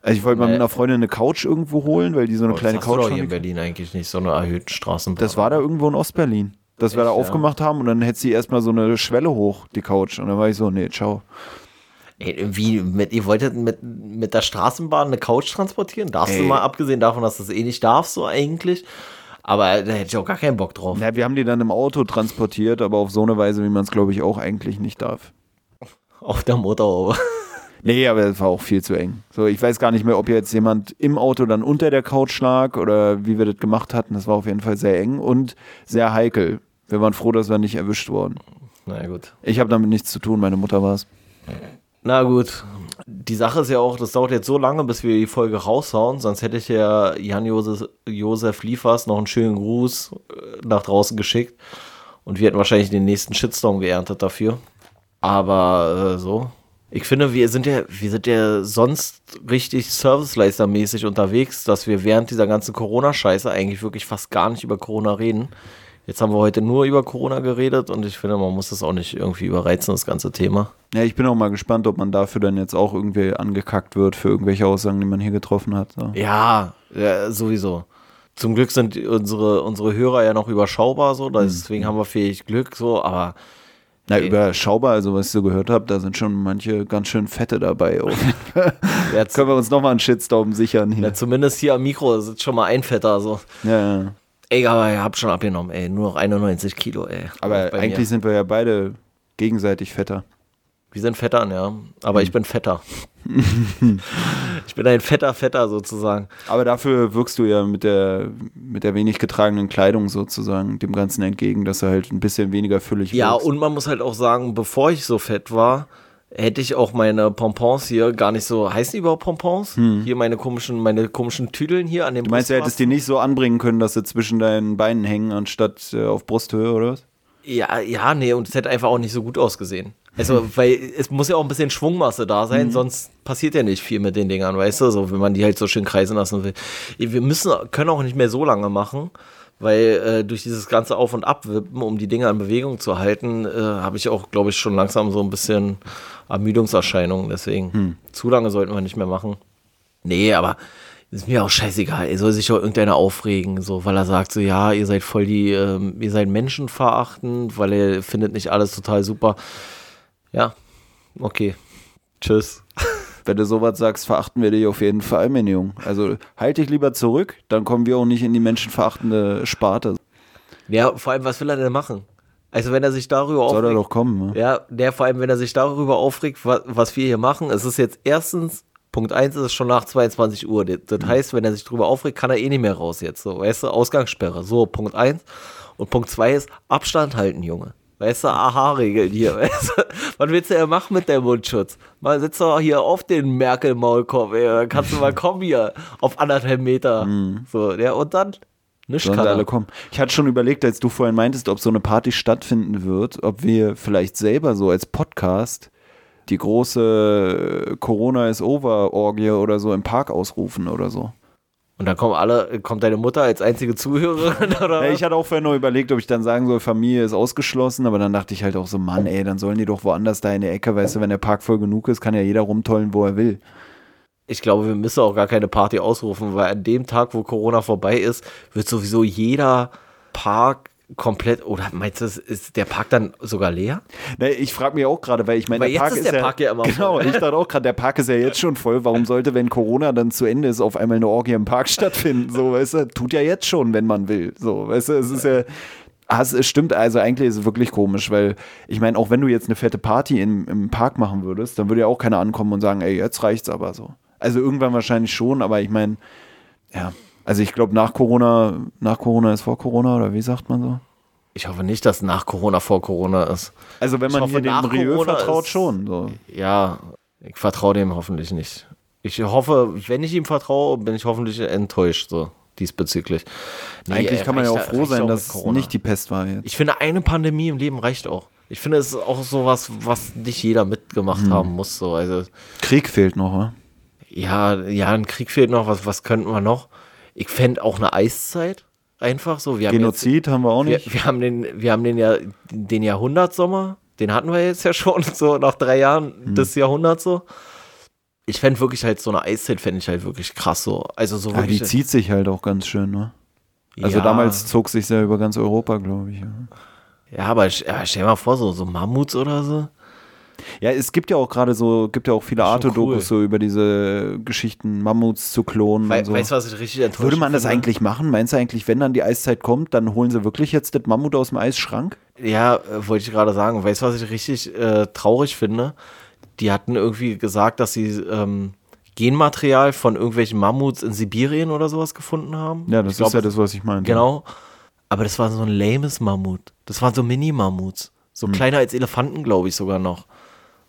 Also ich wollte mal mit einer Freundin eine Couch irgendwo holen, weil die so eine oh, kleine Couch haben. hier in Berlin eigentlich nicht, so eine erhöhte Straßenbahn. Das war da irgendwo in Ostberlin. Dass Echt, wir da aufgemacht ja? haben und dann hätte sie erstmal so eine Schwelle hoch, die Couch. Und dann war ich so, nee, ciao. Ey, wie, mit, ihr wolltet mit, mit der Straßenbahn eine Couch transportieren? Darfst Ey. du mal, abgesehen davon, dass du das eh nicht darfst, so eigentlich? Aber da hätte ich auch gar keinen Bock drauf. Ja, wir haben die dann im Auto transportiert, aber auf so eine Weise, wie man es, glaube ich, auch eigentlich nicht darf. Auf der Motorhaube. Nee, aber es war auch viel zu eng. So, ich weiß gar nicht mehr, ob jetzt jemand im Auto dann unter der Couch lag oder wie wir das gemacht hatten. Das war auf jeden Fall sehr eng und sehr heikel. Wir waren froh, dass wir nicht erwischt wurden. Na gut. Ich habe damit nichts zu tun, meine Mutter war es. Na gut. Die Sache ist ja auch, das dauert jetzt so lange, bis wir die Folge raushauen, sonst hätte ich ja Jan-Josef Josef Liefers noch einen schönen Gruß äh, nach draußen geschickt und wir hätten wahrscheinlich den nächsten Shitstorm geerntet dafür. Aber äh, so. Ich finde, wir sind ja, wir sind ja sonst richtig Serviceleistermäßig unterwegs, dass wir während dieser ganzen Corona-Scheiße eigentlich wirklich fast gar nicht über Corona reden. Jetzt haben wir heute nur über Corona geredet und ich finde, man muss das auch nicht irgendwie überreizen, das ganze Thema. Ja, ich bin auch mal gespannt, ob man dafür dann jetzt auch irgendwie angekackt wird für irgendwelche Aussagen, die man hier getroffen hat. So. Ja, ja, sowieso. Zum Glück sind unsere, unsere Hörer ja noch überschaubar, so, deswegen mhm. haben wir fähig Glück, so, aber. Na, ey. überschaubar, also was ich so gehört habe, da sind schon manche ganz schön fette dabei. Jetzt können wir uns nochmal einen Shitstorm sichern hier. Ja, zumindest hier am Mikro sitzt schon mal ein Fetter, so. Ja, ja. Ey, aber ich hab schon abgenommen, ey. Nur noch 91 Kilo, ey. Aber eigentlich mir. sind wir ja beide gegenseitig fetter. Wir sind Vettern, ja. Aber mhm. ich bin fetter. ich bin ein fetter Vetter sozusagen. Aber dafür wirkst du ja mit der, mit der wenig getragenen Kleidung sozusagen dem Ganzen entgegen, dass er halt ein bisschen weniger füllig Ja, wirkst. und man muss halt auch sagen, bevor ich so fett war, hätte ich auch meine Pompons hier gar nicht so, heißen die überhaupt Pompons? Hm. Hier meine komischen, meine komischen Tüdeln hier an dem Du meinst, du hättest die nicht so anbringen können, dass sie zwischen deinen Beinen hängen, anstatt äh, auf Brusthöhe, oder was? Ja, ja, nee, und es hätte einfach auch nicht so gut ausgesehen. Also, weil es muss ja auch ein bisschen Schwungmasse da sein, mhm. sonst passiert ja nicht viel mit den Dingern, weißt du, so, wenn man die halt so schön kreisen lassen will. Wir müssen, können auch nicht mehr so lange machen, weil äh, durch dieses ganze Auf- und Abwippen, um die Dinger in Bewegung zu halten, äh, habe ich auch, glaube ich, schon langsam so ein bisschen Ermüdungserscheinungen. Deswegen, hm. zu lange sollten wir nicht mehr machen. Nee, aber ist mir auch scheißegal. Er soll sich doch irgendeiner aufregen, so, weil er sagt so, ja, ihr seid voll die, ähm, ihr seid menschenverachtend, weil er findet nicht alles total super. Ja, okay. Tschüss. Wenn du sowas sagst, verachten wir dich auf jeden Fall, mein Junge. Also halt dich lieber zurück, dann kommen wir auch nicht in die menschenverachtende Sparte. Ja, vor allem, was will er denn machen? Also wenn er sich darüber Soll er aufregt. doch kommen, ne? Ja, der vor allem, wenn er sich darüber aufregt, was, was wir hier machen. Es ist jetzt erstens, Punkt eins ist es schon nach 22 Uhr. Das, das heißt, wenn er sich darüber aufregt, kann er eh nicht mehr raus jetzt. So, weißt du, Ausgangssperre. So, Punkt eins. Und Punkt zwei ist Abstand halten, Junge. Weißt du, Aha-Regeln hier. Weißt du? Was willst du denn machen mit dem Mundschutz? Mal sitzt doch hier auf den Merkel-Maulkorb, ey. Dann kannst du mal kommen hier auf anderthalb Meter. So, ja, und dann? Nichts Sollen kann alle kommen. Ich hatte schon überlegt, als du vorhin meintest, ob so eine Party stattfinden wird, ob wir vielleicht selber so als Podcast die große Corona is over Orgie oder so im Park ausrufen oder so. Und dann kommen alle, kommt deine Mutter als einzige Zuhörerin oder Ja, ich hatte auch vorhin noch überlegt, ob ich dann sagen soll, Familie ist ausgeschlossen, aber dann dachte ich halt auch so, Mann, ey, dann sollen die doch woanders da in der Ecke, weißt du, wenn der Park voll genug ist, kann ja jeder rumtollen, wo er will. Ich glaube, wir müssen auch gar keine Party ausrufen, weil an dem Tag, wo Corona vorbei ist, wird sowieso jeder Park komplett, oder meinst du, ist- der Park dann sogar leer? Ne, ich frage mich auch gerade, weil ich meine, der jetzt Park ist der Park ja immer Genau, voll. ich dachte auch gerade, der Park ist ja jetzt schon voll. Warum sollte, wenn Corona dann zu Ende ist, auf einmal eine Orgie im Park stattfinden? So, weißt du, tut ja jetzt schon, wenn man will. So, weißt du, es ist ja. Es es stimmt, also eigentlich ist es wirklich komisch, weil ich meine, auch wenn du jetzt eine fette Party im, im Park machen würdest, dann würde ja auch keiner ankommen und sagen, ey, jetzt reicht's aber so. Also irgendwann wahrscheinlich schon, aber ich meine, ja, also ich glaube nach Corona, nach Corona ist vor Corona oder wie sagt man so? Ich hoffe nicht, dass nach Corona vor Corona ist. Also wenn man hoffe, hier dem Rieu vertraut, ist- schon. So. Ja, ich vertraue dem hoffentlich nicht. Ich hoffe, wenn ich ihm vertraue, bin ich hoffentlich enttäuscht, so diesbezüglich. Nee, Eigentlich kann man ja auch froh sein, auch dass Corona. nicht die Pest war jetzt. Ich finde, eine Pandemie im Leben reicht auch. Ich finde, es ist auch sowas, was nicht jeder mitgemacht Hm. haben muss. So. Also, Krieg fehlt noch, oder? ja, ja, ein Krieg fehlt noch. Was, was könnten wir noch? Ich fände auch eine Eiszeit. Einfach so. Wir haben Genozid haben wir auch Jetzt, nicht. wir, wir haben den, wir haben den ja, den Jahrhundertsommer. Den hatten wir jetzt ja schon so nach drei Jahren Hm. des Jahrhunderts so. Ich fände wirklich halt so eine Eiszeit, fände ich halt wirklich krass so. Also so Ja, die zieht sich halt auch ganz schön, ne? Also ja, damals zog sich ja über ganz Europa, glaube ich. Ja. Ja, aber ja, stell dir mal vor, so, so Mammuts oder so. Ja, es gibt ja auch gerade so, gibt ja auch viele Arte-Dokus cool. so über diese Geschichten, Mammuts zu klonen Wei und so. Weißt du, was ich richtig enttäuscht Würde man das finde? eigentlich machen? Meinst du eigentlich, wenn dann die Eiszeit kommt, dann holen sie wirklich jetzt das Mammut aus dem Eisschrank? Ja, äh, wollte ich gerade sagen. Weißt du, was ich richtig äh, traurig finde? Die hatten irgendwie gesagt, dass sie ähm, Genmaterial von irgendwelchen Mammuts in Sibirien oder sowas gefunden haben. Ja, das Ich glaub, ist ja das, was ich meine. Genau. Aber das war so ein lames Mammut. Das waren so Mini-Mammuts. So kleiner als Elefanten, glaube ich sogar noch.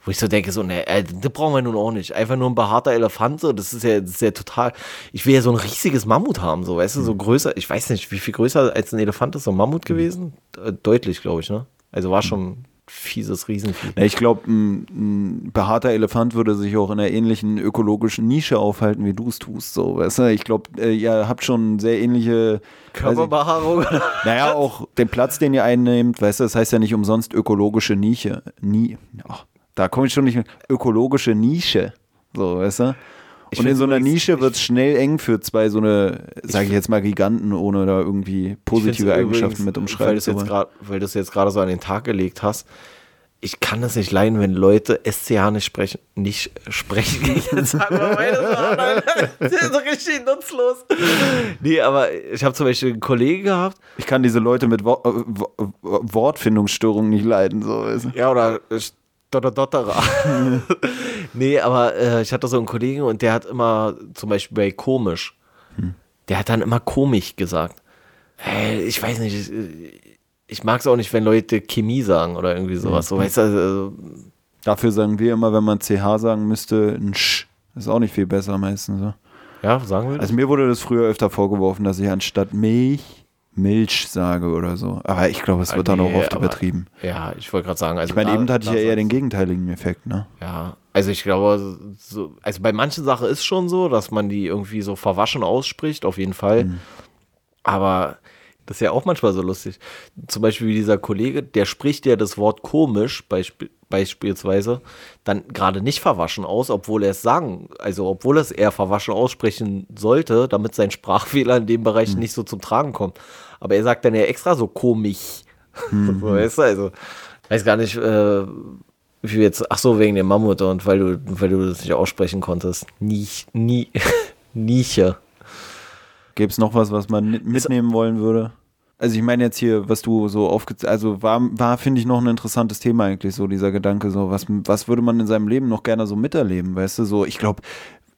Wo ich so denke, so, ne, äh, das brauchen wir nun auch nicht. Einfach nur ein behaarter Elefant, so, das ist ja, das ist ja total. Ich will ja so ein riesiges Mammut haben, so, weißt du, so größer. Ich weiß nicht, wie viel größer als ein Elefant ist so ein Mammut gewesen? Äh, deutlich, glaube ich, ne? Also war schon ein fieses Riesenvieh. Ich glaube, ein, ein behaarter Elefant würde sich auch in einer ähnlichen ökologischen Nische aufhalten, wie du es tust. So, weißt du? Ich glaube, äh, ihr habt schon sehr ähnliche Körperbehaarung. ich, Naja, auch den Platz, den ihr einnehmt, weißt du, das heißt ja nicht umsonst ökologische Nische. Nie, ach, da komme ich schon nicht mehr. Ökologische Nische. So, weißt du? Ich Und in so einer übrigens- Nische wird es schnell eng für zwei so eine, sage ich jetzt mal, Giganten, ohne da irgendwie positive Eigenschaften übrigens, mit umschreiben zu wollen. weil du es jetzt gerade so an den Tag gelegt hast. Ich kann das nicht leiden, wenn Leute SCH nicht sprechen. Nicht sprechen. Jetzt sagen wir Alter. Das ist so richtig nutzlos. Nee, aber ich habe zum Beispiel einen Kollegen gehabt. Ich kann diese Leute mit Wo äh, Wo Wortfindungsstörungen nicht leiden. So? Ja, oder Dotterdotterer. nee, aber äh, ich hatte so einen Kollegen und der hat immer zum Beispiel bei komisch. Der hat dann immer komisch gesagt. Hey, ich weiß nicht, ich, ich mag es auch nicht, wenn Leute Chemie sagen oder irgendwie sowas. So, weißt du, also, Dafür sagen wir immer, wenn man CH sagen müsste, ein Sch. Ist auch nicht viel besser meistens. So. ja, sagen wir das? Also mir wurde das früher öfter vorgeworfen, dass ich anstatt Milch Milch sage oder so. Aber ich glaube, es wird dann auch oft aber- übertrieben. Ja, ich wollte gerade sagen, also Ich meine, eben hatte ich ja eher den gegenteiligen Effekt, ne? Ja, also ich glaube, so, also bei manchen Sachen ist schon so, dass man die irgendwie so verwaschen ausspricht, auf jeden Fall. Mhm. Aber Das ist ja auch manchmal so lustig. Zum Beispiel wie dieser Kollege, der spricht ja das Wort komisch beisp beispielsweise dann gerade nicht verwaschen aus, obwohl er es sagen, also obwohl er es eher verwaschen aussprechen sollte, damit sein Sprachfehler in dem Bereich mhm. nicht so zum Tragen kommt. Aber er sagt dann ja extra so komisch. Mhm. weißt du, also weiß gar nicht, äh, wie jetzt, ach so, wegen dem Mammut und weil du, weil du das nicht aussprechen konntest. Nie, nie, Nieche. Gäbe es noch was, was man mitnehmen wollen würde? Also ich meine jetzt hier, was du so aufgezeigt, also war, war finde ich noch ein interessantes Thema eigentlich, so dieser Gedanke, so was, was würde man in seinem Leben noch gerne so miterleben, weißt du, so ich glaube,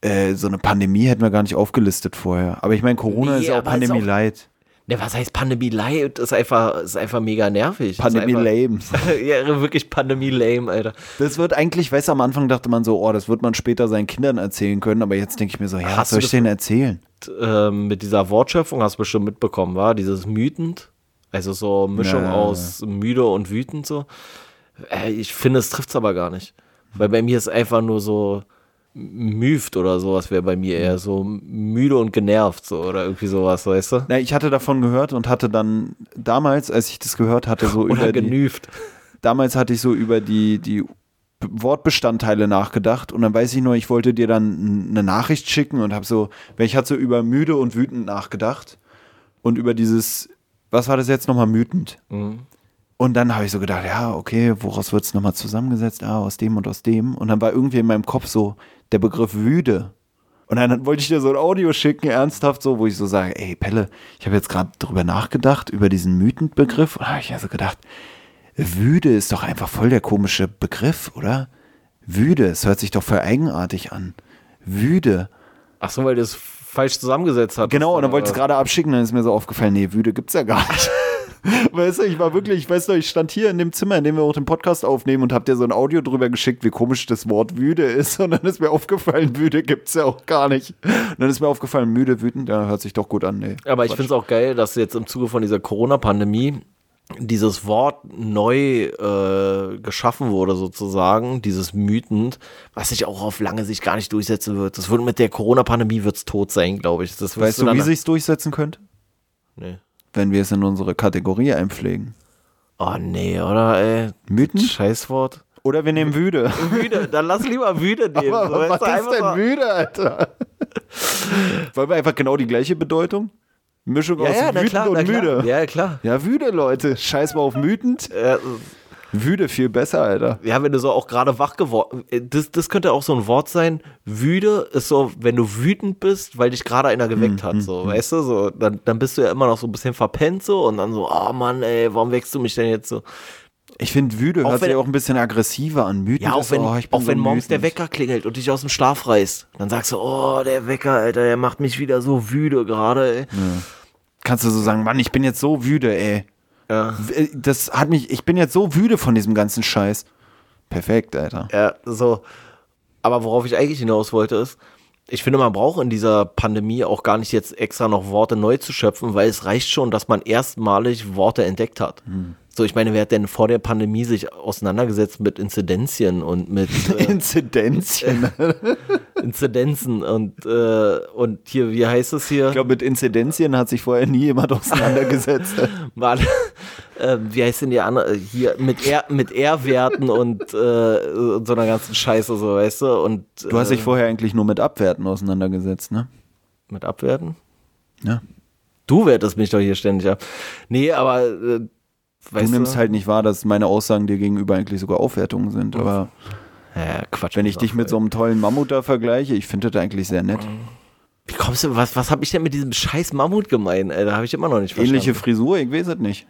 äh, so eine Pandemie hätten wir gar nicht aufgelistet vorher. Aber ich meine, Corona nee, ist ja auch Pandemie Light. Ne, was heißt Pandemie Light? Ist einfach, ist einfach mega nervig. Pandemie lame. ja, wirklich Pandemie lame, Alter. Das wird eigentlich, weißt du, am Anfang dachte man so, oh, das wird man später seinen Kindern erzählen können, aber jetzt denke ich mir so, ja, Hast was soll ich denen erzählen? äh, mit dieser Wortschöpfung hast du bestimmt mitbekommen, war dieses mütend. Also so Mischung ja. aus müde und wütend so. Äh, ich finde, es trifft es aber gar nicht. Weil bei mir ist einfach nur so müft oder sowas wäre bei mir eher so müde und genervt so oder irgendwie sowas, weißt du? Na, ich hatte davon gehört und hatte dann damals, als ich das gehört hatte, so oder über genüft. Die, damals hatte ich so über die, die Wortbestandteile nachgedacht und dann weiß ich nur, ich wollte dir dann eine Nachricht schicken und habe so, weil ich hatte so über müde und wütend nachgedacht und über dieses, was war das jetzt nochmal mütend? Mhm. Und dann habe ich so gedacht, ja, okay, woraus wird es nochmal zusammengesetzt? Ah, aus dem und aus dem. Und dann war irgendwie in meinem Kopf so der Begriff wüde. Und dann wollte ich dir so ein Audio schicken, ernsthaft so, wo ich so sage, ey Pelle, ich habe jetzt gerade drüber nachgedacht, über diesen Mythenbegriff. Und da habe ich also gedacht, Wüde ist doch einfach voll der komische Begriff, oder? Wüde, es hört sich doch voll eigenartig an. Wüde. Ach so, weil du es falsch zusammengesetzt hast. Genau, und dann wollte ich es gerade abschicken, dann ist mir so aufgefallen, nee, Wüde gibt's ja gar nicht. Weißt du, ich war wirklich, ich weiß noch, ich stand hier in dem Zimmer, in dem wir auch den Podcast aufnehmen und hab dir so ein Audio drüber geschickt, wie komisch das Wort wüde ist. Und dann ist mir aufgefallen, wüde gibt's ja auch gar nicht. Und dann ist mir aufgefallen, müde, wütend, ja, hört sich doch gut an. Nee, Aber ich finde es auch geil, dass jetzt im Zuge von dieser Corona-Pandemie dieses Wort neu äh, geschaffen wurde, sozusagen, dieses Mythend, was sich auch auf lange Sicht gar nicht durchsetzen wird. Das wird mit der Corona-Pandemie wird's tot sein, glaube ich. Das weißt du, wie sich's durchsetzen könnte? Nee. Wenn wir es in unsere Kategorie einpflegen. Oh nee, oder ey? Mythen? Scheißwort. Oder wir nehmen wüde. Wüde, dann lass lieber wüde nehmen. Aber, so, was ist denn so wüde, Alter? Wollen wir einfach genau die gleiche Bedeutung? Mischung ja, aus ja, wütend klar, und müde. Ja, klar. Ja, wüde, Leute. Scheiß mal auf wütend. Äh, Wüde viel besser, Alter. Ja, wenn du so auch gerade wach geworden das, das könnte auch so ein Wort sein. Wüde ist so, wenn du wütend bist, weil dich gerade einer geweckt hm, hat, so, hm. weißt du, so, dann, dann bist du ja immer noch so ein bisschen verpennt so und dann so, oh Mann, ey, warum wächst du mich denn jetzt so? Ich finde, wüde auch hört sich auch ein bisschen aggressiver an. Wütend ja, auch wenn, oh, auch so wenn morgens der Wecker klingelt und dich aus dem Schlaf reißt, dann sagst du, oh, der Wecker, Alter, der macht mich wieder so wüde gerade, ey. Ja kannst du so sagen, Mann, ich bin jetzt so wüde, ey. Ja. Äh, das hat mich, ich bin jetzt so wüde von diesem ganzen Scheiß. Perfekt, Alter. Ja, so. Aber worauf ich eigentlich hinaus wollte, ist, ich finde, man braucht in dieser Pandemie auch gar nicht jetzt extra noch Worte neu zu schöpfen, weil es reicht schon, dass man erstmalig Worte entdeckt hat. Hm. So, ich meine, wer hat denn vor der Pandemie sich auseinandergesetzt mit Inzidenzien und mit äh, Inzidenzien? Äh, Inzidenzen und, äh, und hier, wie heißt es hier? Ich glaube, mit Inzidenzien hat sich vorher nie jemand auseinandergesetzt. Mal, äh, wie heißt denn die andere? Hier mit R, mit R-Werten und, äh, und so einer ganzen Scheiße, so, weißt du? Und, du hast dich äh, vorher eigentlich nur mit Abwerten auseinandergesetzt, ne? Mit Abwerten? Ja. Du wertest mich doch hier ständig ab. Nee, aber äh, du nimmst du? halt nicht wahr, dass meine Aussagen dir gegenüber eigentlich sogar Aufwertungen sind, aber ja, Quatsch. Wenn ich dich mit so einem tollen Mammut da vergleiche, ich finde das eigentlich sehr nett. Wie kommst du, was, was habe ich denn mit diesem scheiß Mammut gemeint? Da habe ich immer noch nicht verstanden. Ähnliche Frisur, ich weiß es nicht.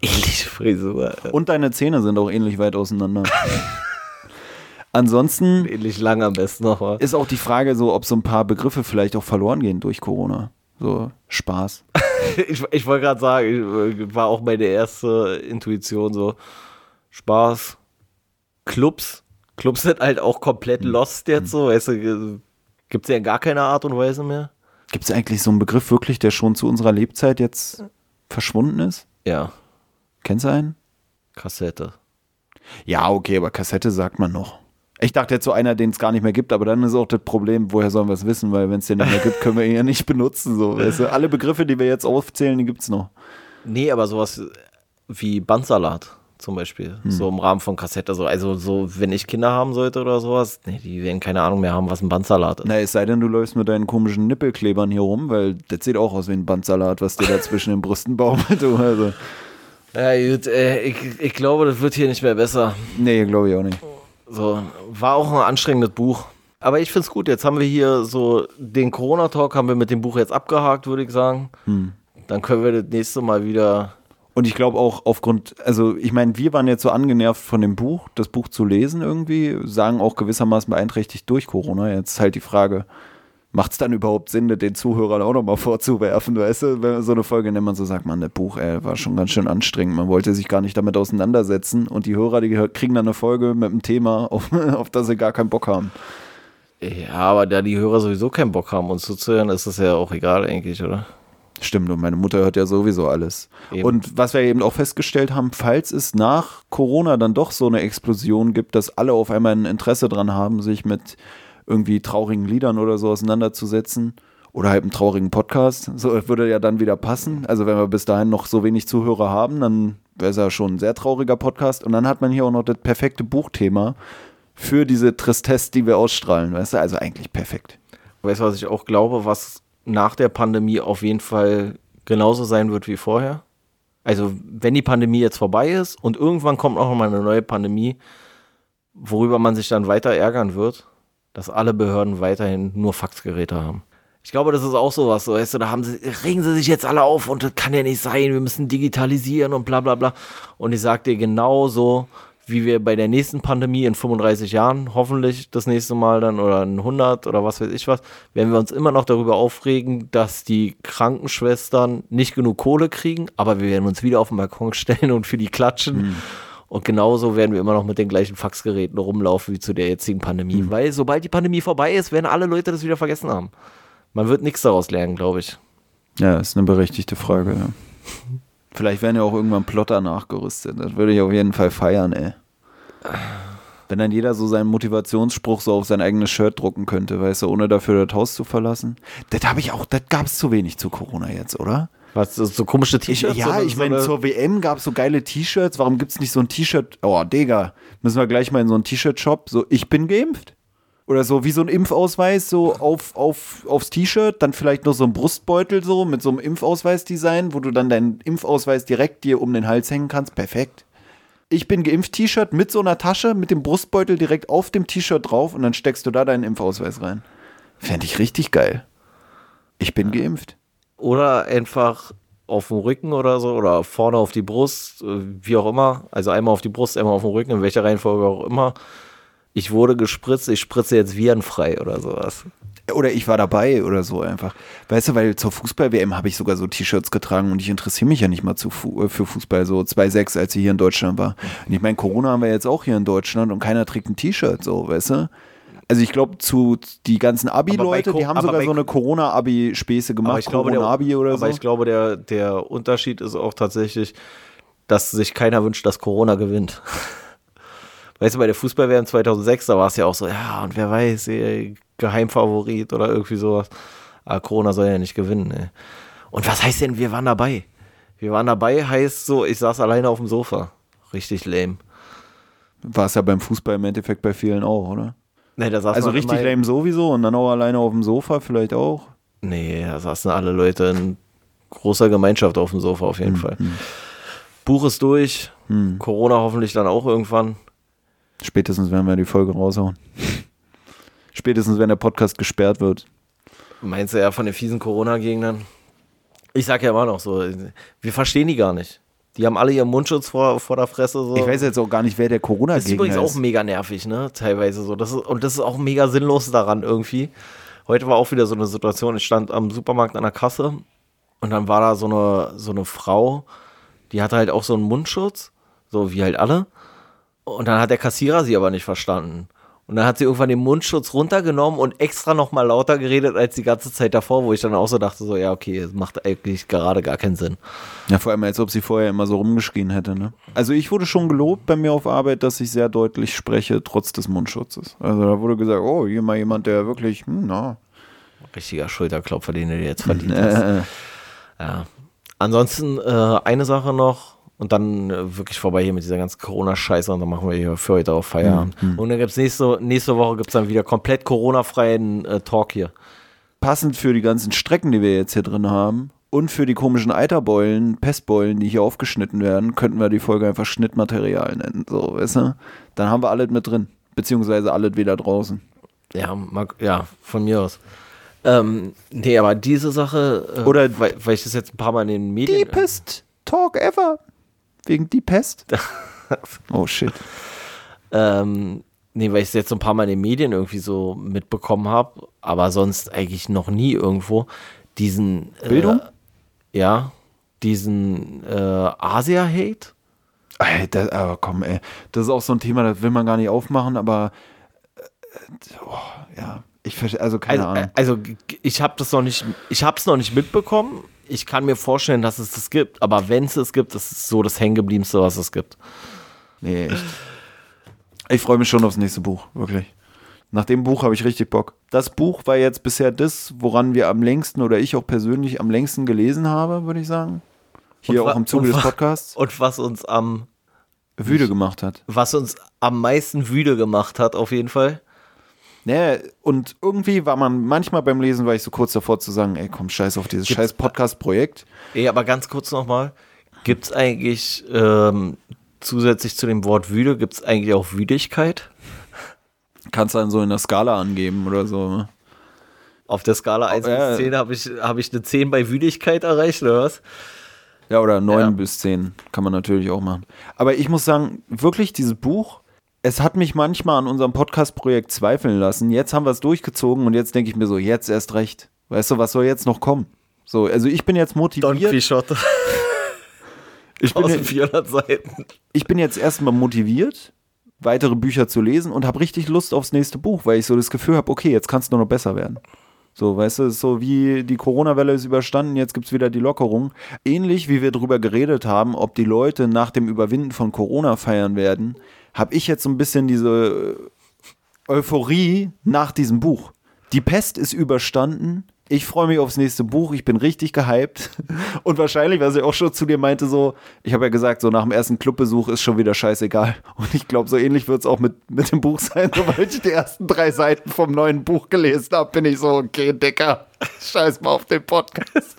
Ähnliche Frisur. Und deine Zähne sind auch ähnlich weit auseinander. Ansonsten. Ähnlich lang am besten noch. Ist auch die Frage so, ob so ein paar Begriffe vielleicht auch verloren gehen durch Corona. So Spaß. ich ich wollte gerade sagen, war auch meine erste Intuition so Spaß, Clubs, Clubs sind halt auch komplett hm. lost jetzt so, weißt du, gibt es ja in gar keiner Art und Weise mehr. Gibt es eigentlich so einen Begriff wirklich, der schon zu unserer Lebzeit jetzt verschwunden ist? Ja. Kennst du einen? Kassette. Ja, okay, aber Kassette sagt man noch. Ich dachte jetzt so einer, den es gar nicht mehr gibt, aber dann ist auch das Problem, woher sollen wir es wissen, weil wenn es den nicht mehr gibt, können wir ihn ja nicht benutzen. So. Weißt du? Alle Begriffe, die wir jetzt aufzählen, die gibt es noch. Nee, aber sowas wie Bandsalat zum Beispiel. Hm. So im Rahmen von Kassette. So. Also so, wenn ich Kinder haben sollte oder sowas, nee, die werden keine Ahnung mehr haben, was ein Bandsalat ist. Na, es sei denn, du läufst mit deinen komischen Nippelklebern hier rum, weil das sieht auch aus wie ein Bandsalat, was dir da zwischen den Brüsten baumelt. Also, Ja, gut, äh, ich, ich glaube, das wird hier nicht mehr besser. nee, glaube ich auch nicht. So, war auch ein anstrengendes Buch. Aber ich finde es gut. Jetzt haben wir hier so den Corona-Talk haben wir mit dem Buch jetzt abgehakt, würde ich sagen. Hm. Dann können wir das nächste Mal wieder. Und ich glaube auch aufgrund, also ich meine, wir waren jetzt so angenervt von dem Buch, das Buch zu lesen irgendwie, sagen auch gewissermaßen beeinträchtigt durch Corona. Jetzt ist halt die Frage, macht es dann überhaupt Sinn, den Zuhörern auch nochmal vorzuwerfen, weißt du, wenn so eine Folge, der man so sagt, man, das Buch, ey, war schon ganz schön anstrengend, man wollte sich gar nicht damit auseinandersetzen und die Hörer, die kriegen dann eine Folge mit einem Thema, auf, auf das sie gar keinen Bock haben. Ja, aber da die Hörer sowieso keinen Bock haben, uns zuzuhören, ist das ja auch egal eigentlich, oder? Stimmt, und meine Mutter hört ja sowieso alles. Eben. Und was wir eben auch festgestellt haben, falls es nach Corona dann doch so eine Explosion gibt, dass alle auf einmal ein Interesse dran haben, sich mit irgendwie traurigen Liedern oder so auseinanderzusetzen oder halt einem traurigen Podcast, so würde ja dann wieder passen. Also wenn wir bis dahin noch so wenig Zuhörer haben, dann wäre es ja schon ein sehr trauriger Podcast. Und dann hat man hier auch noch das perfekte Buchthema für diese Tristesse, die wir ausstrahlen, weißt du? Also eigentlich perfekt. Weißt du, was ich auch glaube, was nach der Pandemie auf jeden Fall genauso sein wird wie vorher? Also, wenn die Pandemie jetzt vorbei ist und irgendwann kommt auch mal eine neue Pandemie, worüber man sich dann weiter ärgern wird, dass alle Behörden weiterhin nur Faxgeräte haben. Ich glaube, das ist auch sowas, so, weißt du, da haben sie, regen sie sich jetzt alle auf und das kann ja nicht sein, wir müssen digitalisieren und bla bla bla. Und ich sag dir genauso, wie wir bei der nächsten Pandemie in 35 Jahren, hoffentlich das nächste Mal dann oder in 100 oder was weiß ich was, werden wir uns immer noch darüber aufregen, dass die Krankenschwestern nicht genug Kohle kriegen, aber wir werden uns wieder auf den Balkon stellen und für die klatschen. Und genauso werden wir immer noch mit den gleichen Faxgeräten rumlaufen wie zu der jetzigen Pandemie, weil sobald die Pandemie vorbei ist, werden alle Leute das wieder vergessen haben. Man wird nichts daraus lernen, glaube ich. Ja, ist eine berechtigte Frage, ja. Vielleicht werden ja auch irgendwann Plotter nachgerüstet. Das würde ich auf jeden Fall feiern, ey. Wenn dann jeder so seinen Motivationsspruch so auf sein eigenes Shirt drucken könnte, weißt du, ohne dafür das Haus zu verlassen. Das habe ich auch, das gab es zu wenig zu Corona jetzt, oder? Was, so so komische T-Shirts? ja, ich meine, eine- zur WM gab es so geile T-Shirts. Warum gibt es nicht so ein T-Shirt? Oh, Digga, müssen wir gleich mal in so einen T-Shirt-Shop. So, ich bin geimpft. Oder so wie so ein Impfausweis, so auf, auf, aufs T-Shirt, dann vielleicht noch so ein Brustbeutel so mit so einem Impfausweis-Design, wo du dann deinen Impfausweis direkt dir um den Hals hängen kannst. Perfekt. Ich bin geimpft T-Shirt mit so einer Tasche, mit dem Brustbeutel direkt auf dem T-Shirt drauf und dann steckst du da deinen Impfausweis rein. Fände ich richtig geil. Ich bin geimpft. Oder einfach auf dem Rücken oder so oder vorne auf die Brust, äh, wie auch immer. Also einmal auf die Brust, einmal auf dem Rücken, in welcher Reihenfolge auch immer. Ich wurde gespritzt, ich spritze jetzt virenfrei oder sowas. Oder ich war dabei oder so einfach. Weißt du, weil zur Fußball-WM habe ich sogar so T-Shirts getragen und ich interessiere mich ja nicht mal zu, äh, für Fußball, so 2,6, als sie hier in Deutschland war. Und ich meine, Corona haben wir jetzt auch hier in Deutschland und keiner trägt ein T-Shirt, so, weißt du? Also ich glaube, zu die ganzen Abi-Leute, die haben aber sogar so eine Corona-Abi-Späße gemacht, Aber ich glaube, der, Corona-Abi oder aber so. ich glaube der, der Unterschied ist auch tatsächlich, dass sich keiner wünscht, dass Corona gewinnt. Weißt du, bei der Fußball-WM 2006, da war es ja auch so, ja, und wer weiß, ey, Geheimfavorit oder irgendwie sowas. Aber Corona soll ja nicht gewinnen, ey. Und was heißt denn, wir waren dabei? Wir waren dabei heißt so, ich saß alleine auf dem Sofa. Richtig lame. War es ja beim Fußball im Endeffekt bei vielen auch, oder? Nee, da saß Also richtig lame sowieso und dann auch alleine auf dem Sofa vielleicht auch. Nee, da saßen alle Leute in großer Gemeinschaft auf dem Sofa auf jeden Fall. Buch ist durch. Corona hoffentlich dann auch irgendwann. Spätestens werden wir die Folge raushauen. Spätestens, wenn der Podcast gesperrt wird. Meinst du ja von den fiesen Corona-Gegnern? Ich sag ja immer noch so, wir verstehen die gar nicht. Die haben alle ihren Mundschutz vor, vor der Fresse. So. Ich weiß jetzt auch gar nicht, wer der das ist Corona-Gegner übrigens ist. auch mega nervig, ne? Teilweise so. Das ist, und das ist auch mega sinnlos daran irgendwie. Heute war auch wieder so eine Situation, ich stand am Supermarkt an der Kasse und dann war da so eine, so eine Frau, die hatte halt auch so einen Mundschutz, so wie halt alle. Und dann hat der Kassierer sie aber nicht verstanden. Und dann hat sie irgendwann den Mundschutz runtergenommen und extra nochmal lauter geredet als die ganze Zeit davor, wo ich dann auch so dachte, so, ja, okay, es macht eigentlich gerade gar keinen Sinn. Ja, vor allem, als ob sie vorher immer so rumgeschrien hätte. Ne? Also ich wurde schon gelobt bei mir auf Arbeit, dass ich sehr deutlich spreche, trotz des Mundschutzes. Also da wurde gesagt, oh, hier mal jemand, der wirklich, hm, na. Richtiger Schulterklopfer, den du jetzt verdient hast. Ja. Ansonsten äh, eine Sache noch und dann äh, wirklich vorbei hier mit dieser ganzen Corona-Scheiße und dann machen wir hier für heute auch Feierabend. Mhm. Und dann gibt's nächste, nächste Woche gibt's dann wieder komplett Corona-freien äh, Talk hier. Passend für die ganzen Strecken, die wir jetzt hier drin haben und für die komischen Eiterbeulen, Pestbeulen, die hier aufgeschnitten werden, könnten wir die Folge einfach Schnittmaterial nennen. So, weißt du? Dann haben wir alles mit drin. Beziehungsweise alles wieder draußen. Ja, mag, ja, von mir aus. Ähm, nee, aber diese Sache, äh, Oder- weil, weil ich das jetzt ein paar Mal in den Medien. Deepest Talk ever. Wegen die Pest. Oh shit. Ähm, nee, weil ich es jetzt so ein paar Mal in den Medien irgendwie so mitbekommen habe, aber sonst eigentlich noch nie irgendwo diesen äh, Bildung? Ja, diesen äh, Asia-Hate. Das, aber komm, ey. Das ist auch so ein Thema, das will man gar nicht aufmachen, aber äh, oh, ja, ich verstehe, also keine Also, äh, Ahnung. also ich habe das noch nicht, ich habe es noch nicht mitbekommen. Ich kann mir vorstellen, dass es das gibt, aber wenn es es gibt, ist es so das Hängengebliebenste, was es gibt. Nee, echt. Ich freue mich schon aufs nächste Buch, wirklich. Nach dem Buch habe ich richtig Bock. Das Buch war jetzt bisher das, woran wir am längsten oder ich auch persönlich am längsten gelesen habe, würde ich sagen. Hier Und auch im Zuge des Podcasts. Und was uns am, Wüde gemacht hat. was uns am meisten wüde gemacht hat, auf jeden Fall. Nee, und irgendwie war man, manchmal beim Lesen war ich so kurz davor zu sagen, ey komm, scheiß auf dieses Gibt's- scheiß Podcast-Projekt. Ey, aber ganz kurz nochmal. Gibt es eigentlich ähm, zusätzlich zu dem Wort wüde, gibt es eigentlich auch Wüdigkeit? Kannst du dann so in der Skala angeben oder so. ne? Auf der Skala 1 ja. bis 10 habe ich, hab ich eine 10 bei Wüdigkeit erreicht, oder was? Ja, oder 9 Ja. bis 10 kann man natürlich auch machen. Aber ich muss sagen, wirklich dieses Buch, es hat mich manchmal an unserem Podcast-Projekt zweifeln lassen. Jetzt haben wir es durchgezogen und jetzt denke ich mir so, jetzt erst recht. Weißt du, was soll jetzt noch kommen? So, also ich bin jetzt motiviert. Quixote. Ich bin, 1400 Seiten. ich bin jetzt erstmal motiviert, weitere Bücher zu lesen und habe richtig Lust aufs nächste Buch, weil ich so das Gefühl habe, okay, jetzt kann es nur noch besser werden. So, weißt du, es ist so wie die Corona-Welle ist überstanden, jetzt gibt es wieder die Lockerung. Ähnlich wie wir drüber geredet haben, ob die Leute nach dem Überwinden von Corona feiern werden, habe ich jetzt so ein bisschen diese Euphorie nach diesem Buch. Die Pest ist überstanden. Ich freue mich aufs nächste Buch. Ich bin richtig gehypt. Und wahrscheinlich, was ich auch schon zu dir meinte, so, ich habe ja gesagt, so nach dem ersten Clubbesuch ist schon wieder scheißegal. Und ich glaube, so ähnlich wird es auch mit, mit dem Buch sein. Sobald ich die ersten drei Seiten vom neuen Buch gelesen habe, bin ich so, okay, Dicker, scheiß mal auf den Podcast.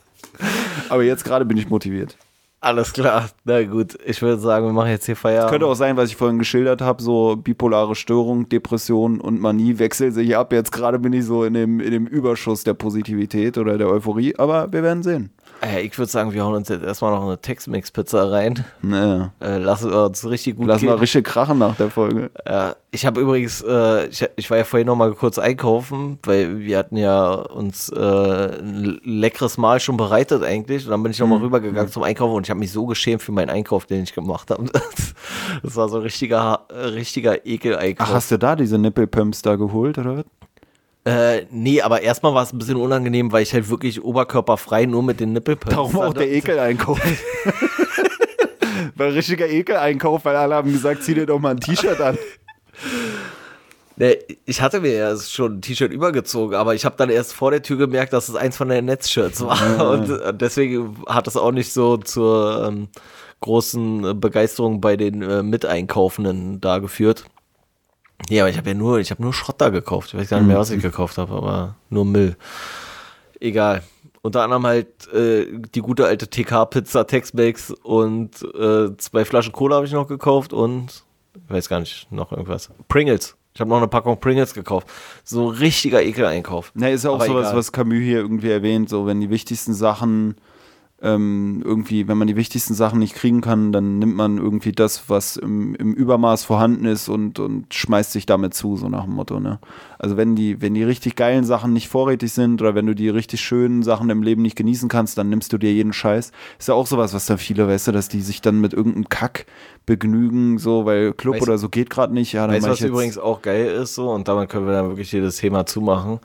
Aber jetzt gerade bin ich motiviert. Alles klar. Na gut, ich würde sagen, wir machen jetzt hier Feierabend. Könnte auch sein, was ich vorhin geschildert habe, so bipolare Störung, Depression und Manie wechseln sich ab. Jetzt gerade bin ich so in dem, in dem Überschuss der Positivität oder der Euphorie, aber wir werden sehen. Äh, ich würde sagen, wir hauen uns jetzt erstmal noch eine Tex-Mex-Pizza rein. Naja. Äh, lassen wir uns richtig gut Lassen gehen. wir richtig krachen nach der Folge. Ja, ich habe übrigens, äh, ich, ich war ja vorhin noch mal kurz einkaufen, weil wir hatten ja uns äh, ein leckeres Mahl schon bereitet eigentlich. Und dann bin ich noch mal rübergegangen zum Einkaufen und ich habe mich so geschämt für meinen Einkauf, den ich gemacht habe. Das war so ein richtiger, richtiger Ekel-Einkauf. Ach, hast du da diese Nippelpumps da geholt, oder was? Äh, nee, aber erstmal war es ein bisschen unangenehm, weil ich halt wirklich oberkörperfrei nur mit den Nippelpumps Darum auch der Ekel-Einkauf. War ein richtiger Ekel-Einkauf, weil alle haben gesagt, zieh dir doch mal ein T-Shirt an. Nee, ich hatte mir ja schon ein T-Shirt übergezogen, aber ich habe dann erst vor der Tür gemerkt, dass es eins von den Netzshirts war. Und äh, deswegen hat es auch nicht so zur ähm, großen Begeisterung bei den äh, Miteinkaufenden da geführt. Ja, aber ich habe ja nur, ich habe nur Schrott da gekauft. Ich weiß gar nicht mehr, was ich gekauft habe, aber nur Müll. Egal. Unter anderem halt äh, die gute alte TK-Pizza Tex-Mex und äh, zwei Flaschen Cola habe ich noch gekauft und ich weiß gar nicht, noch irgendwas. Pringles. Ich habe noch eine Packung Pringles gekauft. So richtiger Ekel-Einkauf. Na, ist ja auch Aber sowas, egal. was Camus hier irgendwie erwähnt, so wenn die wichtigsten Sachen ähm, irgendwie, wenn man die wichtigsten Sachen nicht kriegen kann, dann nimmt man irgendwie das, was im, im Übermaß vorhanden ist und, und schmeißt sich damit zu, so nach dem Motto, ne? Also wenn die, wenn die richtig geilen Sachen nicht vorrätig sind oder wenn du die richtig schönen Sachen im Leben nicht genießen kannst, dann nimmst du dir jeden Scheiß. Ist ja auch sowas, was dann viele, weißt du, dass die sich dann mit irgendeinem Kack begnügen, so, weil Club Weißt- oder so geht gerade nicht. Ja, Weißt du, was übrigens auch geil ist so und damit können wir dann wirklich das Thema zumachen,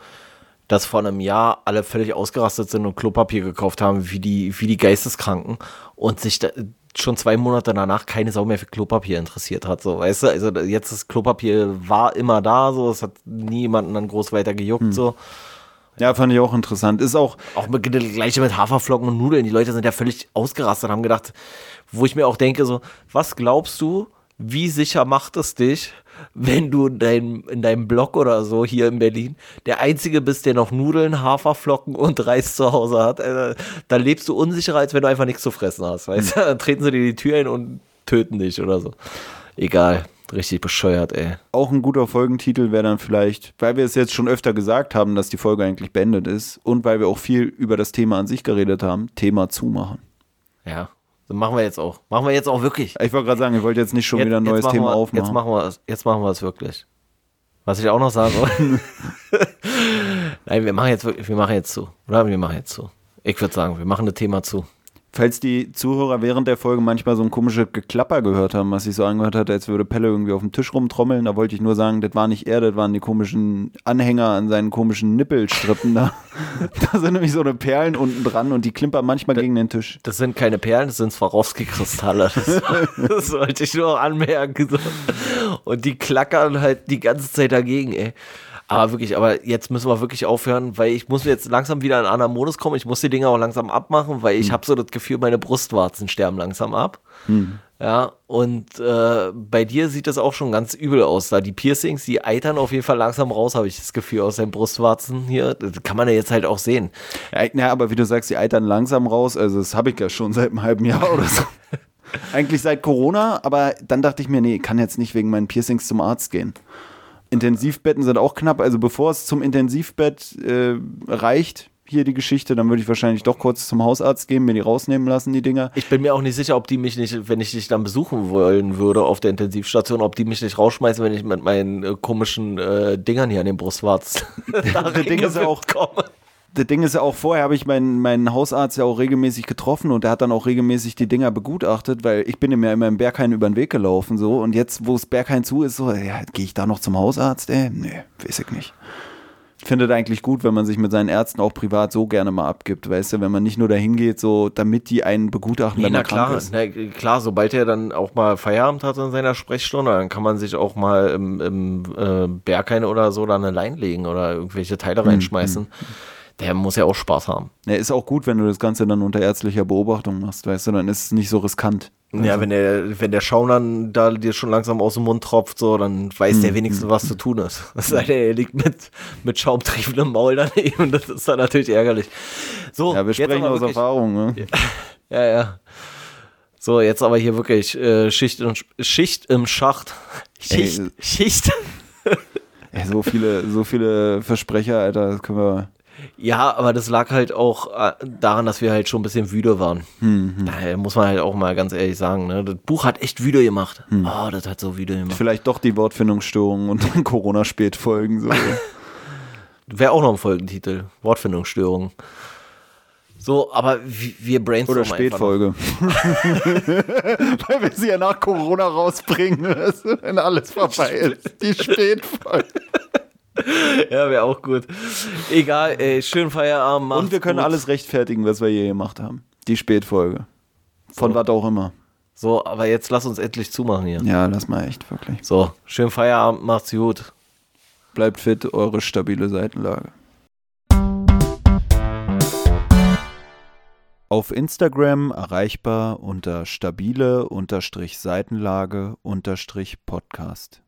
dass vor einem Jahr alle völlig ausgerastet sind und Klopapier gekauft haben, wie die, wie die Geisteskranken und sich da, schon zwei Monate danach keine Sau mehr für Klopapier interessiert hat, so, weißt du, also jetzt das Klopapier war immer da, so, es hat niemanden dann groß weiter gejuckt, Hm. so Ja, fand ich auch interessant. Ist auch. Auch mit, gleiche mit Haferflocken und Nudeln. Die Leute sind ja völlig ausgerastet und haben gedacht, wo ich mir auch denke, so, was glaubst du, wie sicher macht es dich, wenn du in deinem, in deinem Blog oder so hier in Berlin der Einzige bist, der noch Nudeln, Haferflocken und Reis zu Hause hat? Äh, da lebst du unsicherer, als wenn du einfach nichts zu fressen hast. Weißt du? Dann treten sie dir die Tür ein und töten dich oder so. Egal. Richtig bescheuert, ey. Auch ein guter Folgentitel wäre dann vielleicht, weil wir es jetzt schon öfter gesagt haben, dass die Folge eigentlich beendet ist und weil wir auch viel über das Thema an sich geredet haben, Thema zumachen. Ja, so machen wir jetzt auch. Machen wir jetzt auch wirklich. Ich wollte gerade sagen, ich wollte jetzt nicht schon Jetzt- wieder ein neues Thema wir, aufmachen. Jetzt machen, wir es, jetzt machen wir es wirklich. Was ich auch noch sagen wollte. Nein, wir machen jetzt wirklich, wir machen jetzt zu. Oder wir machen jetzt zu. Ich würde sagen, wir machen das Thema zu. Falls die Zuhörer während der Folge manchmal so ein komisches Geklapper gehört haben, was sich so angehört hat, als würde Pelle irgendwie auf dem Tisch rumtrommeln, da wollte ich nur sagen, das war nicht er, das waren die komischen Anhänger an seinen komischen Nippelstrippen da. da sind nämlich so eine Perlen unten dran und die klimpern manchmal gegen den Tisch. Das sind keine Perlen, das sind Swarovski-Kristalle. Das, das wollte ich nur anmerken. So. Und die klackern halt die ganze Zeit dagegen, ey. Aber wirklich, aber jetzt müssen wir wirklich aufhören, weil ich muss jetzt langsam wieder in einen anderen Modus kommen. Ich muss die Dinger auch langsam abmachen, weil ich habe so das Gefühl, meine Brustwarzen sterben langsam ab. Ja, und äh, bei dir sieht das auch schon ganz übel aus. Da die Piercings, die eitern auf jeden Fall langsam raus, habe ich das Gefühl, aus den Brustwarzen hier. Das kann man ja jetzt halt auch sehen. Ja, na, aber wie du sagst, die eitern langsam raus, also das habe ich ja schon seit einem halben Jahr oder so. Eigentlich seit Corona, aber dann dachte ich mir, nee, ich kann jetzt nicht wegen meinen Piercings zum Arzt gehen. Intensivbetten sind auch knapp, also bevor es zum Intensivbett äh, reicht, hier die Geschichte, dann würde ich wahrscheinlich doch kurz zum Hausarzt gehen, mir die rausnehmen lassen, die Dinger. Ich bin mir auch nicht sicher, ob die mich nicht, wenn ich dich dann besuchen wollen würde auf der Intensivstation, ob die mich nicht rausschmeißen, wenn ich mit meinen äh, komischen äh, Dingern hier an den Brustwarzen da Das Ding ist ja auch- komme. Das Ding ist ja auch, vorher habe ich meinen, meinen Hausarzt ja auch regelmäßig getroffen und der hat dann auch regelmäßig die Dinger begutachtet, weil ich bin ihm ja immer im Berghain über den Weg gelaufen so und jetzt, wo es Berghain zu ist, so, ja, gehe ich da noch zum Hausarzt? Ey, nee, weiß ich nicht. Ich finde das eigentlich gut, wenn man sich mit seinen Ärzten auch privat so gerne mal abgibt, weißt du, wenn man nicht nur dahin geht, so, damit die einen begutachten, Nee, wenn na man krank klar, ist. na, klar, sobald er dann auch mal Feierabend hat in seiner Sprechstunde, dann kann man sich auch mal im, im äh, Berghain oder so da eine Line legen oder irgendwelche Hm, Teile reinschmeißen. Der muss ja auch Spaß haben. Ja, ist auch gut, wenn du das Ganze dann unter ärztlicher Beobachtung machst, weißt du, dann ist es nicht so riskant. Ja, wenn der, wenn der Schaum dann da dir schon langsam aus dem Mund tropft, so, dann weiß Hm, der wenigstens, was zu tun ist. Sei denn, er liegt mit, mit schaumtriefendem Maul daneben, das ist dann natürlich ärgerlich. So, Ja, wir jetzt sprechen aber aus wirklich- Erfahrung, ne? Ja, ja. So, jetzt aber hier wirklich äh, Schicht, im, Schicht im Schacht. Schicht, Ey, Schicht. Ey, so viele, so viele Versprecher, Alter, das können wir. Ja, aber das lag halt auch äh, daran, dass wir halt schon ein bisschen müde waren. Hm, Daher muss man halt auch mal ganz ehrlich sagen, ne? Das Buch hat echt müde gemacht. Hm. Oh, das hat so müde gemacht. Vielleicht doch die Wortfindungsstörungen und dann Corona-Spätfolgen. So. Wäre auch noch ein Folgentitel. Wortfindungsstörung. So, aber wir brainstormen Oder Spätfolge. Weil wir sie ja nach Corona rausbringen, wenn alles vorbei ist. Die Spätfolge. Ja, wäre auch gut. Egal, ey, schönen Feierabend. Und wir können gut. alles rechtfertigen, was wir je gemacht haben. Die Spätfolge. Von So. was auch immer. So, aber jetzt lass uns endlich zumachen hier. Ja, lass mal echt, wirklich. So, schönen Feierabend, macht's gut. Bleibt fit, eure stabile Seitenlage. Auf Instagram erreichbar unter stabile Seitenlage Podcast.